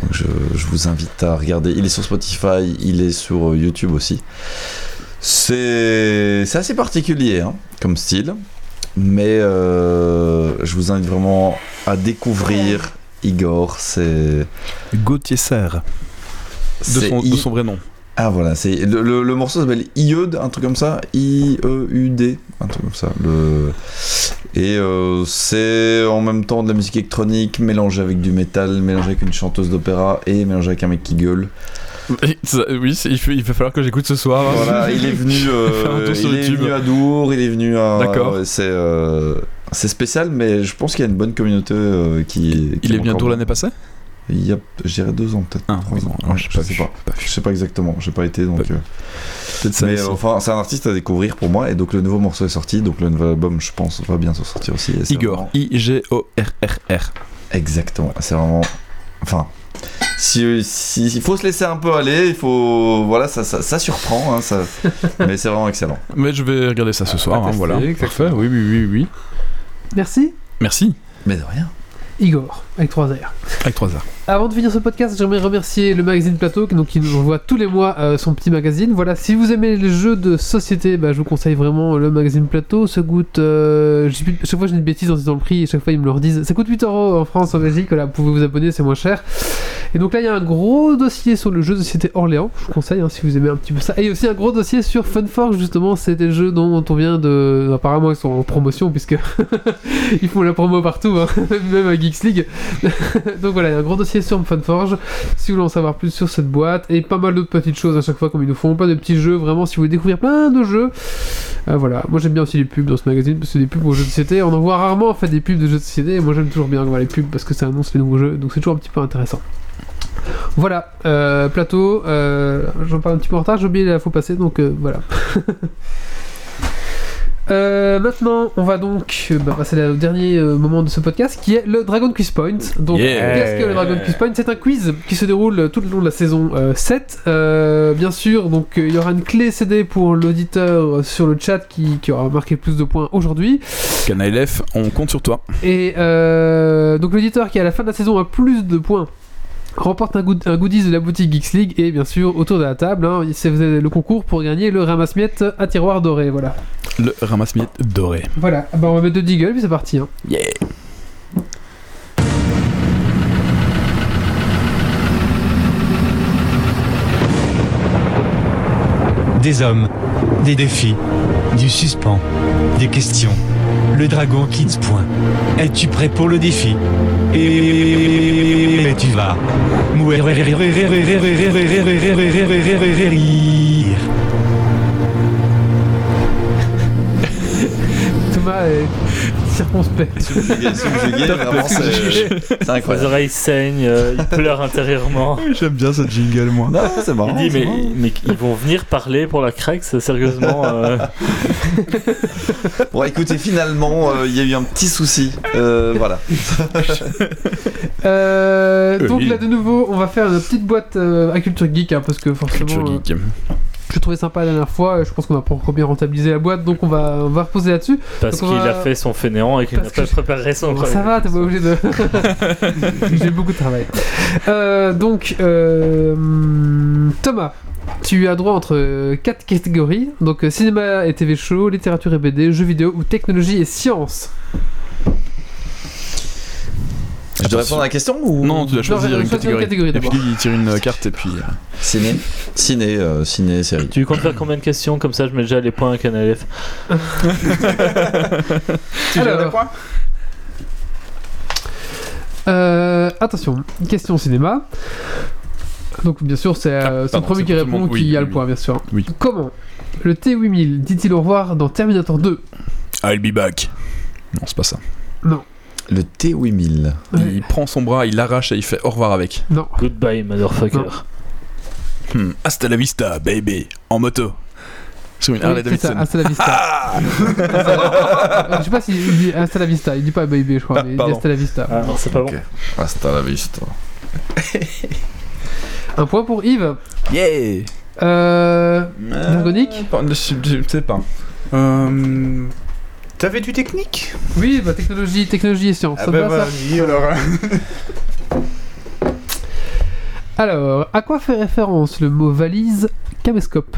Donc je, je vous invite à regarder. Il est sur Spotify, il est sur YouTube aussi. C'est c'est assez particulier hein, comme style, mais euh, je vous invite vraiment à découvrir Igor. C'est Gauthier Serre. De son, de I- son vrai nom. Ah voilà, c'est le, le- le morceau s'appelle IEUD, un truc comme ça, I E U D, un truc comme ça. Le et euh, c'est en même temps de la musique électronique mélangée avec du métal, mélangée avec une chanteuse d'opéra et mélangée avec un mec qui gueule. Oui, il, va falloir que j'écoute ce soir. hein. Voilà, il est venu, euh, il est YouTube. venu à Dour, il est venu à. D'accord. ouais, c'est euh, c'est spécial, mais je pense qu'il y a une bonne communauté euh, qui. qui Il est bientôt l'année passée? Il y a, je dirais deux ans peut-être. Ah, oui, ans. non, Ouais, j'ai je pas sais pas. pas. Je sais pas exactement, j'ai pas été donc. Pas euh, Peut-être ça. mais euh, enfin, c'est un artiste à découvrir pour moi, et donc le nouveau morceau est sorti, donc le nouvel album, je pense, va bientôt sortir aussi. et c'est Igor. vraiment- I-G-O-R-R-R. Exactement, c'est vraiment. Enfin. Si, si- il faut se laisser un peu aller, il faut. Voilà, ça, ça, ça surprend, hein, ça... mais c'est vraiment excellent. Mais je vais regarder ça ce soir. hein, tester, voilà. exactement. Parfait. Oui, oui, oui, oui. Merci. Merci. Mais de rien. Igor, avec 3 R. Avec 3 heures. Avant de finir ce podcast, j'aimerais remercier le magazine Plateau qui, donc, qui nous envoie tous les mois euh, son petit magazine. Voilà, si vous aimez les jeux de société, bah, je vous conseille vraiment le magazine Plateau. Ça coûte. euh, chaque fois, j'ai une bêtise en disant le prix et chaque fois, ils me le redisent. Ça coûte 8 euros en France, en Belgique. Voilà, vous pouvez vous abonner, c'est moins cher. Et donc là, il y a un gros dossier sur le jeu de société Orléans. Je vous conseille hein, si vous aimez un petit peu ça. Et aussi un gros dossier sur Funforge, justement. C'est des jeux dont on vient de. Apparemment, ils sont en promotion puisque ils font la promo partout, hein, même à Geeks League. donc voilà, il y a un gros dossier sur Funforge si vous voulez en savoir plus sur cette boîte et pas mal d'autres petites choses à chaque fois comme ils nous font, pas de petits jeux vraiment si vous voulez découvrir plein de jeux. Euh, voilà, moi j'aime bien aussi les pubs dans ce magazine parce que des pubs aux jeux de société, on en voit rarement en fait des pubs de jeux de société et moi j'aime toujours bien voir les pubs parce que ça annonce les nouveaux jeux donc c'est toujours un petit peu intéressant. Voilà, euh, plateau, euh, j'en parle un petit peu en retard, j'ai oublié la faut passer donc voilà. Euh, maintenant, on va donc bah, passer au dernier euh, moment de ce podcast qui est le Dragon Quiz Point. Donc, Yeah. qu'est-ce que le Dragon Quiz Point? C'est un quiz qui se déroule tout le long de la saison euh, 7. Euh, bien sûr, donc euh, il y aura une clé CD pour l'auditeur sur le chat qui, qui aura marqué plus de points aujourd'hui. Canailef, on compte sur toi. Et euh, donc l'auditeur qui à la fin de la saison a plus de points remporte un, good- un goodies de la boutique Geeks League et bien sûr autour de la table, hein, c'est le concours pour gagner le ramasse-miettes à tiroir doré. Voilà. Le ramasse-miettes doré. Voilà, bah, on va mettre de Deagle puis c'est parti. Hein. Yeah. Des hommes, des défis, du suspens, des questions. Le dragon quitte point. Es-tu prêt pour le défi? Et tu vas. Thomas circonspect. Subjugué, subjugué, vraiment, c'est c'est Les incroyable. oreilles saignent, euh, il pleure intérieurement. J'aime bien cette jingle, moi. Non, c'est marrant. Il dit mais, marrant. mais ils vont venir parler pour la ça, sérieusement. euh, Bon, écoutez, finalement, euh, il y a eu un petit souci. Euh, voilà. Euh, donc là de nouveau, on va faire une petite boîte euh, à culture geek hein, parce que forcément, Culture euh, geek. Je trouvais sympa la dernière fois. Je pense qu'on a pas encore bien rentabilisé la boîte, donc on va on va reposer là-dessus. parce qu'il va- a fait son fainéant et qu'il n'a pas préparé son Bon, ça va, t'es pas obligé de. J'ai beaucoup de travail. Euh, donc euh, Thomas. Tu as droit entre 4 catégories, donc euh, cinéma et TV show, littérature et BD, jeux vidéo ou technologie et sciences. Je dois répondre à la question ou Non, tu dois choisir Non, une catégorie. Et puis il tire une carte et puis. euh, Ciné Ciné, euh, ciné, série. Tu comptes faire combien de questions Comme ça, je mets déjà les points à Canalef. Tu gères Alors. les points Euh, attention, question cinéma. Donc bien sûr, c'est euh, Ah, pardon, premier qui répond qui Oui, a oui, le point, bien sûr. Oui. Comment le T-8000 dit-il au revoir dans Terminator 2 I'll be back. Non, c'est pas ça. Non. Le T8000. Il prend son bras, il l'arrache et il fait au revoir avec. Non. Goodbye, motherfucker. Hmm. Hasta la vista, baby. En moto. Sur une Oui, Harley c'est ça, Davidson. hasta la vista. Ah je sais pas s'il dit hasta la vista, il dit pas baby, je crois, Ah, mais il dit hasta la vista. Ah non, c'est pas Ok. Hasta la vista. Un point pour Yves. Yeah Euh. Dragonique Euh, Je je sais pas. Euh, T'avais du technique? Oui, bah technologie, technologie et sciences. Ah ça bah va, ça vas-y alors. Alors, à quoi fait référence le mot valise caméscope?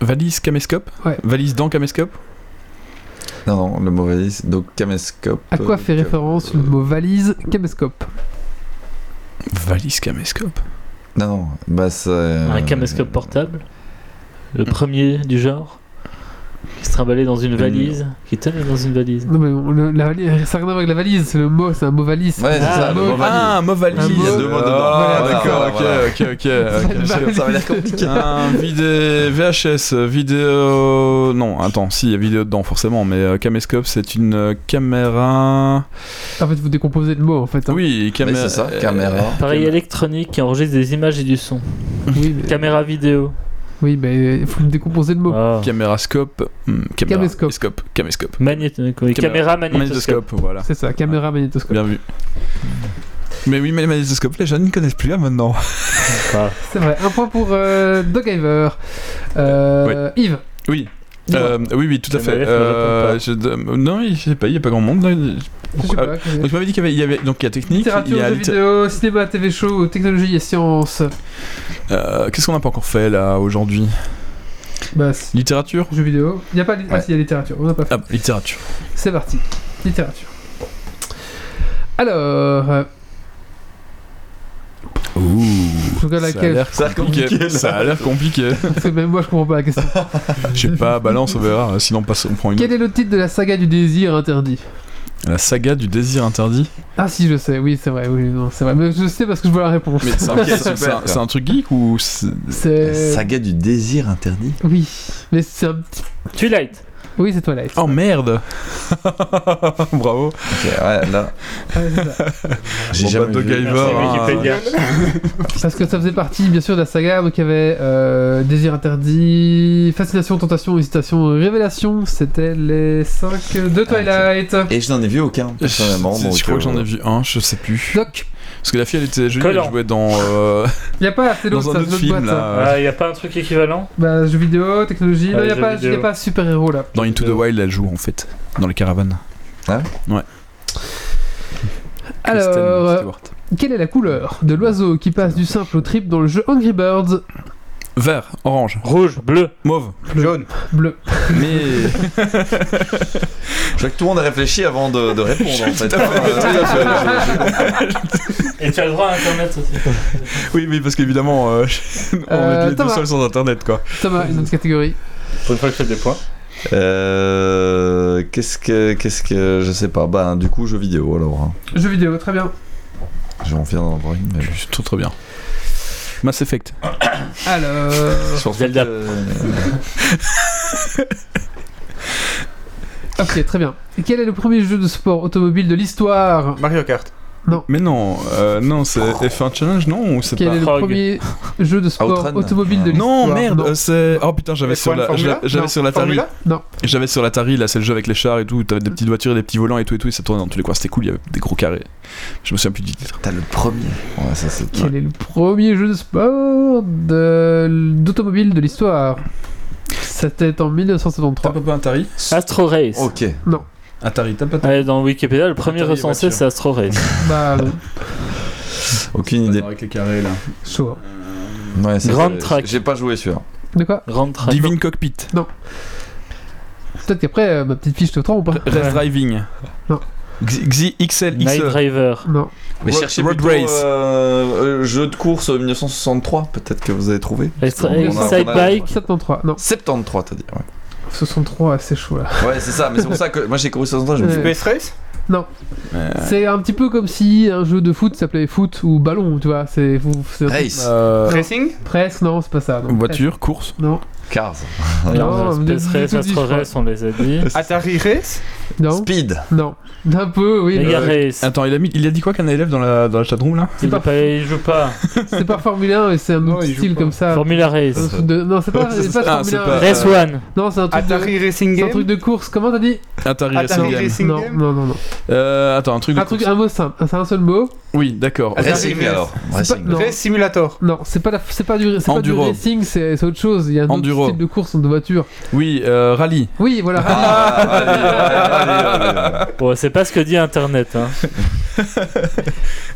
Valise caméscope? Ouais. Valise dans caméscope? Non, non, le mauvais liste. Donc, caméscope. À quoi euh, fait cam- référence le mot valise caméscope? Valise caméscope? Non, non, bah c'est. Un caméscope portable? Le premier du genre? Qui se trimballait dans une valise. Qui tenait dans une valise. Non mais on- le- la valise, ça n'a rien à voir avec la valise, c'est le mot, c'est un mot valise. Ouais, c'est Ah, ça, un le mot- valise. Ah, un mot valise Il y a deux mots dedans. Ah, Voilà, d'accord, voilà, ok, voilà. ok, ok, ok. Ça va l'air compliqué. Un vidé... VHS, vidéo... Non, attends, si, il y a vidéo dedans, forcément, mais euh, caméscope, c'est une euh, caméra... En fait, vous décomposez le mot en fait. hein. Oui, caméra... c'est ça, euh, caméra. Appareil électronique qui enregistre des images et du son. Oui, mais, Caméra vidéo. Oui, mais il faut décomposer le mot. Ah. Camérascope... hmm, caméra- Caméscope. Caméscope. Caméscope. Magnéto- oui, Caméra- Caméra magnétoscope. Magnétoscope, voilà. C'est ça, caméra magnétoscope. Bien vu. Mais oui, mais les magnétoscopes, les jeunes ne connaissent plus là maintenant. Ah. C'est vrai, un point pour euh, Doggiver. Euh, Yves. Oui. dis-moi. Euh, oui, oui, tout à fait. Euh, je- non, je sais pas, il n'y a pas grand monde. là. Ah, Donc, tu m'avais dit qu'il y avait, il y avait- donc il y a technique, il Littérature, y a jeux vidéo, cinéma, TV show, technologie et sciences. Euh, Qu'est-ce qu'on n'a pas encore fait là aujourd'hui? Bah, Littérature? jeux vidéo. Il y a pas. Ah, Ouais. si, il y a littérature. On n'a pas fait. Ah, littérature. C'est parti. Littérature. Alors. euh, Ouh. Ça a l'air Ça a l'air compliqué. Ça a l'air compliqué. Parce que même moi, je comprends pas la question. Je sais pas, balance, on verra. Sinon, on, passe, on prend une. Quel est le titre de la saga du désir interdit? La saga du désir interdit. Ah, si, je sais. Oui, c'est vrai. Oui, non, c'est vrai. Mais je sais parce que je vois la réponse. Mais c'est un, Ok, c'est- super. c'est un- c'est un truc geek ou c'est- C'est. Saga du désir interdit? Oui. Mais c'est un petit. Twilight. Oui, c'est Twilight. Oh merde Bravo Ok, ouais, là, Ah, ouais, j'ai jamais bah, vu. Merci, hein. Wikipédia. Parce que ça faisait partie, bien sûr, de la saga. Donc il y avait euh, Désir interdit, Fascination, Tentation, Hésitation, Révélation. C'était les 5 de Twilight. Et je n'en ai vu aucun, personnellement. Je, donc, je crois que j'en euh, ai vu un, je sais plus. Doc, Parce que la fille elle était jolie, elle jouait dans. euh, il n'y a pas assez dans d'autres un ça, autre c'est film boîte, là. Ah, y a pas un truc équivalent Bah, jeux vidéo, technologie. Ah, non, il n'y a, jeux pas- vidéo. y a pas super-héros là. Dans Into the Wild, elle joue en fait, dans les caravanes. Alors, Kristen euh, Stewart. quelle est la couleur de l'oiseau qui passe du simple au triple dans le jeu Angry Birds? Vert, orange, Rouge, bleu. mauve. Jaune. Bleu. Mais. Je vois que tout le monde a réfléchi avant de, de répondre, en fait. Euh, Et tu as le droit à internet aussi. oui, oui, parce qu'évidemment, euh, on Euh, met les deux seuls sans internet quoi. Thomas, une autre catégorie. Pour une fois que je fais des points. Euh, qu'est-ce que, qu'est-ce que, je sais pas. Bah, du coup, jeux vidéo alors. hein. Jeux vidéo, très bien. Envie d'en avoir une, mais. Très très bien. Mass Effect. Alors. Zelda. que- Ok, très bien. Et quel est le premier jeu de sport automobile de l'histoire? Mario Kart. Mais non, euh, non, c'est F1 Challenge, non ou c'est Quel pas est le Frog. premier jeu de sport Outrun. automobile de l'histoire Non, merde, Non. euh, c'est. Oh putain, j'avais sur F1 la, j'avais Non. sur l'Atari. Formula J'avais sur l'Atari, là, c'est le jeu avec les chars et tout. T'avais des petites voitures, des petits volants et tout et tout. Et ça tournait dans tous les coins. C'était cool. Il y avait des gros carrés. Je me souviens plus du titre. T'as le premier. Ouais, ça c'est. Quel est le premier jeu de sport de- d'automobile de l'histoire? C'était en 1973. pas un Atari? Astro Race. Ok. Atari, t'as pas Ouais, dans Wikipédia, le premier Atari recensé, voiture. c'est Astro Race. Bah, non. Aucune idée. Avec les carrés là. Ouais, Grande ça, track. J'ai pas joué celui-là. De quoi Grande track. Divine Cockpit. Peut-être qu'après, euh, ma petite fiche te trompe ou pas Race Driving. Non. Xi XL Night XL. Driver. Non. Mais Road- cherchez Road plutôt Race. euh, euh, jeu de course 1963, peut-être que vous avez trouvé. Extra- On a- on a- Side Bike. 73. Non, 73, t'as dit. Ouais, 63, c'est chaud là. ouais c'est ça, mais c'est pour ça que moi j'ai couru 63, je me suis dit, Space Race? Euh, C'est un petit peu comme si un jeu de foot s'appelait foot ou ballon, tu vois. C'est Race, euh, Racing? Presque, non, c'est pas ça. non. voiture, course? Non, Cars, non, Space Race, Astro. Race, on les a dit. Atari Race Non, Speed. non. Un peu, oui. Mega mais Race. Attends, il a, mis, il a dit quoi qu'un élève dans la, dans la chatroom là Il, pas- il joue pas. C'est pas Formule 1 et c'est un Non, autre style pas. comme ça. Formula Race. Non, c'est pas, c'est pas Ah, Formule c'est 1. pas- Race Euh, One. Non, c'est un truc de... Atari Racing C'est un Game truc de course, comment t'as dit? Atari Atari Racing Game. Non, Game non, non, non. Euh, attends, un truc de Un truc, course. un mot simple, c'est un seul mot. Oui, d'accord. Racing Race. alors. Race Simulator Non, c'est pas, pas du, c'est pas du Enduro. racing, c'est c'est autre chose. Il y a un Autre style de course de voiture. Oui, euh, rallye. Oui, voilà. Ah. Bon, c'est pas ce que dit Internet. Hein.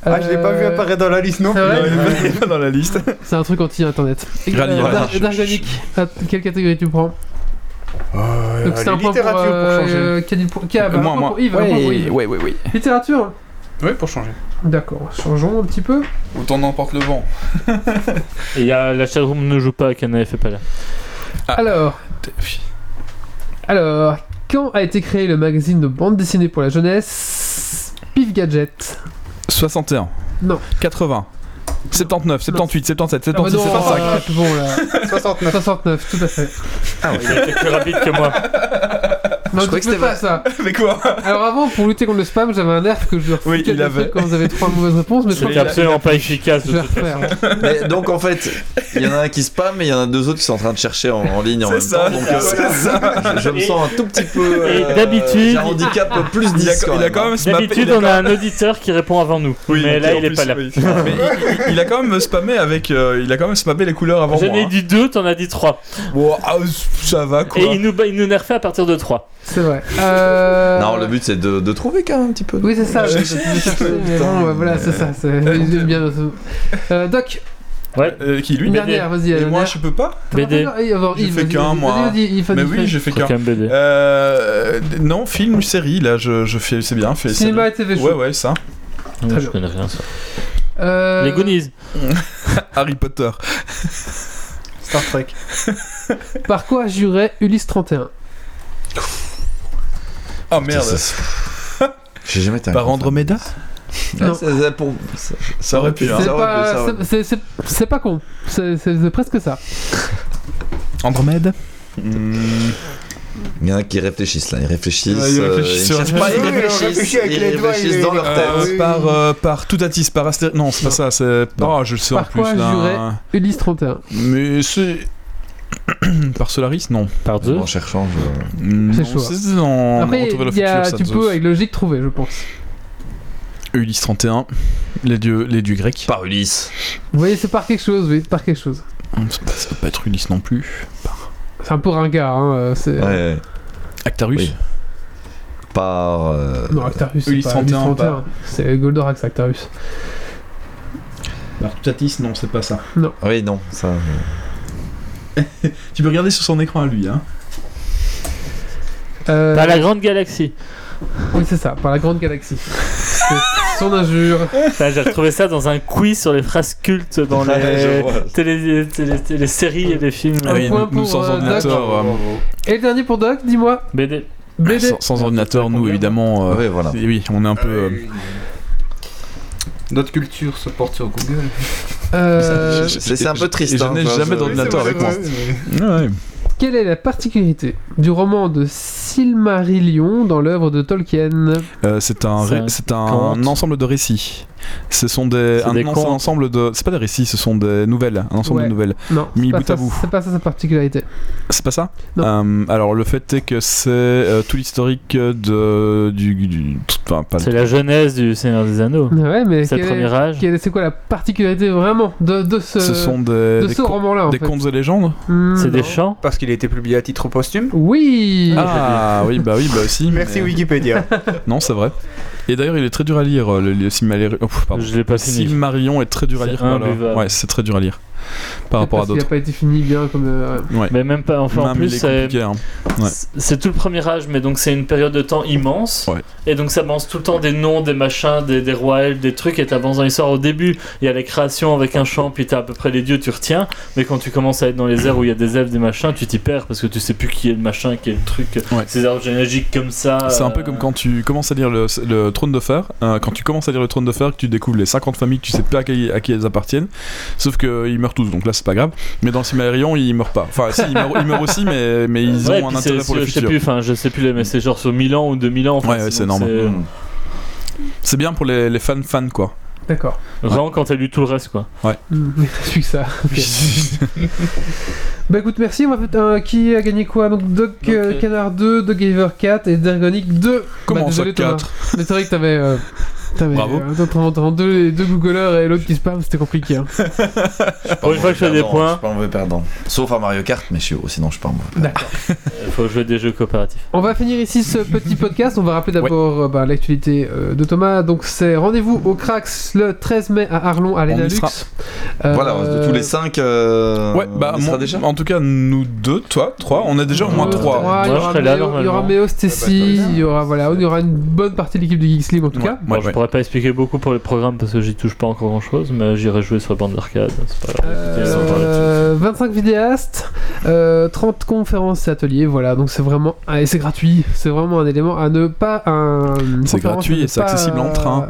Ah, je l'ai pas vu Euh, apparaître dans la liste non c'est plus. vrai Non, il est pas dans la liste. C'est un truc anti-internet. Rallye, Euh, rallye. Dar- Dargonic, ah, quelle catégorie tu prends Euh, Donc c'est un point pour, littérature pour euh, changer. euh, qui a point- qui a- bah, un moi, point moi. pour Yves, pour ouais, ouais, ouais. Littérature Oui, pour changer. D'accord, changeons un petit peu. Autant n'emporte le vent. Et il y a la chatroom ne joue pas, Cana fait pas là. Ah. Alors, alors, quand a été créé le magazine de bande dessinée pour la jeunesse? Pif Gadget 61. Non. 80. 79, 78, 77, Ah bah 76, non, 75. ah, c'est bon là. 69. 69, tout à fait. Il a été plus rapide que moi. Non, crois tu que c'était pas ça. Mais quoi Alors avant, pour lutter contre le spam, j'avais un nerf que je leur Oui, il avait. quand vous avez trois mauvaises réponses, mais je crois C'était absolument pas efficace. je de toute façon. Mais donc en fait, il y en a un qui spam et il y en a deux autres qui sont en train de chercher en, en ligne en même ça, temps. Donc euh, c'est ça. je, je me sens un tout petit peu. euh, et d'habitude- J'ai un handicap plus 10. Il a, quand il a même, quand hein. D'habitude, on a un auditeur qui répond avant nous. Oui, mais là, il est pas là. il, a quand même spammé avec. euh, il a quand même spammé les couleurs avant J'en moi. ai hein. dit deux, t'en as dit trois. Ah, ça va quoi. Et il nous, il nous nerfait à partir de trois. C'est vrai. Euh... Non, le but c'est de, de trouver quand même un petit peu. Oui, c'est ça. Je mais putain, bon, ouais, voilà, c'est ça. c'est- J'aime bien. Euh, Doc, Ouais. Euh, qui lui une BD. dernière, vas-y. Et moi, je peux pas BD. J'ai fait vas-y, qu'un, vas-y, moi. Mais oui, fais. j'ai fait qu'un. Euh, non, film ou série, là, je, je fais, c'est bien. Fait, Cinéma et TV show. Ouais, ouais, ça. Très je connais rien ça. Euh, Les Goonies. Harry Potter. Star Trek. Par quoi jurait Ulysse 31 Oh merde. J'ai jamais été un Par. Andromeda Non. Pour- ça- Ça aurait pu, hein. C'est pas, con. C'est presque ça. Andromède Hmm. Il y en a qui réfléchissent là, ils réfléchissent. Ouais, ils euh, réfléchissent ils pas, réfléchissent, ils réfléchissent dans leur Euh, tête. oui. par, euh, par Toutatis, par Astér... Non, c'est pas ça, c'est... Oh, je le sais en Par plus, quoi là. jurait Ulysse 31 Mais c'est... par Solaris, non. Par deux. En cherchant, je... Non, C'est chaud, hein. C'est dans Après, Retour vers le il y a- futur, ça tu nous peux avec logique trouver, je pense. Ulysse 31, les dieux, les dieux grecs. Par Ulysse. Vous voyez, c'est par quelque chose, oui, par quelque chose. Ça peut- ça peut pas être Ulysse non plus. C'est un peu ringard, hein. euh, C'est... Ouais, ouais. Actarus Oui. Par. euh, Non, Actarus, c'est Ulysse pas 31, Ulysse 31. C'est Goldorak, Actarus. Par Toutatis, non, c'est pas ça. Oui, non, ça. euh, Tu peux regarder sur son écran à lui, hein. Euh, Par la grande galaxie. Oui, c'est ça, par la grande galaxie. Son injure. J'ai retrouvé ça dans un quiz sur les phrases cultes dans les télé, télé- télé- séries et les films. Un oui, point nous, nous, pour, sans euh, ordinateur... euh, Et le dernier pour Doc, dis-moi. BD. BD. sans, sans ordinateur, nous, évidemment... euh, Ouais, voilà. Oui, on est un peu... Notre culture se porte sur Google. Euh, C'est un peu triste. Et je hein, n'ai jamais d'ordinateur avec moi. Ouais, Quelle est la particularité du roman de Silmarillion dans l'œuvre de Tolkien? Euh, c'est un, C'est ré- un ensemble de récits. Ce sont des, C'est un, des un ensemble de. C'est pas des récits, ce sont des nouvelles. Un ensemble Ouais. de nouvelles. Non, Mis bout à ça, bout. c'est pas ça sa particularité. C'est pas ça? Non. Euh, Alors le fait est que c'est euh, tout l'historique de du, du- enfin, pas C'est la jeunesse du Seigneur des Anneaux. Ouais, mais C'est le premier âge. c'est quoi la particularité vraiment de, de ce, Ce sont des, de des, ce roman-là des fait? contes et légendes? Hmm, C'est des chants? Parce qu'il a été publié à titre posthume. Oui Ah oui, bah oui, bah aussi. Merci mais- Wikipédia. Non, c'est vrai. Et d'ailleurs, il est très dur à lire. euh, Le, le Silmarillion. oh, est très dur à lire. imbuvable. Ouais, c'est très dur à lire. Par rapport à Parce qu'il a d'autres. pas été fini bien comme. euh, Ouais. Mais même pas. Enfin, en plus, il c'est hein. Ouais. c'est tout le premier âge, mais donc c'est une période de temps immense. Ouais. Et donc ça balance tout le temps des noms, des machins, des, des rois elfes, des trucs, et t'avances dans l'histoire. Au début, il y a les créations avec un chant, puis t'as à peu près les dieux, tu retiens. Mais quand tu commences à être dans les airs où il y a des elfes, des machins, tu t'y perds parce que tu sais plus qui est le machin, qui est le truc. Ouais. Ces arbres généalogiques comme ça. C'est un peu euh, comme quand tu commences à lire le, le Trône de Fer. euh, quand tu commences à lire le Trône de Fer, que tu découvres les 50 familles, que tu sais pas à qui, à qui elles appartiennent. Sauf qu'ils meurent tous, donc là c'est pas grave. Mais dans Silmarillion, ils meurent pas. Enfin, si, ils meurent, ils meurent aussi, mais, mais ils Ouais, ont un intérêt pour le je sais plus, enfin je sais plus, mais c'est genre sur 1000 ans ou 2000 ans. en fait, Ouais, ouais, c'est énorme. Hmm. C'est bien pour les, les fans fans quoi. D'accord. Vraiment quand t'as lu tout le reste, quoi. Hmm, Mais t'as su que ça. ok. Bah écoute, merci. On va faire un- qui a gagné quoi? Donc Doc euh, Ok. Canard 2, Doc Gaver 4 et Dergonic 2. Comment bah, ça, désolé, Thomas. 4 Mais c'est vrai que t'avais. Euh... Bravo. euh, entre- entre deux, deux googleurs et l'autre qui spam, c'était compliqué. Hein. Pour une fois que je fais des points. Je suis pas un mauvais perdant. Sauf à Mario Kart, mais je suis, sinon je suis pas un mauvais perdant. D'accord. Il faut jouer des jeux coopératifs. On va finir ici ce petit podcast. On va rappeler d'abord euh, bah, l'actualité euh, de Thomas. Donc c'est rendez-vous au Crax le 13 mai à Arlon à y l'Enalux. sera. Euh, Voilà, de tous les 5. Euh, Ouais, bah on y sera mon- déjà en tout cas, nous deux, toi, trois, on est déjà au moins deux, trois. trois, Il y Moi, je aura serai là, Méo- il y aura normalement. Méo Stacy, il y aura voilà, il y aura une bonne partie de l'équipe de Geeks League en tout Ouais, cas. ouais, Bon, je ouais. Pourrais pas expliquer beaucoup pour le programme parce que j'y touche pas encore grand chose, mais j'irai jouer sur la bande d'arcade. C'est pas grave. Écoutez, on parle là-dessus. Euh, 25 vidéastes, euh, 30 conférences et ateliers, voilà, donc c'est vraiment, ah, et c'est gratuit, c'est vraiment un élément à ne pas, un, C'est gratuit et c'est accessible en train.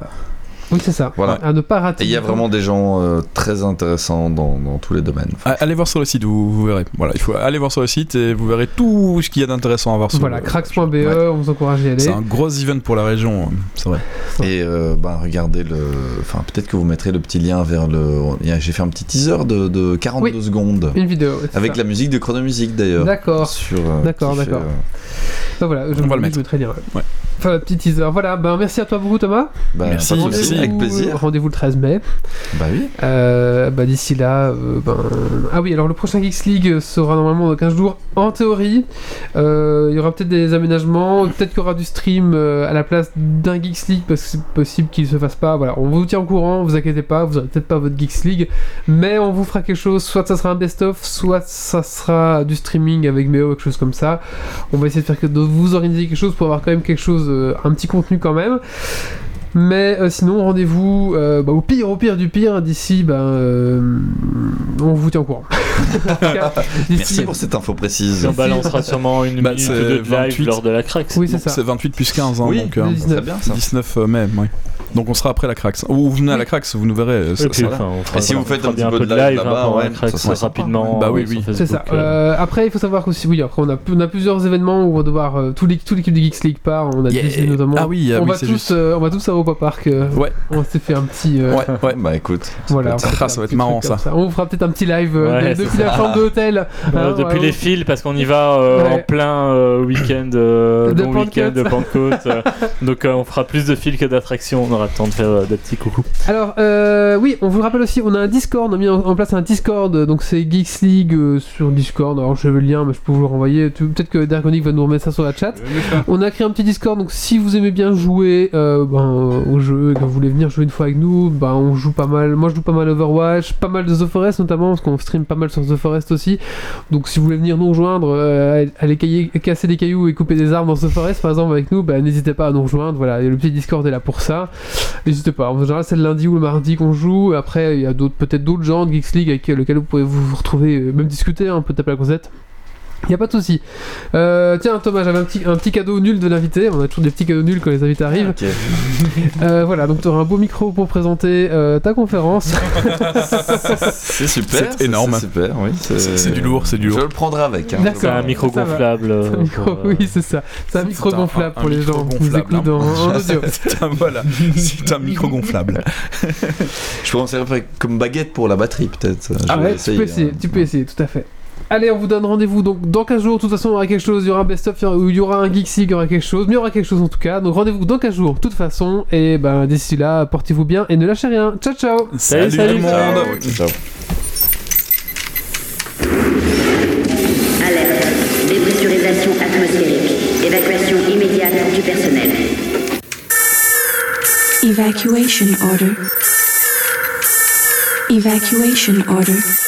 Oui, c'est ça, Voilà. à ne pas rater. Et il y a vraiment des gens euh, très intéressants dans, dans tous les domaines. Allez voir sur le site, vous, vous verrez. Voilà, il faut aller voir sur le site et vous verrez tout ce qu'il y a d'intéressant à voir sur Voilà, le- crax.be, Ouais. on vous encourage à y aller. C'est un gros event pour la région, euh, c'est vrai. Et euh, ben, regardez le. Enfin, peut-être que vous mettrez le petit lien vers le. J'ai fait un petit teaser de, de 42 Oui. secondes. Une vidéo. Avec ça. la musique de Chronomusique d'ailleurs. D'accord. Sur, euh, D'accord, qui fait, d'accord. euh, Bah voilà, je, On va le je mettre. mettrai le lien, ouais. Enfin, le petit teaser. Voilà, ben merci à toi beaucoup Thomas. Merci, de merci. Avec plaisir. Rendez-vous le 13 mai. Bah oui. Euh, bah d'ici là, euh, ben... ah oui, alors le prochain Geeks League sera normalement dans 15 jours en théorie. Euh, Il y aura peut-être des aménagements, peut-être qu'il y aura du stream euh, à la place d'un Geeks League parce que c'est possible qu'il se fasse pas. Voilà, on vous tient au courant, vous inquiétez pas, vous aurez peut-être pas votre Geeks League, mais on vous fera quelque chose. Soit ça sera un best-of, soit ça sera du streaming avec Méo, quelque chose comme ça. On va essayer de faire que de vous organiser quelque chose pour avoir quand même quelque chose, euh, un petit contenu quand même. Mais euh, sinon, rendez-vous euh, bah, au pire, au pire du pire. D'ici, ben, euh, on vous tient au courant. Cas, Merci pour cette info précise. on balancera sûrement une Bah, minute c'est ou deux de live 28. lors de la craque. Oui, c'est ça. C'est 28 plus 15, hein, Oui, donc euh, le Ça serait bien ça. 19 mai, oui. Donc on sera après la Crax. Ou vous venez à la Crax, vous nous verrez. Et ça- puis, ça- enfin, on fera, Et si vous faites un petit peu de live hein, là-bas, la ouais, ça serait rapidement. Bah oui, euh, oui. C'est ça. Euh. Euh, après, il faut savoir qu'aussi, oui, après, on a, on a plusieurs événements où on va devoir. euh, tout l'équipe tout l'équipe de Geeks League part. On a Yeah. Disney notamment. Ah oui, ah on, oui, va tous, juste. euh, on va tous à Europa Park. euh, Ouais. On s'est fait un petit. euh, Ouais, ouais. Bah écoute. Voilà, Ah, ça va être marrant, ça. On fera peut-être un petit live depuis la chambre d'hôtel. Euh, Hein, depuis les fils, parce qu'on y va en plein week-end, long week-end de Pentecôte. donc on fera plus de fils que d'attractions. On aura le temps de faire euh, des petits coucous. Alors, euh, oui, on vous le rappelle aussi, on a un Discord, on a mis en, en place un Discord, donc c'est Geeks League euh, sur Discord. Alors, je vais le lien, mais je peux vous le renvoyer. Peut-être que Darkonic va nous remettre ça sur la chat. On a créé un petit Discord, donc si vous aimez bien jouer euh, ben, au jeu et que vous voulez venir jouer une fois avec nous, ben, on joue pas mal. Moi, je joue pas mal Overwatch, pas mal de The Forest notamment, parce qu'on stream pas mal sur The Forest aussi. Donc, si vous voulez venir nous rejoindre, euh, aller cailler- casser des cailloux et couper des arbres dans The Forest, par exemple, avec nous, ben, n'hésitez pas à nous rejoindre. Voilà, et le petit Discord est là pour ça. N'hésitez pas. En général, c'est le lundi ou le mardi qu'on joue. Après, il y a peut-être d'autres gens de Geeks League avec lesquels vous pouvez vous retrouver, euh, même discuter, hein, un peu taper la causette. Y a pas de souci. Euh, tiens Thomas, j'avais un petit, un petit cadeau nul de l'invité. On a toujours des petits cadeaux nuls quand les invités arrivent. Euh, voilà, donc tu auras un beau micro pour présenter euh, ta conférence. C'est super. C'est énorme. C'est super, oui. C'est du lourd, c'est du Je lourd. le prendrai avec. hein. D'accord. C'est un micro gonflable. C'est un micro, pour, oui, c'est ça. C'est un micro gonflable un pour les gens qui nous écoutent en, en audio. C'est un, voilà, c'est un micro gonflable. Je pourrais en servir comme baguette pour la batterie, peut-être. Je Ah ouais, tu peux essayer, hein. tu peux essayer, tout à fait. Allez, on vous donne rendez-vous donc dans 15 jours. De toute façon, il y aura quelque chose, il y aura un best-of, il y aura- ou il y aura un Geeks League, il y aura quelque chose, mais il y aura quelque chose en tout cas. Donc rendez-vous dans 15 jours, de toute façon. Et ben d'ici là, portez-vous bien et ne lâchez rien. Ciao, ciao Salut, tout salut. le monde. Ciao. Ciao. Alerte. Dépressurisation atmosphérique. Évacuation immédiate du personnel. Evacuation order. Evacuation order.